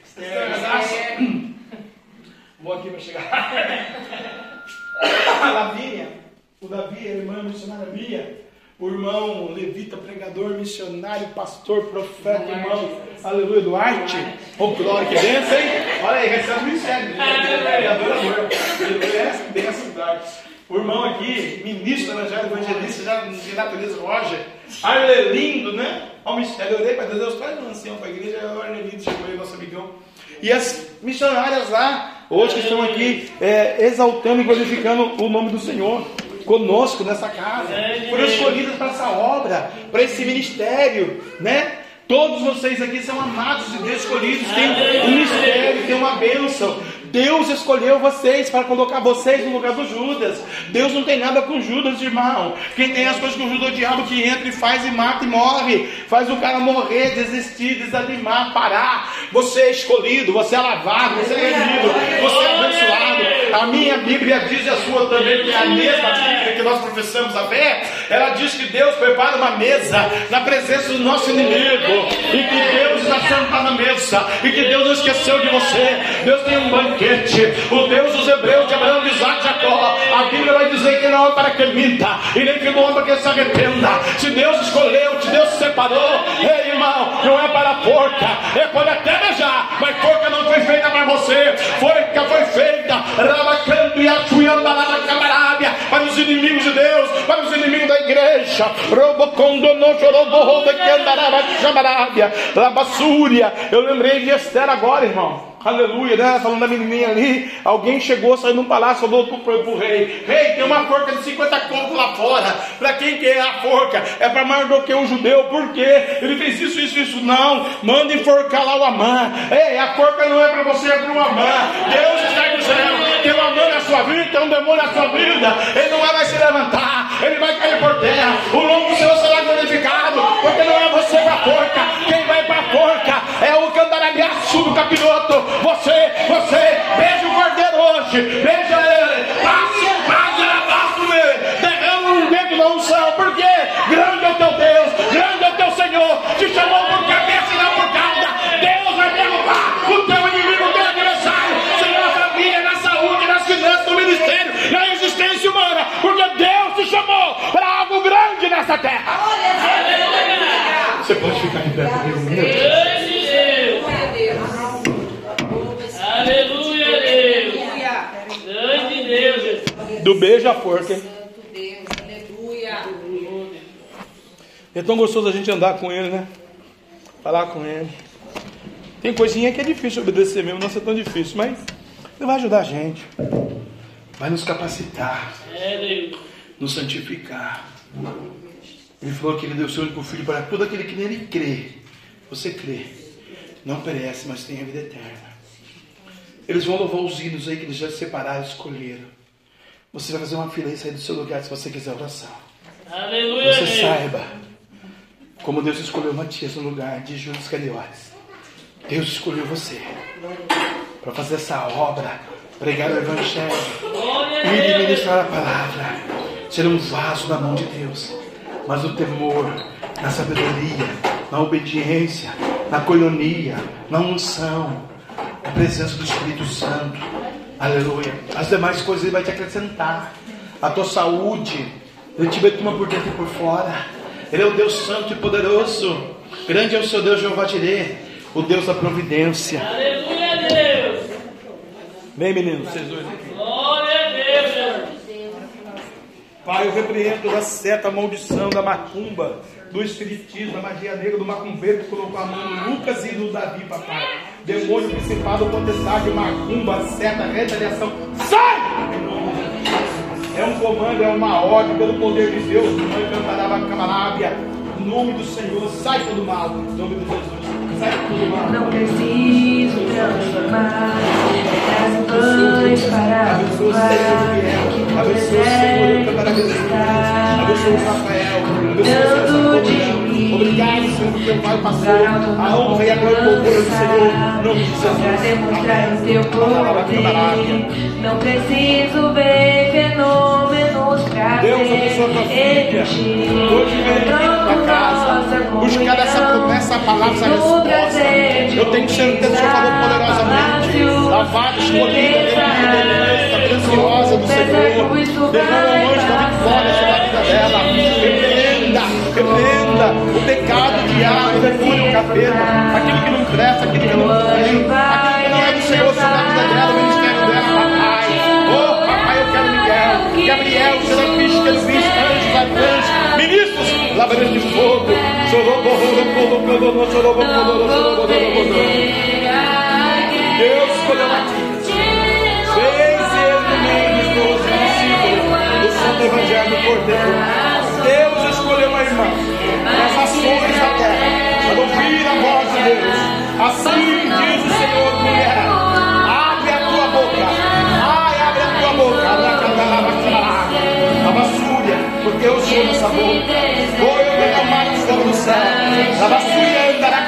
Esther, Vou aqui para chegar. a Lavínia, o Davi, a irmã missionária Bia, o irmão levita, pregador, missionário, pastor, profeta, irmão, aleluia, Duarte. Ô, oh, glória, que benção, hein? Olha aí, recebe o ministério. Adorador. Aleluia, benção, Duarte. O irmão aqui, ministro do Evangelho, evangelista, já de natureza, Roger. Arlelindo, né? Ao mistério, eu orei para Deus, traz um ancião para a igreja, o Arlelindo chegou aí, nosso amigão. E as missionárias lá, hoje que estão aqui, é, exaltando e glorificando o nome do Senhor conosco nessa casa, foram escolhidas para essa obra, para esse ministério, né? Todos vocês aqui são amados de Deus, escolhidos, tem um mistério, tem uma bênção. Deus escolheu vocês para colocar vocês no lugar do Judas. Deus não tem nada com Judas, irmão. Quem tem as coisas com Judas é o diabo que entra e faz e mata e morre. Faz o cara morrer, desistir, desanimar, parar. Você é escolhido, você é lavado, você é remido, você é abençoado. A minha Bíblia diz e a sua também, que é a mesma Bíblia que nós professamos a fé. Ela diz que Deus prepara uma mesa na presença do nosso inimigo. E que Deus está sentado na mesa. E que Deus não esqueceu de você. Deus tem um banquete banquete. O Deus dos Hebreus, de Abraão, de Isaac, Jacó. A Bíblia vai dizer que não é para que minta, e nem que bom para que se arrependa. Se Deus escolheu, se Deus separou, ei irmão, não é para a porca, é pode até beijar, mas porca não foi feita para você, porca foi feita, rabacando e achuiando a camarábia, para os inimigos de Deus, para os inimigos da igreja. Robocondono chorou que andará chamarábia, labassúria. Eu lembrei de Esther agora, irmão. Aleluia, né? Falando da menininha ali. Alguém chegou, saiu num palácio, falou pro, pro, pro rei: Rei, tem uma forca de 50 cocos lá fora. Para quem que é a forca? É para Mardoqueu, um judeu. Por quê? Ele fez isso, isso, isso. Não, manda enforcar lá o Amã. Ei, a forca não é para você, é para o Amã. Deus está dizendo: tem um Amã na sua vida, tem um demônio na sua vida. Ele não vai se levantar, ele vai cair por terra. O nome do Senhor será glorificado, porque não é você para a forca. Quem vai para a forca é o candaralhaço do capiroto. Você, você, beija o cordeiro hoje, beija ele, passa alabastro nele, derrama um dedo na unção, porque grande é o teu Deus, grande é o teu Senhor, te chamou por cabeça e não por cauda. Deus vai derrubar o teu inimigo, o teu adversário, seja na família, na saúde, nas finanças, no ministério, na existência humana, porque Deus te chamou para algo grande nessa terra. Você pode ficar em pé comigo mesmo? Do forca, hein? É tão gostoso a gente andar com ele, né? Falar com ele. Tem coisinha que é difícil obedecer mesmo, não é tão difícil, mas ele vai ajudar a gente. Vai nos capacitar. Nos santificar. Ele falou que ele deu o seu único filho para todo aquele que nele crê. Você crê. Não perece, mas tem a vida eterna. Eles vão louvar os hinos aí que eles já separaram, escolheram. Você vai fazer uma fila e sair do seu lugar se você quiser oração. Aleluia. Você saiba como Deus escolheu Matias no lugar de Judas Cariotes. Deus escolheu você para fazer essa obra, pregar o Evangelho e ministrar a palavra. Ser um vaso na mão de Deus, mas o temor, na sabedoria, na obediência, na coinonia, na unção, na presença do Espírito Santo Aleluia. As demais coisas Ele vai te acrescentar. A tua saúde. Ele te betuma por dentro e por fora. Ele é o Deus Santo e poderoso. Grande é o seu Deus Jeová Jireh, o Deus da providência. Aleluia, Deus. Vem, meninos, vocês dois aqui. Glória a Deus. Pai, eu repreendo toda seta, maldição da macumba, do espiritismo, da magia negra, do macumbeiro que colocou a mão no Lucas e no Davi, papai demônio, principado, potestade, macumba, seta, retaliação, sai! É um comando, é uma ordem pelo poder de Deus. Mãe cantarava camarábia. Em nome do Senhor, sai todo mal. Em nome de Jesus, sai todo mal. Não preciso transformar as mães para Abençoa o Senhor, Abençoa o Senhor, Abençoa o Rafael. Abençoa o Senhor. Obrigado, Senhor, porque o Pai passou a honra e a glória do Senhor. Não poder, não preciso ver fenômenos para Deus abençoa tua filha. Hoje vem para casa. Buscar essa promessa, a palavra, essa resposta. Eu tenho certeza que o Senhor falou poderosamente. Lavado, escolhida, remida, preciosa do Senhor. Derrama o anjo da vitória sobre a vida dela repreenda o pecado, o diabo, o demônio, o capeta, aquilo que não presta, aquilo que não tem, aquilo que não é do Senhor sobre a vida dela, o ministério dela, papai. Oh, papai, eu quero Miguel, Gabriel, Serafim, Jesus, anjos, arcanjos, ministros, labaredas de fogo, Deus escolheu a ti. Fez ele no meio dos doze discípulos do Santo Evangelho Cordeiro. Escolheu a irmã nas ações da terra para ouvir a voz de Deus. Assim diz o Senhor, mulher, abre a tua boca. Ai, abre a tua boca. A basúria, porque eu sou nessa boca. Vou eu derramar o fogo do céu. A basúria andará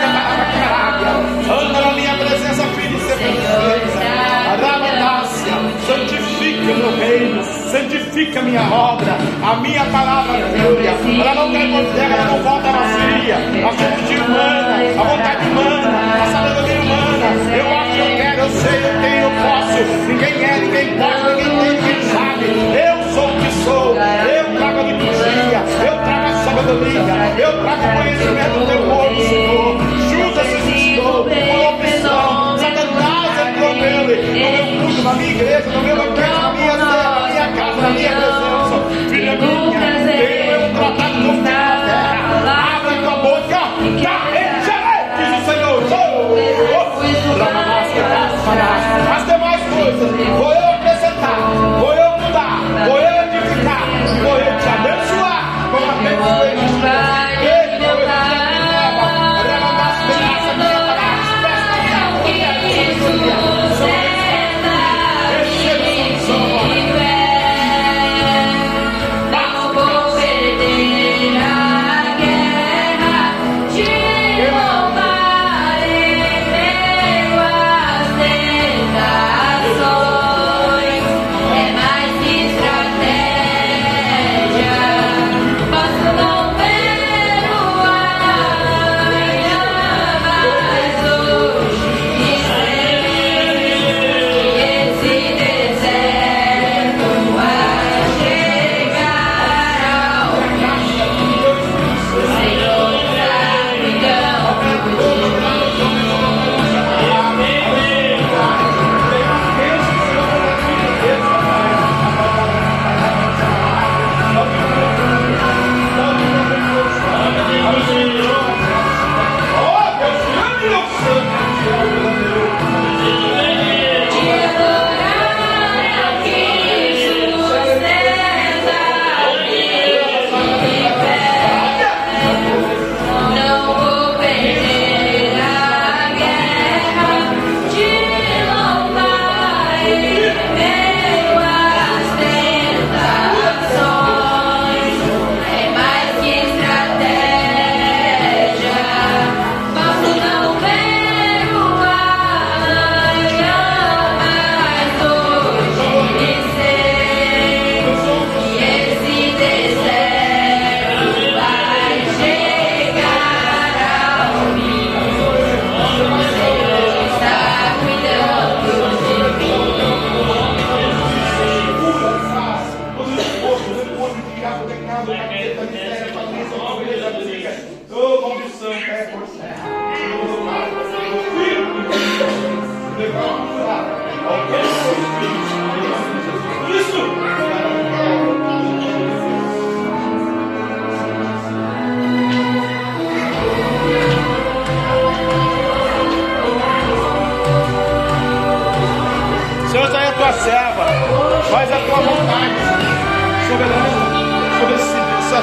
meu reino, santifica a minha obra, a minha palavra glória. Ela não cai por terra, ela não volta vazia. A fonte humana, a vontade humana, a sabedoria humana. Eu acho, eu quero, eu sei, eu tenho, eu posso. Ninguém é, ninguém pode, ninguém tem, ninguém sabe. Eu sou o que sou, eu trago a liturgia, eu trago a sabedoria, eu trago o conhecimento do teu povo, Senhor. Judas existiu, por opção. Satanás entrou nele, no meu culto, na minha igreja, no meu banquete, As demais coisas, vou eu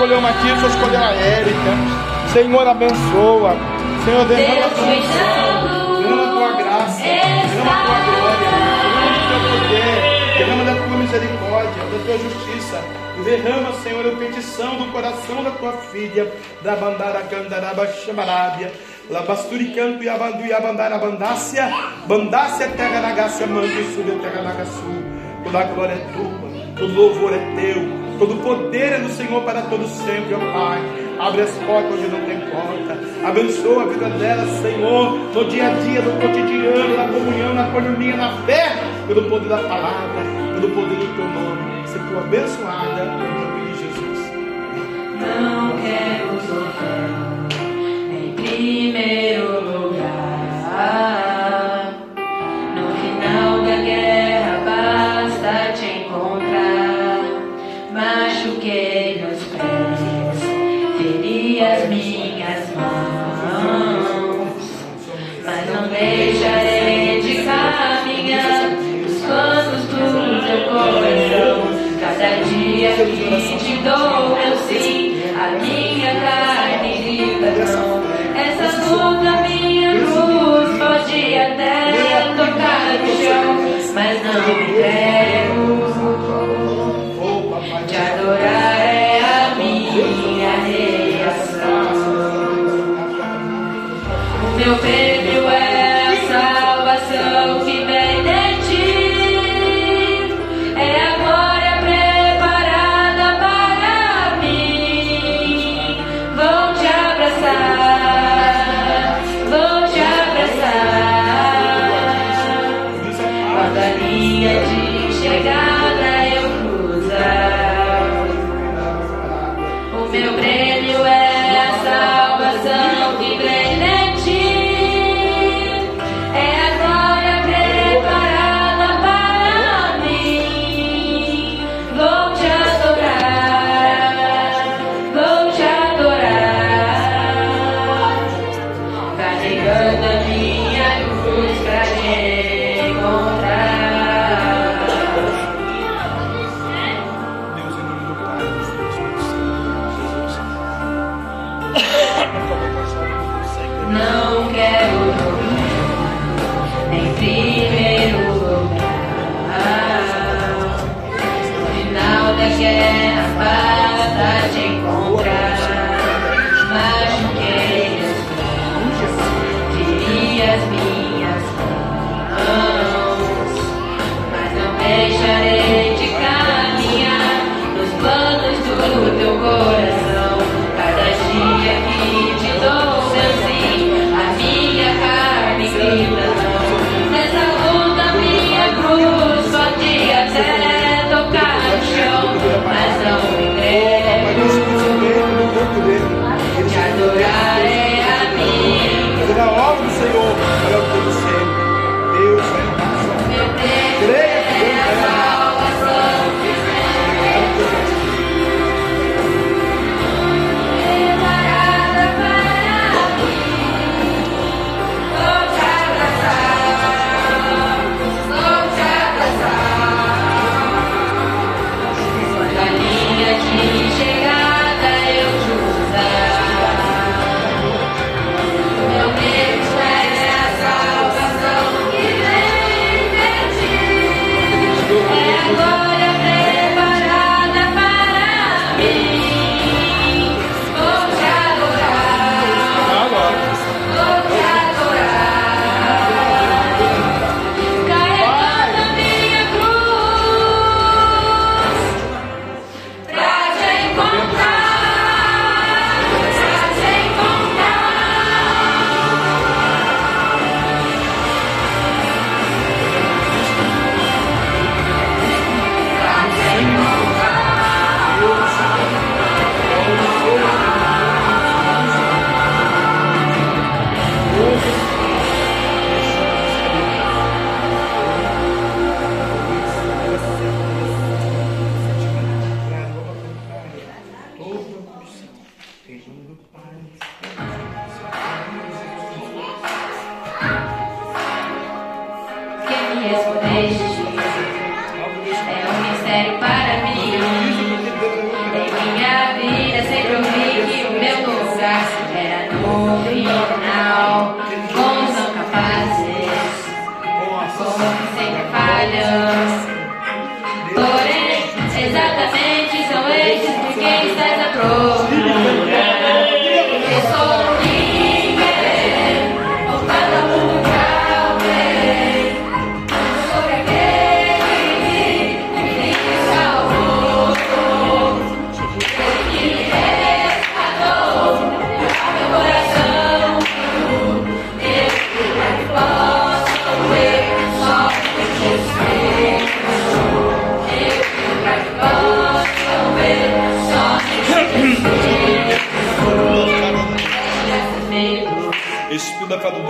escolheu uma tia, o Senhor escolheu a Érica. Senhor, abençoa. Senhor, derrama a tua graça, Derrama a tua graça. Derrama a tua glória. Derrama o teu poder. Derrama da tua misericórdia, da tua justiça. Derrama, Senhor, a petição do coração da tua filha, da Bandara Candaraba Chamarábia. Labasturi canto e abandu e abandara bandácia, bandácia terra na gácia, e sul terra na sul. Toda a glória é tua, o louvor é teu, poder é do Senhor para todo sempre, ó Pai. Abre as portas onde não tem porta. Abençoa a vida dela, Senhor, no dia a dia, no cotidiano, na comunhão, na comunhão, na fé, pelo poder da palavra, pelo poder do teu nome. Seja abençoada, em nome de Jesus. Não quero sofrer em primeiro pega no coração.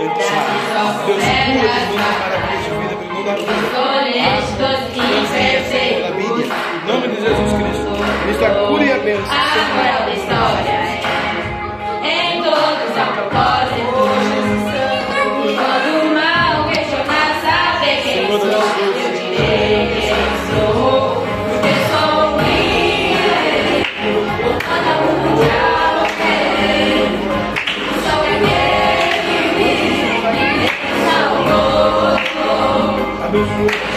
Espírito da fé do dentro. Deus cura de mundo maravilha Abençoa.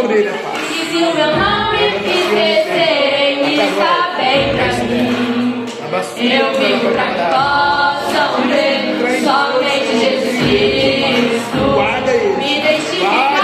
Sobre ele a paz. E se o meu nome esquecerem, está bem pra mim. Eu vivo pra que possam ver somente Jesus Cristo. Me testificar,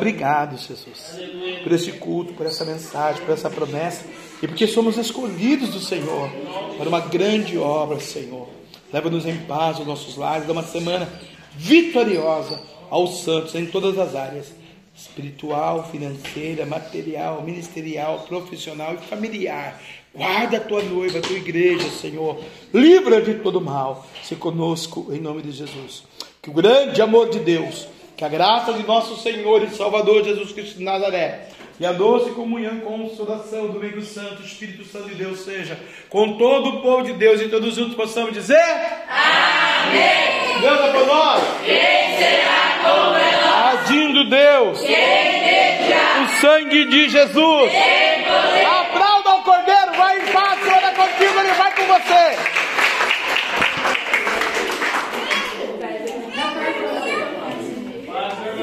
obrigado, Jesus, por esse culto, por essa mensagem, por essa promessa e porque somos escolhidos do Senhor para uma grande obra, Senhor. Leva-nos em paz os nossos lares, dá uma semana vitoriosa aos santos em todas as áreas espiritual, financeira, material, ministerial, profissional e familiar. Guarda a tua noiva, a tua igreja, Senhor. Livra de todo mal. Se conosco, em nome de Jesus. Que o grande amor de Deus, que a graça de nosso Senhor e Salvador Jesus Cristo de Nazaré, e a doce comunhão e consolação do meio Santo, Espírito Santo de Deus seja com todo o povo de Deus e todos juntos possamos dizer: Amém. Deus é por nós. Quem será como nós? Agindo Deus, o sangue de Jesus. Aplauda o Cordeiro, vai em paz, é contigo, ele vai com você.